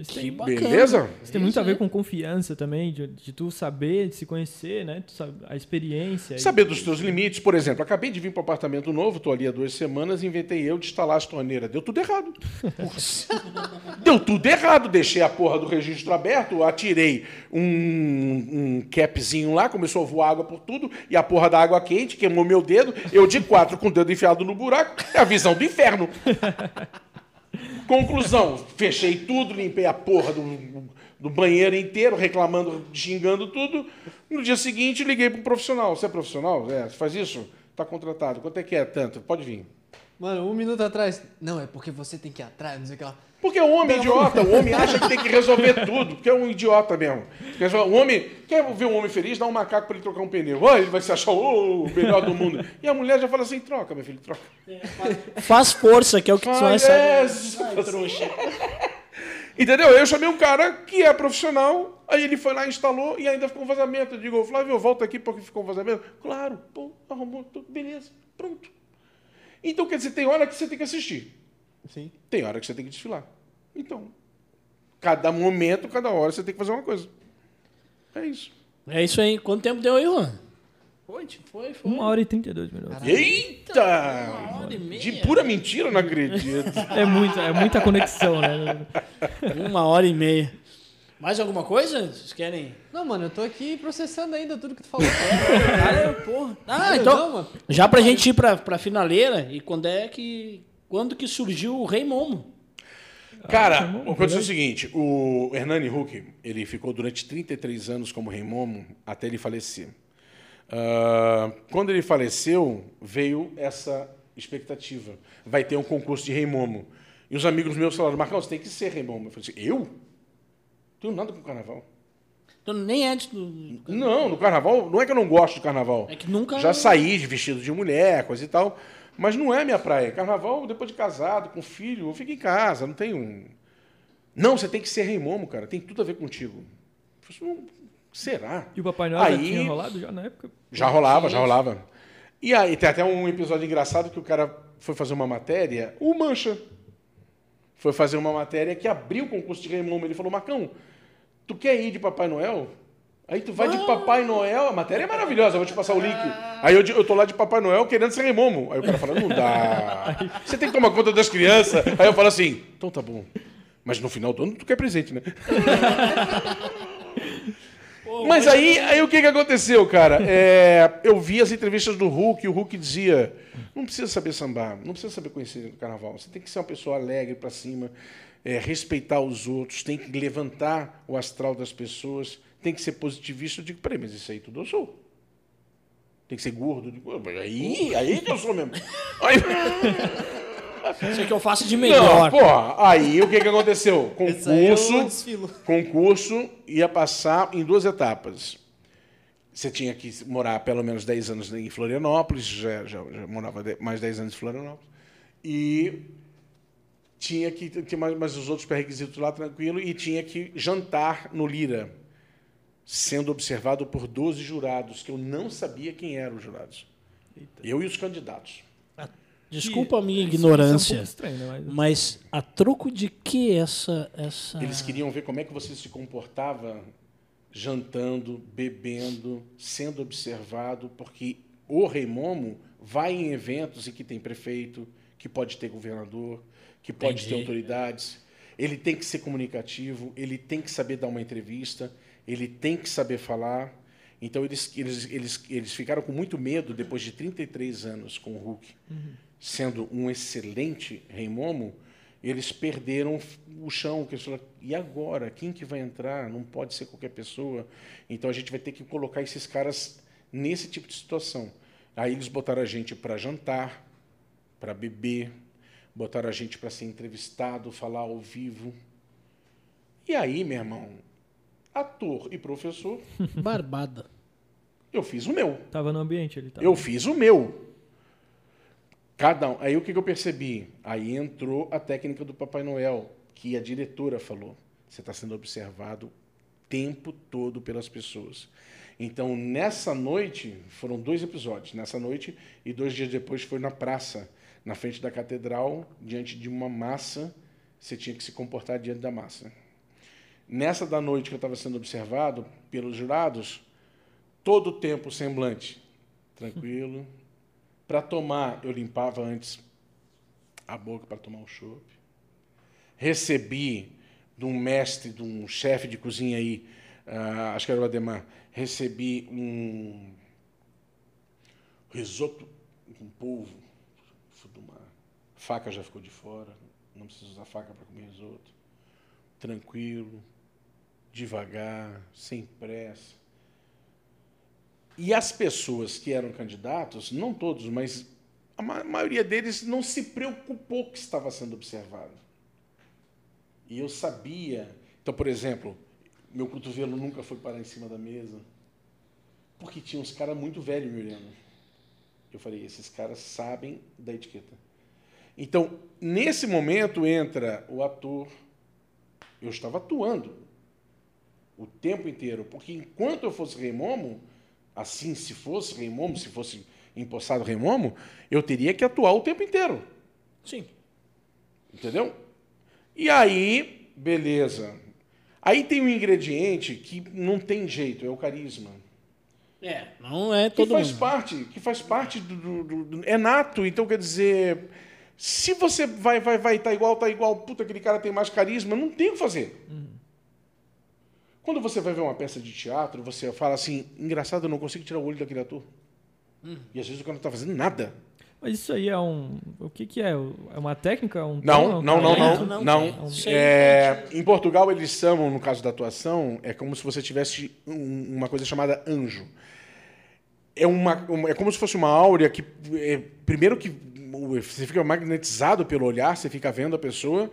Isso Que tem, bacana. Beleza? isso tem muito a ver com confiança também, de, de tu saber, de se conhecer, né? Tu sabe, a experiência. Saber dos teus limites, por exemplo, acabei de vir para um apartamento novo, estou ali há duas semanas, inventei eu de instalar as torneiras. Deu tudo errado. [LAUGHS] Deu tudo errado. Deixei a porra do registro aberto, atirei um, um capzinho lá, começou a voar água por tudo, e a porra da água quente queimou meu dedo. Eu de quatro com o dedo enfiado no buraco, é a visão do inferno. [LAUGHS] Conclusão, fechei tudo, limpei a porra do, do banheiro inteiro, reclamando, xingando tudo. No dia seguinte, liguei para um profissional. Você é profissional? É, você faz isso? Está contratado. Quanto é que é? Tanto. Pode vir. Mano, um minuto atrás. Não, é porque você tem que ir atrás, não sei o que lá. Porque o homem é idiota, o homem acha que tem que resolver tudo, porque é um idiota mesmo. O homem quer ver um homem feliz, dá um macaco para ele trocar um pneu. Oh, ele vai se achar oh, o melhor do mundo. E a mulher já fala assim: troca, meu filho, troca. Faz força, que é o que tu vai Faz, é, saber. Entendeu? Eu chamei um cara que é profissional, aí ele foi lá, instalou e ainda ficou um vazamento. Eu digo, Flávio, volta aqui porque ficou um vazamento. Claro, pô, arrumou tudo, beleza, pronto. Então, quer dizer, tem hora que você tem que assistir, Sim. tem hora que você tem que desfilar. Então, cada momento, cada hora, você tem que fazer uma coisa. É isso. É isso aí. Quanto tempo deu aí, Juan? Foi, foi, foi. Uma hora e 32 minutos. Eita! Uma hora e meia. De pura mentira, não acredito. É muita, é muita conexão, né? Uma hora e meia. Mais alguma coisa? Vocês querem? Não, mano, eu tô aqui processando ainda tudo que tu falou. [LAUGHS] Cara, porra. Ah, Não, então. mano. Já pra gente ir pra, pra finaleira, e quando é que. Quando que surgiu o Rei Momo? Cara, o que aconteceu é o seguinte, o Hernani Huck, ele ficou durante 33 anos como rei Momo até ele falecer. Ah, quando ele faleceu, veio essa expectativa. Vai ter um concurso de rei Momo. E os amigos meus falaram, Marcão, você tem que ser rei Momo. Eu falei assim, eu? Não tenho nada com carnaval. Então nem é de. Não, no carnaval, não é que eu não gosto de carnaval. É que nunca- Já saí de vestido de mulher, coisa e tal. Mas não é minha praia. Carnaval, depois de casado, com filho, eu fico em casa, não tenho. um- Não, você tem que ser rei Momo, cara. Tem tudo a ver contigo. Eu falei, "Não, será? E o Papai Noel já tinha rolado já na época? Já rolava, já rolava. E aí tem até um episódio engraçado que o cara foi fazer uma matéria, o Mancha foi fazer uma matéria que abriu o concurso de Rei Momo. Ele falou, Marcão, tu quer ir de Papai Noel? Aí tu vai de Papai Noel, a matéria é maravilhosa, eu vou te passar o link. Aí eu, eu tô lá de Papai Noel querendo ser Rei Momo. Aí o cara fala, não dá. [LAUGHS] Você tem que tomar conta das crianças. Aí eu falo assim, então tá bom. Mas no final do ano tu quer presente, né? [LAUGHS] Mas aí, aí o que, que aconteceu, cara? É, eu vi as entrevistas do Hulk e o Hulk dizia: não precisa saber sambar, não precisa saber conhecer o carnaval. Você tem que ser uma pessoa alegre para cima, é, respeitar os outros, tem que levantar o astral das pessoas, tem que ser positivista. Eu digo: peraí, mas isso aí tudo eu sou. Tem que ser gordo. Eu digo, "Mas aí, aí que eu sou mesmo. [LAUGHS] Aí, Isso é que eu faço de não, melhor. porra, aí o que, que aconteceu? Eu Concurso, concurso ia passar em duas etapas. Você tinha que morar pelo menos 10 anos em Florianópolis, já, já, já morava mais 10 anos em Florianópolis, e tinha que ter mais, mais os outros pré-requisitos lá tranquilo, e tinha que jantar no Lira, sendo observado por 12 jurados, que eu não sabia quem eram os jurados. Eu e os candidatos. Desculpa a minha é um ignorância, pouco estranho, né? Mas- mas a troco de que essa. essa... Eles queriam ver como é que você se comportava jantando, bebendo, sendo observado, porque o Rei Momo vai em eventos em que tem prefeito, que pode ter governador, que pode ter Entendi. autoridades. Ele tem que ser comunicativo, ele tem que saber dar uma entrevista, ele tem que saber falar. Então eles, eles, eles, eles ficaram com muito medo depois de 33 anos com o Hulk, sendo um excelente Rei Momo, eles perderam o chão, que eles falaram, e agora? Quem que vai entrar? Não pode ser qualquer pessoa. Então a gente vai ter que colocar esses caras nesse tipo de situação. Aí eles botaram a gente para jantar, para beber, botaram a gente para ser entrevistado, falar ao vivo. E aí, meu irmão, ator e professor, [LAUGHS] Barbada. eu fiz o meu. Tava no ambiente ele tava. Eu fiz o meu. Cada um. Aí o que que eu percebi? Aí entrou a técnica do Papai Noel, que a diretora falou. Você está sendo observado o tempo todo pelas pessoas. Então, nessa noite, foram dois episódios. Nessa noite e dois dias depois foi na praça, na frente da catedral, diante de uma massa. Você tinha que se comportar diante da massa. Nessa da noite que eu estava sendo observado pelos jurados, todo o tempo semblante tranquilo. [LAUGHS] Para tomar, eu limpava antes a boca para tomar o chopp. Recebi de um mestre, de um chefe de cozinha aí, ah, acho que era o Ademar, recebi um risoto com polvo. Faca já ficou de fora, não preciso usar faca para comer risoto. Tranquilo, devagar, sem pressa. E as pessoas que eram candidatos, não todos, mas a ma- maioria deles não se preocupou que estava sendo observado. E eu sabia. Então, por exemplo, meu cotovelo nunca foi parar em cima da mesa, porque tinha uns caras muito velhos me olhando. Eu falei, esses caras sabem da etiqueta. Então, nesse momento entra o ator. Eu estava atuando o tempo inteiro, porque enquanto eu fosse Rei Momo, assim, se fosse Rei Momo, se fosse empossado Rei Momo, eu teria que atuar o tempo inteiro. Sim. Entendeu? E aí, beleza. Aí tem um ingrediente que não tem jeito, é o carisma. É, não é Que todo faz mundo. parte, que faz parte do- do- do- É nato, então quer dizer. Se você vai, vai, vai, tá igual, tá igual, puta, aquele cara tem mais carisma, não tem o que fazer. Quando você vai ver uma peça de teatro, você fala assim, engraçado, eu não consigo tirar o olho daquele ator. E às vezes o cara não tá fazendo nada. Mas isso aí é um. O que que é? É uma técnica? Um Não, tom? não, não, talento, não. não não. tem. É, em Portugal, eles chamam, no caso da atuação, é como se você tivesse um- uma coisa chamada anjo. É, uma, uma- é como se fosse uma áurea que, é, primeiro que você fica magnetizado pelo olhar, você fica vendo a pessoa,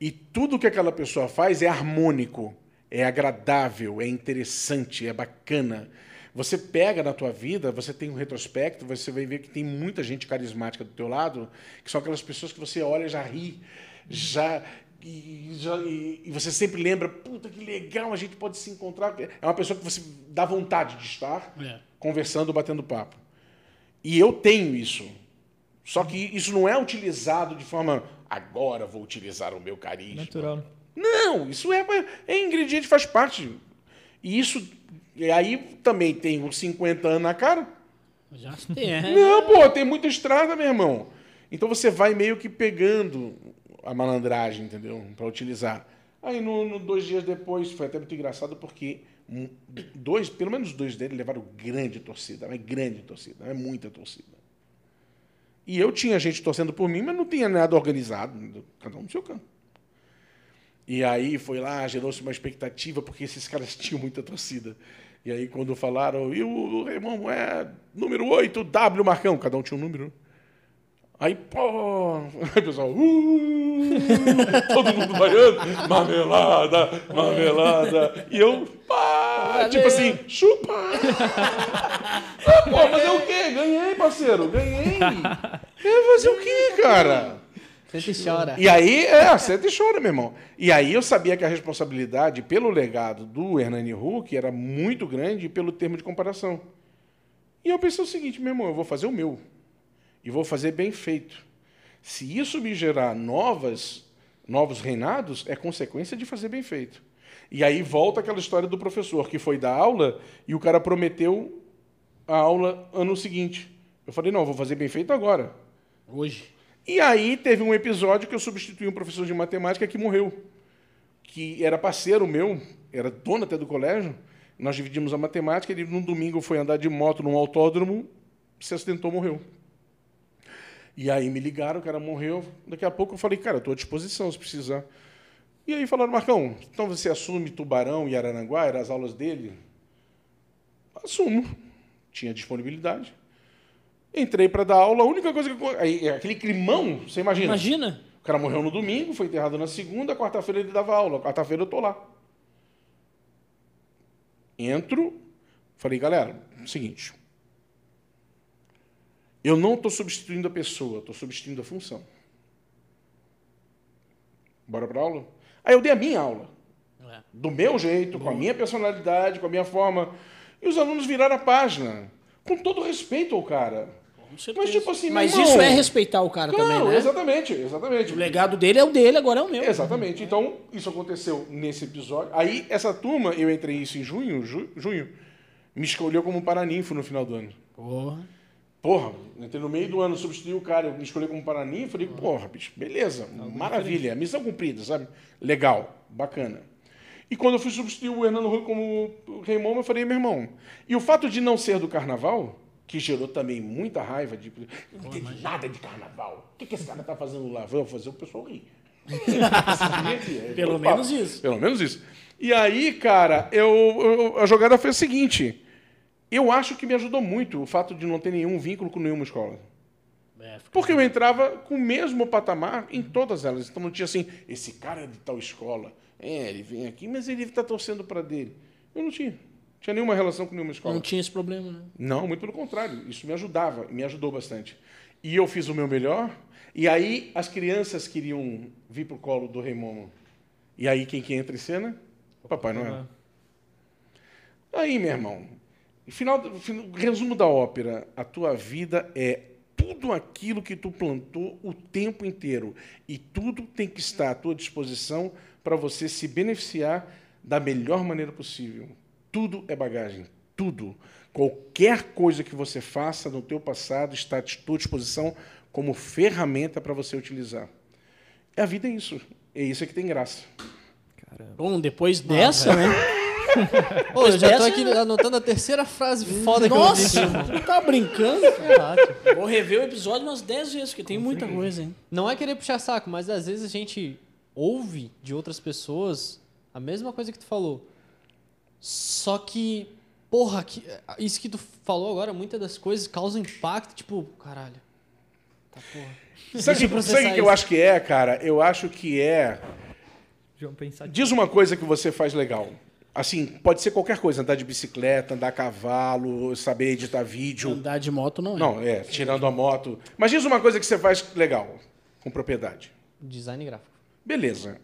e tudo que aquela pessoa faz é harmônico, é agradável, é interessante, é bacana. Você pega na tua vida, você tem um retrospecto, você vai ver que tem muita gente carismática do teu lado, que são aquelas pessoas que você olha e já ri, já e, já- e- e você sempre lembra, puta que legal, a gente pode se encontrar. É uma pessoa que você dá vontade de estar É. conversando, batendo papo. E eu tenho isso. Só que isso não é utilizado de forma agora vou utilizar o meu carisma. Natural. Não, isso é, é ingrediente, faz parte. E isso. E aí também tem uns 50 anos na cara. Já tem. É. Não, pô, tem muita estrada, meu irmão. Então você vai meio que pegando a malandragem, entendeu? Para utilizar. Aí, no, no- dois dias depois, foi até muito engraçado porque um, dois, pelo menos dois deles levaram grande torcida, mas grande torcida, é muita torcida. E eu tinha gente torcendo por mim, mas não tinha nada organizado, cada um no seu canto. E aí foi lá, gerou-se uma expectativa, porque esses caras [LAUGHS] tinham muita torcida. E aí, quando falaram, e o Raymond é número 8, W Marcão, cada um tinha um número. Aí, pô, [LAUGHS] aí o pessoal, uh, todo mundo vaiando, marmelada, marmelada. E eu, pá, tipo assim, chupa. [LAUGHS] Ah, pô, fazer o quê? Ganhei, parceiro, ganhei. Eu fazer o quê, cara? Senta e chora. E aí, é, senta e chora, meu irmão. E aí eu sabia que a responsabilidade pelo legado do Hernani Hulk era muito grande pelo termo de comparação. E eu pensei o seguinte, meu irmão, eu vou fazer o meu. E vou fazer bem feito. Se isso me gerar novas, novos reinados, é consequência de fazer bem feito. E aí volta aquela história do professor que foi dar aula e o cara prometeu a aula ano seguinte. Eu falei, não, vou fazer bem feito agora. Hoje. E aí teve um episódio que eu substituí um professor de matemática que morreu, que era parceiro meu, era dono até do colégio. Nós dividimos a matemática, ele num domingo foi andar de moto num autódromo, se acidentou, morreu. E aí me ligaram, o cara morreu. Daqui a pouco eu falei, cara, eu estou à disposição se precisar. E aí falaram, Marcão, então você assume Tubarão e Aranaguá, eram as aulas dele? Assumo. Tinha disponibilidade. Entrei para dar aula, a única coisa que. Aí, aquele climão, você imagina? Imagina. O cara morreu no domingo, foi enterrado na segunda, quarta-feira ele dava aula. Quarta-feira eu tô lá. Entro, falei, galera, seguinte. Eu não estou substituindo a pessoa, estou substituindo a função. Bora para aula? Aí eu dei a minha aula. É. Do meu jeito, com a minha personalidade, com a minha forma. E os alunos viraram a página. Com todo respeito ao cara. Mas, tipo assim, Mas isso é respeitar o cara Claro, também, né? exatamente, exatamente. O legado dele é o dele, agora é o meu. Exatamente. Então, isso aconteceu nesse episódio. Aí, essa turma, eu entrei isso em junho, ju- junho, me escolheu como paraninfo no final do ano. Porra. Porra, no meio do ano, substituí o cara, eu me escolhi como paraninfo, falei, porra, bicho, beleza, maravilha, missão cumprida, sabe? Legal, bacana. E quando eu fui substituir o Hernando Rui como Raimon, eu falei, meu irmão, e o fato de não ser do carnaval, que gerou também muita raiva, de, não entendi nada de carnaval. O que, que esse cara tá fazendo lá? Vou fazer o pessoal rir. [LAUGHS] Pelo menos isso. Pelo menos isso. E aí, cara, eu, eu- a jogada foi a seguinte. Eu acho que me ajudou muito o fato de não ter nenhum vínculo com nenhuma escola. É, Porque eu entrava com o mesmo patamar em todas elas. Então não tinha assim, esse cara é de tal escola. É, ele vem aqui, mas ele está torcendo para dele. Eu não tinha. Não tinha nenhuma relação com nenhuma escola. Não tinha esse problema, né? Não, muito pelo contrário. Isso me ajudava, me ajudou bastante. E eu fiz o meu melhor. E aí as crianças queriam vir pro colo do Rei Momo. E aí quem que entra em cena? O Papai Noel. Aí, meu irmão, final, resumo da ópera. A tua vida é tudo aquilo que tu plantou o tempo inteiro. E tudo tem que estar à tua disposição para você se beneficiar da melhor maneira possível. Tudo é bagagem. Tudo. Qualquer coisa que você faça no teu passado está à tua disposição como ferramenta para você utilizar. A vida é isso. É isso que tem graça. Bom, depois dessa, né? [LAUGHS] Ô, eu já tô aqui anotando a terceira frase foda que Nossa, eu disse. tu tá brincando? Caraca. Vou rever o episódio umas 10 vezes, porque tem muita coisa, hein? Não é querer puxar saco, mas às vezes a gente ouve de outras pessoas a mesma coisa que tu falou. Só que, porra, que- isso que tu falou agora, muitas das coisas causam impacto, tipo, caralho. Tá porra. Sabe o que, sabe que eu acho que é, cara? Eu acho que é. Diz uma coisa que você faz legal. Assim, pode ser qualquer coisa, andar de bicicleta, andar a cavalo, saber editar vídeo. Andar de moto não é. Não, é, tirando a moto. Mas diz uma coisa que você faz legal, com propriedade. Design gráfico. Beleza.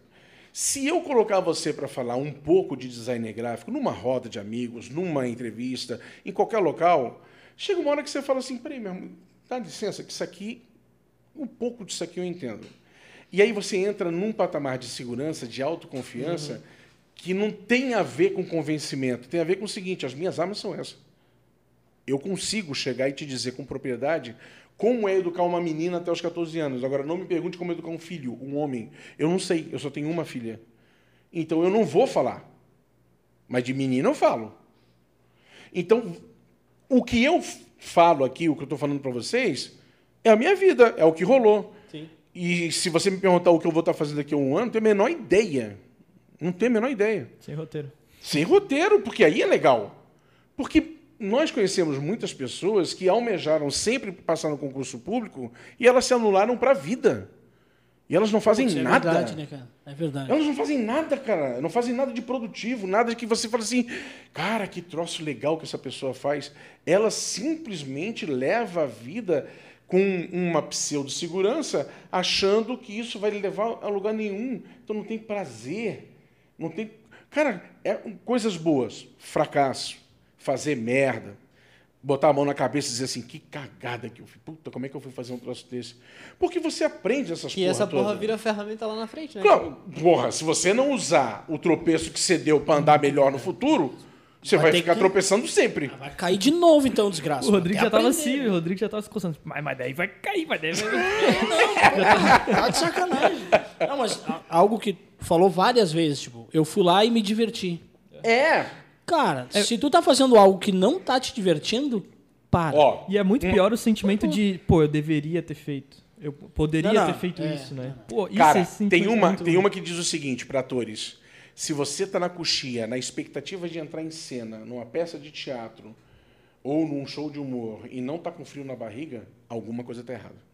Se eu colocar você para falar um pouco de design gráfico numa roda de amigos, numa entrevista, em qualquer local, chega uma hora que você fala assim: peraí, meu irmão, dá licença, que isso aqui, um pouco disso aqui eu entendo. E aí você entra num patamar de segurança, de autoconfiança, que não tem a ver com convencimento, tem a ver com o seguinte: as minhas armas são essas. Eu consigo chegar e te dizer com propriedade como é educar uma menina até os 14 anos. Agora, não me pergunte como educar um filho, um homem. Eu não sei, eu só tenho uma filha. Então, eu não vou falar. Mas de menina eu falo. Então, o que eu falo aqui, o que eu estou falando para vocês, é a minha vida, é o que rolou. Sim. E se você me perguntar o que eu vou estar fazendo daqui a um ano, não tenho a menor ideia. Não tenho a menor ideia. Sem roteiro. Sem roteiro, porque aí é legal. Porque nós conhecemos muitas pessoas que almejaram sempre passar no concurso público e elas se anularam para a vida. E elas não fazem Isso é nada. verdade, né, cara? É verdade. Elas não fazem nada, cara. Não fazem nada de produtivo, nada que você fala assim, cara, que troço legal que essa pessoa faz. Ela simplesmente leva a vida com uma pseudo-segurança, achando que isso vai lhe levar a lugar nenhum. Então não tem prazer. Não tem. Cara, é coisas boas. Fracasso, fazer merda, botar a mão na cabeça e dizer assim, que cagada que eu fiz. Puta, como é que eu fui fazer um troço desse? Porque você aprende essas Que porra essa porra toda. vira ferramenta lá na frente, né? Claro, porra, se você não usar o tropeço que você deu pra andar melhor no futuro, você vai, Vai ficar que- tropeçando sempre. Vai cair de novo, então, desgraça. O Rodrigo já tava assim, o Rodrigo já tava se coçando. Mas, mas daí vai cair, mas [LAUGHS] daí vai... Tá de sacanagem. Não, mas algo que falou várias vezes, tipo, eu fui lá e me diverti. É. Cara, se tu tá fazendo algo que não tá te divertindo, para. Ó, E é muito pior o sentimento de, pô, eu deveria ter feito. Eu poderia Não, não, ter feito é, isso, né? Pô, isso Cara, é tem uma, muito tem uma que diz o seguinte para atores: se você tá na coxia, na expectativa de entrar em cena, numa peça de teatro ou num show de humor e não tá com frio na barriga, alguma coisa tá errada.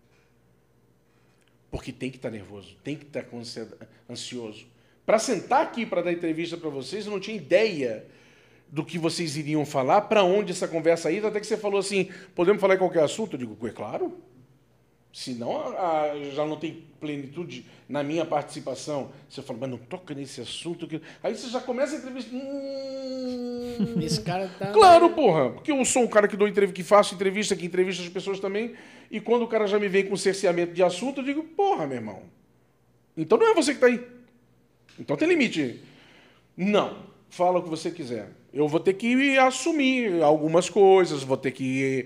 Porque tem que estar nervoso, tem que estar ansiedade- ansioso. Para sentar aqui para dar entrevista para vocês, eu não tinha ideia do que vocês iriam falar, para onde essa conversa ia, até que você falou assim, podemos falar em qualquer assunto? Eu digo, é claro. Senão a- a- já não tem plenitude na minha participação. Você fala, mas não toca nesse assunto. Que... Aí você já começa a entrevista. Hum... [LAUGHS] Esse cara tá. Claro, porra. Porque eu sou um cara que dou entrevista, que faço entrevista, que entrevista as pessoas também. E quando o cara já me vem com cerceamento de assunto, eu digo, porra, meu irmão. Então não é você que está aí. Então tem limite. Não. Fala o que você quiser. Eu vou ter que assumir algumas coisas, vou ter que.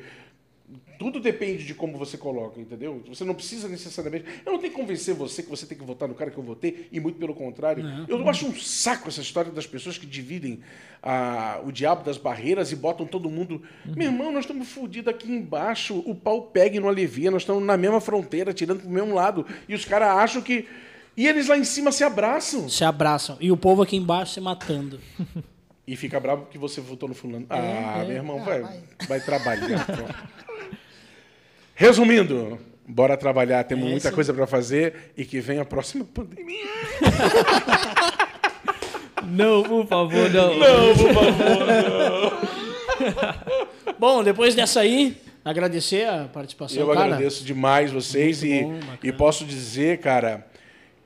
Tudo depende de como você coloca, entendeu? Você não precisa necessariamente. Eu não tenho que convencer você que você tem que votar no cara que eu votei, e muito pelo contrário. Eu acho um saco essa história das pessoas que dividem ah, o diabo das barreiras e botam todo mundo. Meu irmão, nós estamos fodidos aqui embaixo, o pau pega e não alivia, nós estamos na mesma fronteira, tirando pro mesmo lado. E os caras acham que. E eles lá em cima se abraçam. Se abraçam. E o povo aqui embaixo se matando. E fica bravo porque você votou no fulano. ah, é. meu irmão, Ah, vai, vai. vai trabalhar. [LAUGHS] Resumindo, bora trabalhar. Temos É muita coisa para fazer e que vem a próxima pandemia. [LAUGHS] Não, por favor, não. Não, por favor. [LAUGHS] Bom, depois dessa aí, agradecer a participação. Eu cara. agradeço demais vocês Muito e, bom, e posso dizer, cara,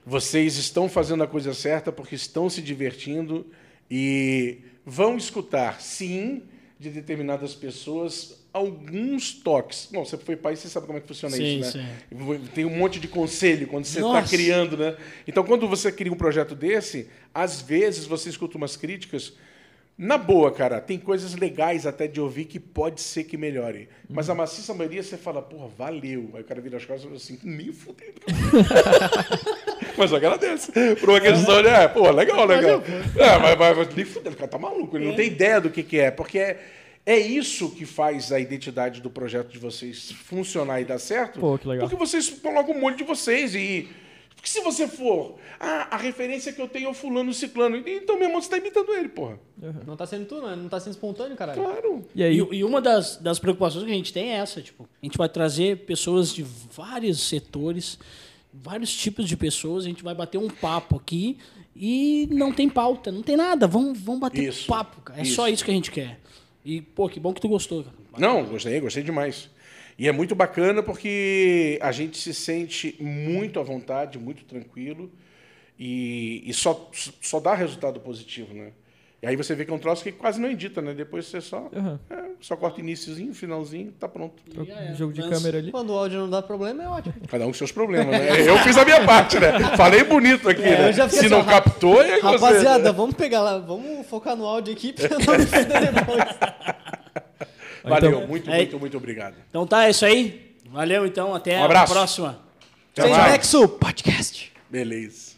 vocês estão fazendo a coisa certa porque estão se divertindo e vão escutar, sim, de determinadas pessoas alguns toques. Bom, você foi pai, você sabe como é que funciona Sim, isso, né? Tem um monte de conselho quando você está criando, né? Então, quando você cria um projeto desse, às vezes você escuta umas críticas. Na boa, cara, tem coisas legais até de ouvir que pode ser que melhore. Mas a maciça maioria você fala, porra, valeu. Aí o cara vira as costas e fala assim, nem fudendo. [LAUGHS] mas eu agradeço. Por uma questão de, é, pô, legal, legal. É, mas, mas, mas nem fudendo, o cara tá maluco, ele não tem ideia do que, que é. Porque é, é isso que faz a identidade do projeto de vocês funcionar e dar certo. Pô, que legal. Porque vocês colocam um monte de vocês e. Porque se você for, ah, a referência que eu tenho é o fulano ciclano, então meu irmão, você tá imitando ele, porra. Não tá sendo tu, né? Não tá sendo espontâneo, caralho. Claro. E aí, E, e uma das, das preocupações que a gente tem é essa, tipo, a gente vai trazer pessoas de vários setores, vários tipos de pessoas, a gente vai bater um papo aqui e não tem pauta, não tem nada, vamos, vamos bater Isso, papo, cara. É isso. só isso que a gente quer. E, pô, que bom que tu gostou, cara. Não, gostei, gostei demais. E é muito bacana porque a gente se sente muito à vontade, muito tranquilo e, e só, só dá resultado positivo, né? E aí você vê que é um troço que quase não edita, né? Depois você só, Aham. é, só corta iníciozinho, finalzinho, tá pronto. E é. jogo de câmera ali. Quando o áudio não dá problema, é ótimo. Cada um com seus problemas, né? [LAUGHS] Eu fiz a minha parte, né? Falei bonito aqui, É, né? Se assim, não captou, é com você. Rapaziada, vamos pegar lá, vamos focar no áudio aqui pra [LAUGHS] não me depois. Valeu, Então- muito, É- muito, muito obrigado. Então tá, é isso aí. Valeu, então. Até Um a próxima. Até Sem mais. Nexo Podcast. Beleza.